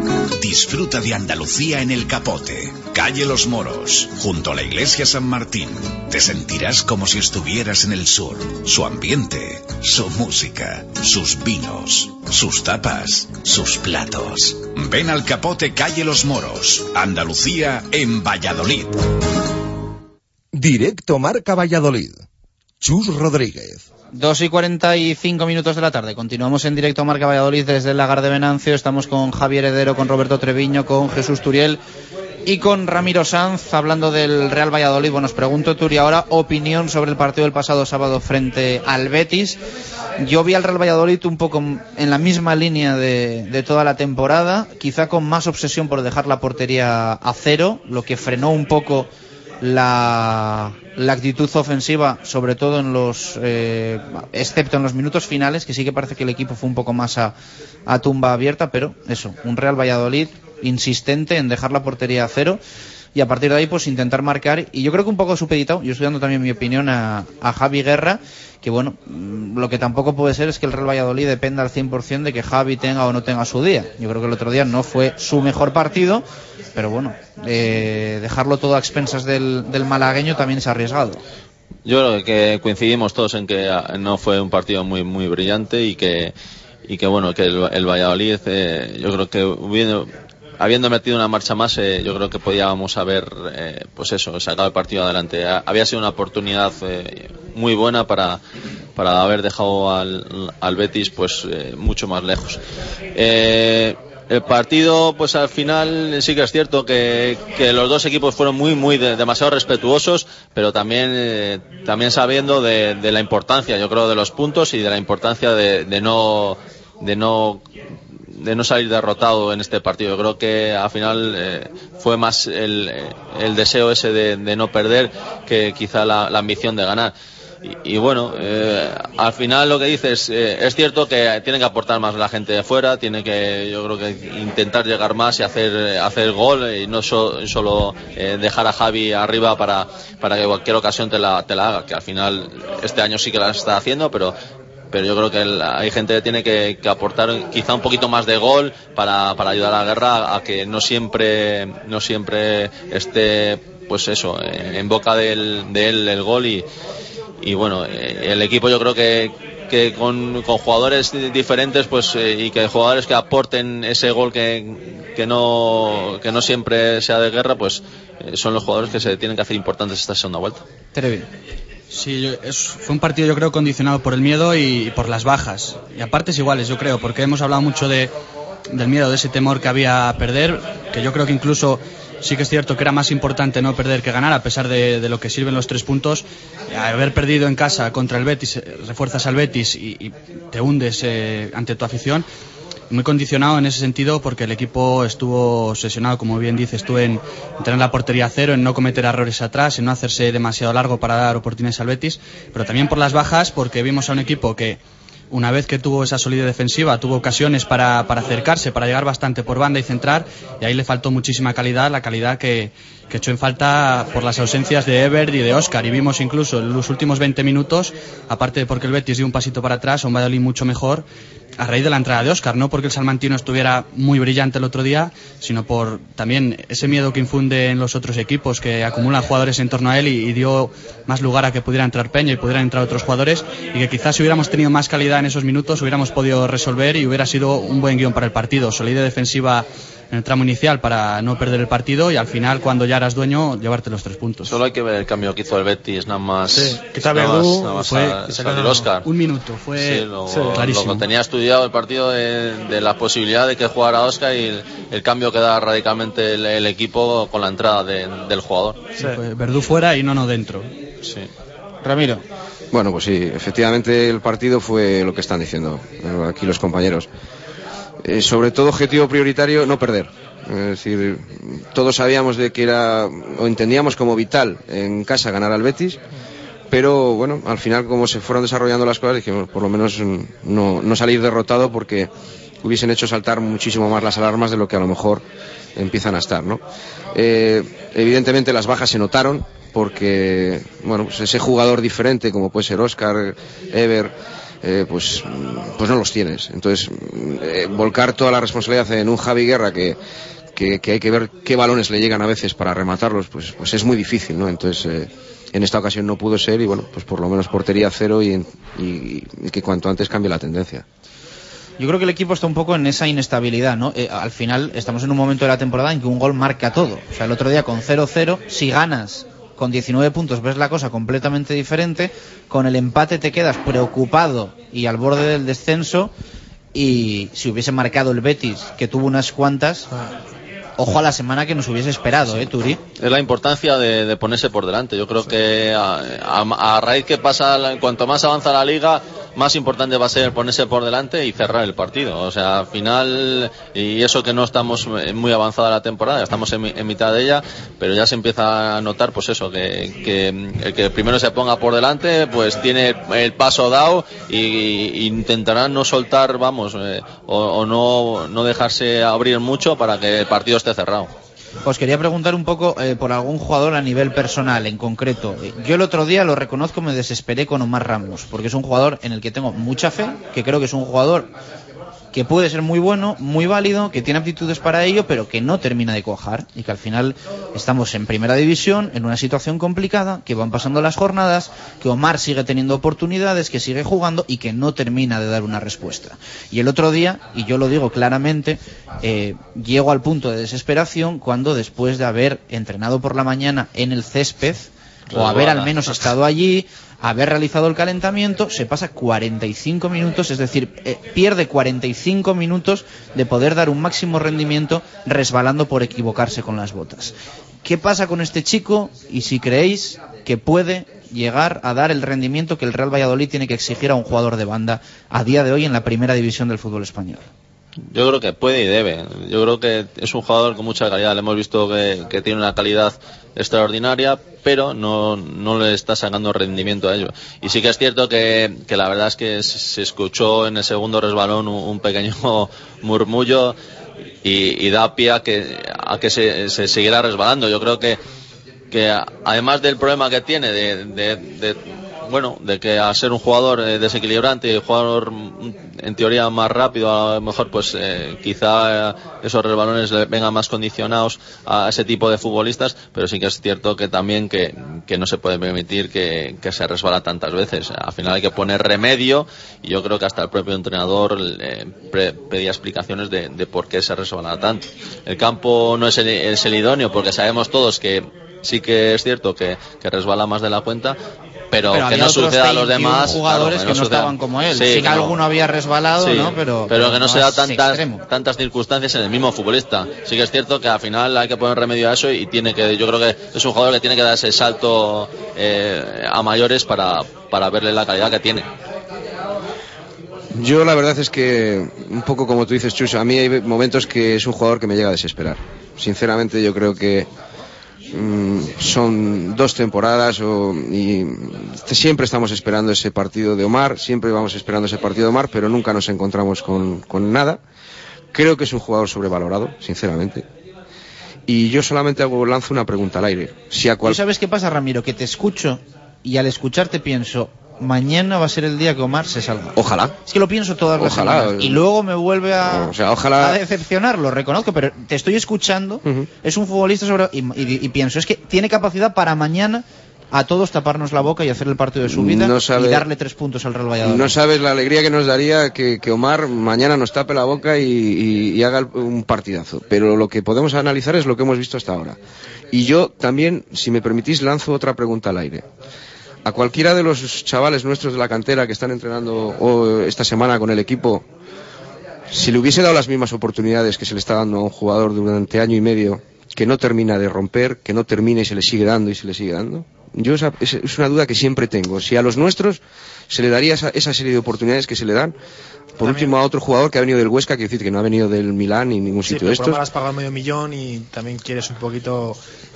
Disfruta de Andalucía en el Capote, calle Los Moros, junto a la iglesia San Martín. Te sentirás como si estuvieras en el sur. Su ambiente, su música, sus vinos, sus tapas, sus platos. Ven al Capote, calle Los Moros, Andalucía en Valladolid. Directo Marca Valladolid. Chus Rodríguez. 2 y 45 minutos de la tarde. Continuamos en directo a Marca Valladolid desde el Lagar de Venancio. Estamos con Javier Heredero, con Roberto Treviño, con Jesús Turiel y con Ramiro Sanz hablando del Real Valladolid. Bueno, os pregunto, Turi, ahora opinión sobre el partido del pasado sábado frente al Betis. Yo vi al Real Valladolid un poco en la misma línea de, de toda la temporada, quizá con más obsesión por dejar la portería a cero, lo que frenó un poco la, la actitud ofensiva, sobre todo en los, eh, excepto en los minutos finales, que sí que parece que el equipo fue un poco más a, a tumba abierta, pero eso, un Real Valladolid insistente en dejar la portería a cero y a partir de ahí pues intentar marcar y yo creo que un poco supeditado, yo estoy dando también mi opinión a, a Javi Guerra, que bueno, mm, lo que tampoco puede ser es que el Real Valladolid dependa al 100% de que Javi tenga o no tenga su día. Yo creo que el otro día no fue su mejor partido, pero bueno, eh, dejarlo todo a expensas del, del malagueño también es arriesgado. Yo creo que coincidimos todos en que ah, no fue un partido muy muy brillante y que y que bueno que el, Valladolid eh, yo creo que hubiendo, habiendo metido una marcha más eh, yo creo que podíamos haber eh, pues eso sacado el partido adelante. Ha- había sido una oportunidad eh, muy buena para para haber dejado al, al Betis pues mucho más lejos. El partido, pues al final sí que es cierto que, los dos equipos fueron muy, muy de- demasiado respetuosos, pero también, también sabiendo de, la importancia, yo creo, de los puntos y de la importancia de no, de no, de no salir derrotado en este partido. Creo que al final eh, fue más el, el deseo ese de, de no perder que quizá la, la ambición de ganar. Y, bueno, eh, al final lo que dices, eh, es cierto que tiene que aportar más la gente de fuera, tiene que, yo creo que intentar llegar más y hacer, hacer gol y no so- solo eh, dejar a Javi arriba para, para que cualquier ocasión te la, te la haga, que al final este año sí que la está haciendo, pero pero yo creo que hay gente que tiene que, aportar quizá un poquito más de gol para, para ayudar a la guerra a que no siempre no siempre esté pues eso en boca de él el gol y, y bueno eh, el equipo yo creo que que con, con jugadores di- diferentes pues eh, y que jugadores que aporten ese gol que, que no que no siempre sea de guerra pues eh, son los jugadores que se tienen que hacer importantes esta segunda vuelta Sí, es- fue un partido yo creo condicionado por el miedo y, y por las bajas. Y a partes iguales yo creo, porque hemos hablado mucho de, del miedo, de ese temor que había a perder, que yo creo que incluso sí que es cierto que era más importante no perder que ganar, a pesar de, de lo que sirven los tres puntos. Haber perdido en casa contra el Betis, eh, refuerzas al Betis y, y te hundes eh, ante tu afición. Muy condicionado en ese sentido porque el equipo estuvo obsesionado, como bien dices tú, en tener la portería cero, en no cometer errores atrás, en no hacerse demasiado largo para dar oportunidades al Betis, pero también por las bajas porque vimos a un equipo que una vez que tuvo esa solidez defensiva, tuvo ocasiones para, acercarse, para llegar bastante por banda y centrar, y ahí le faltó muchísima calidad, la calidad que, echó en falta por las ausencias de Ebert y de Oscar. Y vimos incluso en los últimos 20 minutos, aparte de porque el Betis dio un pasito para atrás, un Valladolid mucho mejor, a raíz de la entrada de Oscar, no porque el salmantino estuviera muy brillante el otro día, sino por también ese miedo que infunde en los otros equipos, que acumulan jugadores en torno a él y, dio más lugar a que pudiera entrar Peña y pudieran entrar otros jugadores, y que quizás si hubiéramos tenido más calidad en esos minutos hubiéramos podido resolver y hubiera sido un buen guion para el partido. Solidez defensiva en el tramo inicial para no perder el partido y al final, cuando ya eras dueño, llevarte los tres puntos. Solo hay que ver el cambio que hizo el Betis, nada más. Sí, nada Verdú, más, nada más fue- a- que sacaron Oscar. un minuto, fue Sí, lo, sí, lo clarísimo. tenía estudiado el partido de, de la posibilidad de que jugara Oscar y el, el cambio que da radicalmente el, el equipo con la entrada de- del jugador. Sí, fue Verdú fuera y Nono dentro. Sí. Ramiro. Bueno, pues sí, efectivamente el partido fue lo que están diciendo eh, aquí los compañeros. Eh, sobre todo objetivo prioritario, no perder. Es decir, todos sabíamos de que era, o entendíamos como vital en casa ganar al Betis, pero bueno, al final como se fueron desarrollando las cosas, dijimos por lo menos mm, no, no salir derrotado porque hubiesen hecho saltar muchísimo más las alarmas de lo que a lo mejor empiezan a estar, ¿no? Eh, evidentemente las bajas se notaron porque, bueno, pues ese jugador diferente como puede ser Oscar, Ever, eh, pues, pues no los tienes. Entonces, eh, volcar toda la responsabilidad en un Javi Guerra que, que, que hay que ver qué balones le llegan a veces para rematarlos, pues, pues es muy difícil, ¿no? Entonces, eh, en esta ocasión no pudo ser y bueno, pues por lo menos portería cero y, y- que cuanto antes cambie la tendencia. Yo creo que el equipo está un poco en esa inestabilidad, ¿no? Al final estamos en un momento de la temporada en que un gol marca todo. O sea, el otro día con 0-0, si ganas con 19 puntos ves la cosa completamente diferente, con el empate te quedas preocupado y al borde del descenso y si hubiese marcado el Betis, que tuvo unas cuantas, ojo a la semana que nos hubiese esperado, ¿eh, Turi? Es la importancia de, ponerse por delante. Yo creo que a, a- raíz que pasa, cuanto más avanza la liga, más importante va a ser ponerse por delante y cerrar el partido. O sea, al final, y eso que no estamos muy avanzada la temporada, estamos en, mi- en mitad de ella, pero ya se empieza a notar, pues eso, que, que el que primero se ponga por delante, pues tiene el paso dado y, y intentarán no soltar, vamos, eh, o, o no, no dejarse abrir mucho para que el partido esté cerrado. Os quería preguntar un poco eh, por algún jugador a nivel personal, en concreto. Eh, Yo el otro día, lo reconozco, me desesperé con Omar Ramos, porque es un jugador en el que tengo mucha fe, que creo que es un jugador que puede ser muy bueno, muy válido, que tiene aptitudes para ello, pero que no termina de cuajar y que al final estamos en primera división, en una situación complicada, que van pasando las jornadas, que Omar sigue teniendo oportunidades, que sigue jugando y que no termina de dar una respuesta. Y el otro día, y yo lo digo claramente, eh, llego al punto de desesperación cuando después de haber entrenado por la mañana en el césped, o haber al menos estado allí, haber realizado el calentamiento, se pasa 45 minutos, es decir, eh, pierde 45 minutos de poder dar un máximo rendimiento resbalando por equivocarse con las botas. ¿Qué pasa con este chico y si creéis que puede llegar a dar el rendimiento que el Real Valladolid tiene que exigir a un jugador de banda a día de hoy en la primera división del fútbol español? Yo creo que puede y debe. Yo creo que es un jugador con mucha calidad. Hemos visto que tiene una calidad extraordinaria, pero no, no le está sacando rendimiento a ello. Y sí que es cierto que, que la verdad es que se escuchó en el segundo resbalón un, pequeño murmullo y, da pie a que, a que se, se siguiera resbalando. Yo creo que, que además del problema que tiene de bueno, de que al ser un jugador eh, desequilibrante jugador mm, en teoría más rápido, a lo mejor pues eh, quizá eh, esos resbalones le vengan más condicionados a ese tipo de futbolistas, pero sí que es cierto que también que, no se puede permitir que, se resbala tantas veces. Al final hay que poner remedio y yo creo que hasta el propio entrenador eh, pedía explicaciones de, por qué se resbala tanto. El campo no es el, es el idóneo porque sabemos todos que sí que es cierto que resbala más de la cuenta, pero, pero que no suceda a los demás jugadores claro, que, no, suceda... estaban como él. Sí, sí que claro. alguno había resbalado sí, no pero, pero, que no, no se da tantas tantas circunstancias en el mismo futbolista. Sí que es cierto que al final hay que poner remedio a eso y tiene que yo creo que es un jugador que tiene que dar ese salto eh, a mayores para, para verle la calidad que tiene. Yo la verdad es que, un poco como tú dices, Chus, a mí hay momentos que es un jugador que me llega a desesperar. Sinceramente yo creo que son dos temporadas o, y siempre estamos esperando ese partido de Omar, siempre vamos esperando ese partido de Omar, pero nunca nos encontramos con, con nada. Creo que es un jugador sobrevalorado, sinceramente. Y yo solamente hago, lanzo una pregunta al aire. Si a cual... ¿Tú sabes qué pasa, Ramiro? Que te escucho y al escucharte pienso, mañana va a ser el día que Omar se salga. Ojalá. Es que lo pienso todas las ojalá. semanas. Y luego me vuelve a, o sea, ojalá. a decepcionar, lo reconozco, pero te estoy escuchando. Uh -huh. Es un futbolista sobre. Y, y, y, pienso, es que tiene capacidad para mañana a todos taparnos la boca y hacer el partido de su vida no sabe, y darle tres puntos al Real Valladolid. No sabes la alegría que nos daría que, que Omar mañana nos tape la boca y, y, haga un partidazo. Pero lo que podemos analizar es lo que hemos visto hasta ahora. Y yo también, si me permitís, lanzo otra pregunta al aire a cualquiera de los chavales nuestros de la cantera que están entrenando esta semana con el equipo, si le hubiese dado las mismas oportunidades que se le está dando a un jugador durante año y medio, que no termina de romper, que no termina y se le sigue dando y se le sigue dando, yo es una duda que siempre tengo. Si a los nuestros se le daría esa, esa serie de oportunidades que se le dan, por también. último a otro jugador que ha venido del Huesca, que decir que no ha venido del Milán ni ningún sí, sitio de estos. has pagado medio millón y también quieres un poquito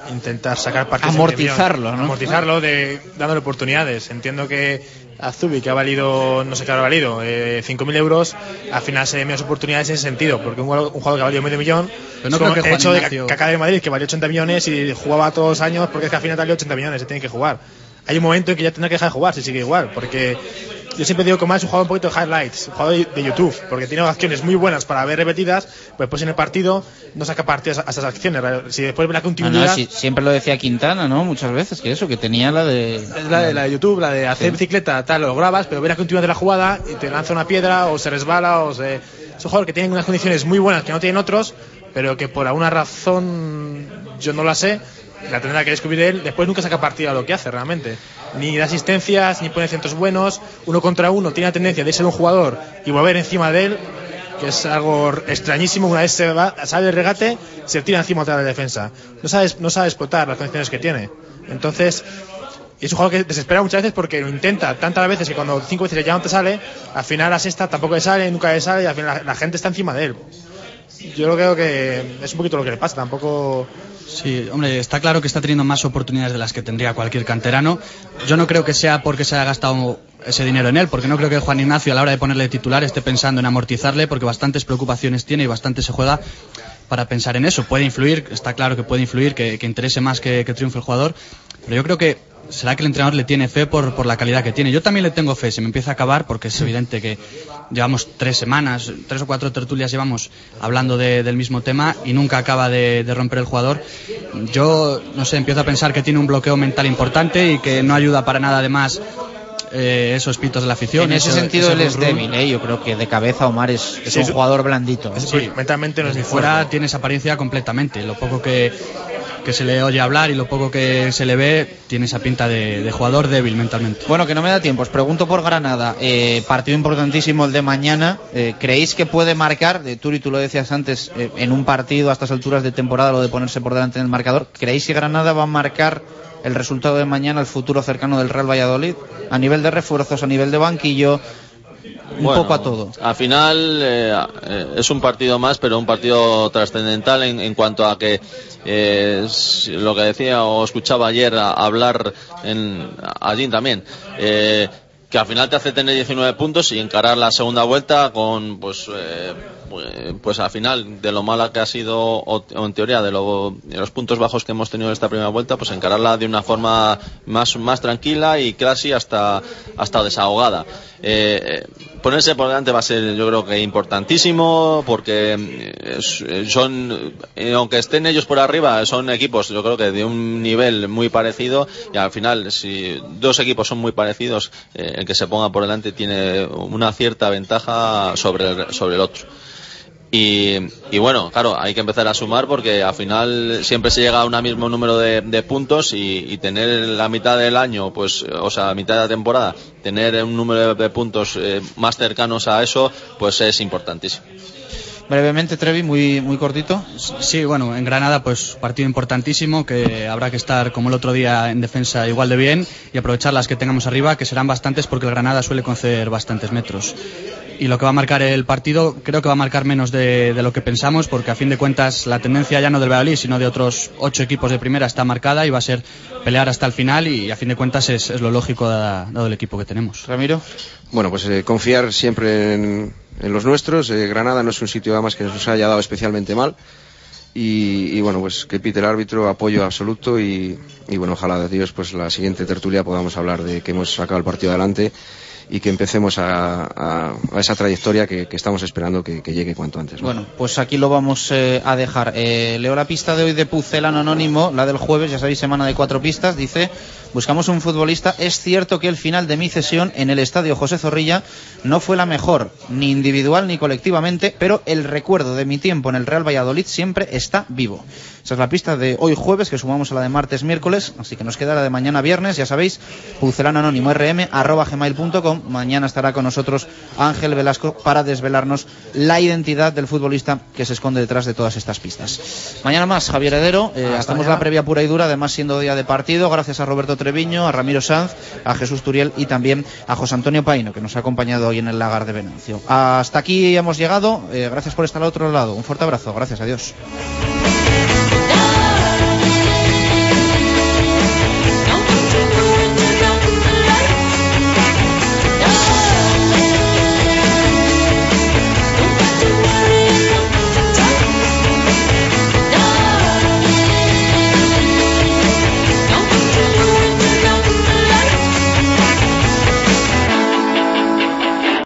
intentar sacar partido. Amortizarlo, ¿no? Amortizarlo de, dándole oportunidades. Entiendo que Azubi, que ha valido, no sé qué ha valido, eh, 5.000 euros, al final se den menos oportunidades en ese sentido, porque un, un jugador que ha valido medio millón, Pero no creo que el hecho Ignacio... de que acá de Madrid, que valió 80 millones y jugaba todos los años, porque es que al final te valió 80 millones, se tiene que jugar. Hay un momento en que ya tendrá que dejar de jugar si sigue igual, porque yo siempre digo que más es un jugador un poquito de highlights, un jugador de YouTube, porque tiene acciones muy buenas para ver repetidas, pues después en el partido no saca partido a esas acciones. Si después ve la continuidad. No, no, sí, siempre lo decía Quintana, ¿no? Muchas veces, que eso, que tenía la de. Es la de, la de YouTube, la de hacer sí. bicicleta, tal, lo grabas, pero ve la continuidad de la jugada y te lanza una piedra o se resbala o se. Es un jugador que tiene unas condiciones muy buenas que no tienen otros, pero que por alguna razón yo no la sé la tendrá que descubrir él, después nunca saca partido a lo que hace realmente. Ni da asistencias, ni pone centros buenos, uno contra uno, tiene la tendencia de ser un jugador y volver encima de él, que es algo extrañísimo, una vez se va, sale el regate, se tira encima otra de la defensa. No sabe, no sabe explotar las condiciones que tiene. Entonces, es un jugador que desespera muchas veces porque lo intenta tantas veces que cuando cinco veces ya no te sale, al final la sexta tampoco le sale, nunca le sale y al final la, la gente está encima de él. Yo creo que es un poquito lo que le pasa, tampoco Sí, hombre, está claro que está teniendo más oportunidades de las que tendría cualquier canterano. Yo no creo que sea porque se haya gastado ese dinero en él, porque no creo que Juan Ignacio a la hora de ponerle titular esté pensando en amortizarle, porque bastantes preocupaciones tiene y bastante se juega para pensar en eso. Puede influir, está claro que puede influir, que, que interese más que, que triunfe el jugador, pero yo creo que será que el entrenador le tiene fe por, por la calidad que tiene. Yo también le tengo fe, se me empieza a acabar porque es evidente que llevamos tres semanas, tres o cuatro tertulias llevamos hablando de- del mismo tema y nunca acaba de, de romper el jugador. Yo, no sé, empiezo a pensar que tiene un bloqueo mental importante y que no ayuda para nada además eh, esos pitos de la afición. En ese ese- sentido ese él es débil, ¿eh? yo creo que de cabeza Omar es, es Sí, un jugador blandito. ¿eh? Sí, mentalmente no es Desde muy fuera fuerte. tiene esa apariencia completamente. Lo poco que, que se le oye hablar y lo poco que se le ve tiene esa pinta de, jugador débil mentalmente. Bueno, que no me da tiempo. Os pregunto por Granada. Eh, partido importantísimo el de mañana. Eh, ¿Creéis que puede marcar, de Turi, tú lo decías antes, eh, en un partido a estas alturas de temporada, lo de ponerse por delante en el marcador? ¿Creéis que Granada va a marcar el resultado de mañana, el futuro cercano del Real Valladolid? A nivel de refuerzos, a nivel de banquillo, un Bueno, poco a todo. Al final eh, eh, es un partido más, pero un partido trascendental en, en cuanto a que eh, lo que decía o escuchaba ayer a- hablar en, allí también. eh, que al final te hace tener 19 puntos y encarar la segunda vuelta con, pues, eh, pues- pues al final de lo mala que ha sido, o, en teoría de, lo- de los puntos bajos que hemos tenido en esta primera vuelta, pues encararla de una forma más, más tranquila y casi hasta, hasta desahogada. Eh, eh, ponerse por delante va a ser yo creo que importantísimo porque eh, eh, son eh, aunque estén ellos por arriba son equipos yo creo que de un nivel muy parecido y al final si dos equipos son muy parecidos eh, el que se ponga por delante tiene una cierta ventaja sobre el, sobre el otro y, y bueno, claro, hay que empezar a sumar porque al final siempre se llega a un mismo número de, de puntos y, y tener la mitad del año, pues, o sea, la mitad de la temporada, tener un número de, de puntos eh, más cercanos a eso, pues es importantísimo. Brevemente, Trevi, muy, muy cortito. Sí, bueno, en Granada pues partido importantísimo que habrá que estar como el otro día en defensa igual de bien y aprovechar las que tengamos arriba, que serán bastantes porque el Granada suele conceder bastantes metros. Y lo que va a marcar el partido creo que va a marcar menos de, de lo que pensamos porque a fin de cuentas la tendencia ya no del Valladolid sino de otros ocho equipos de primera está marcada y va a ser pelear hasta el final y a fin de cuentas es, es lo lógico dada- dado el equipo que tenemos. Ramiro. Bueno, pues eh, confiar siempre en, en los nuestros. Eh, Granada no es un sitio además que nos haya dado especialmente mal. Y, y, bueno, pues que pite el árbitro, apoyo absoluto y, y bueno, ojalá de Dios pues la siguiente tertulia podamos hablar de que hemos sacado el partido adelante y que empecemos a, a- esa trayectoria que, estamos esperando que, llegue cuanto antes. ¿no? Bueno, pues aquí lo vamos eh, a dejar. Eh, leo la pista de hoy de Pucelano Anónimo, la del jueves, ya sabéis, semana de cuatro pistas. Dice, buscamos un futbolista. Es cierto que el final de mi cesión en el estadio José Zorrilla no fue la mejor, ni individual ni colectivamente, pero el recuerdo de mi tiempo en el Real Valladolid siempre está vivo. Esa es la pista de hoy jueves, que sumamos a la de martes, miércoles, así que nos queda la de mañana viernes, ya sabéis, pucelano anónimo rm arroba gmail.com. Mañana estará con nosotros Ángel Velasco para desvelarnos la identidad del futbolista que se esconde detrás de todas estas pistas. Mañana más, Javier Heredero, eh, hacemos la previa pura y dura, además siendo día de partido, gracias a Roberto Treviño, a Ramiro Sanz, a Jesús Turiel y también a José Antonio Paino, que nos ha acompañado hoy en el lagar de Venancio. Hasta aquí hemos llegado, eh, gracias por estar al otro lado, un fuerte abrazo, gracias, adiós.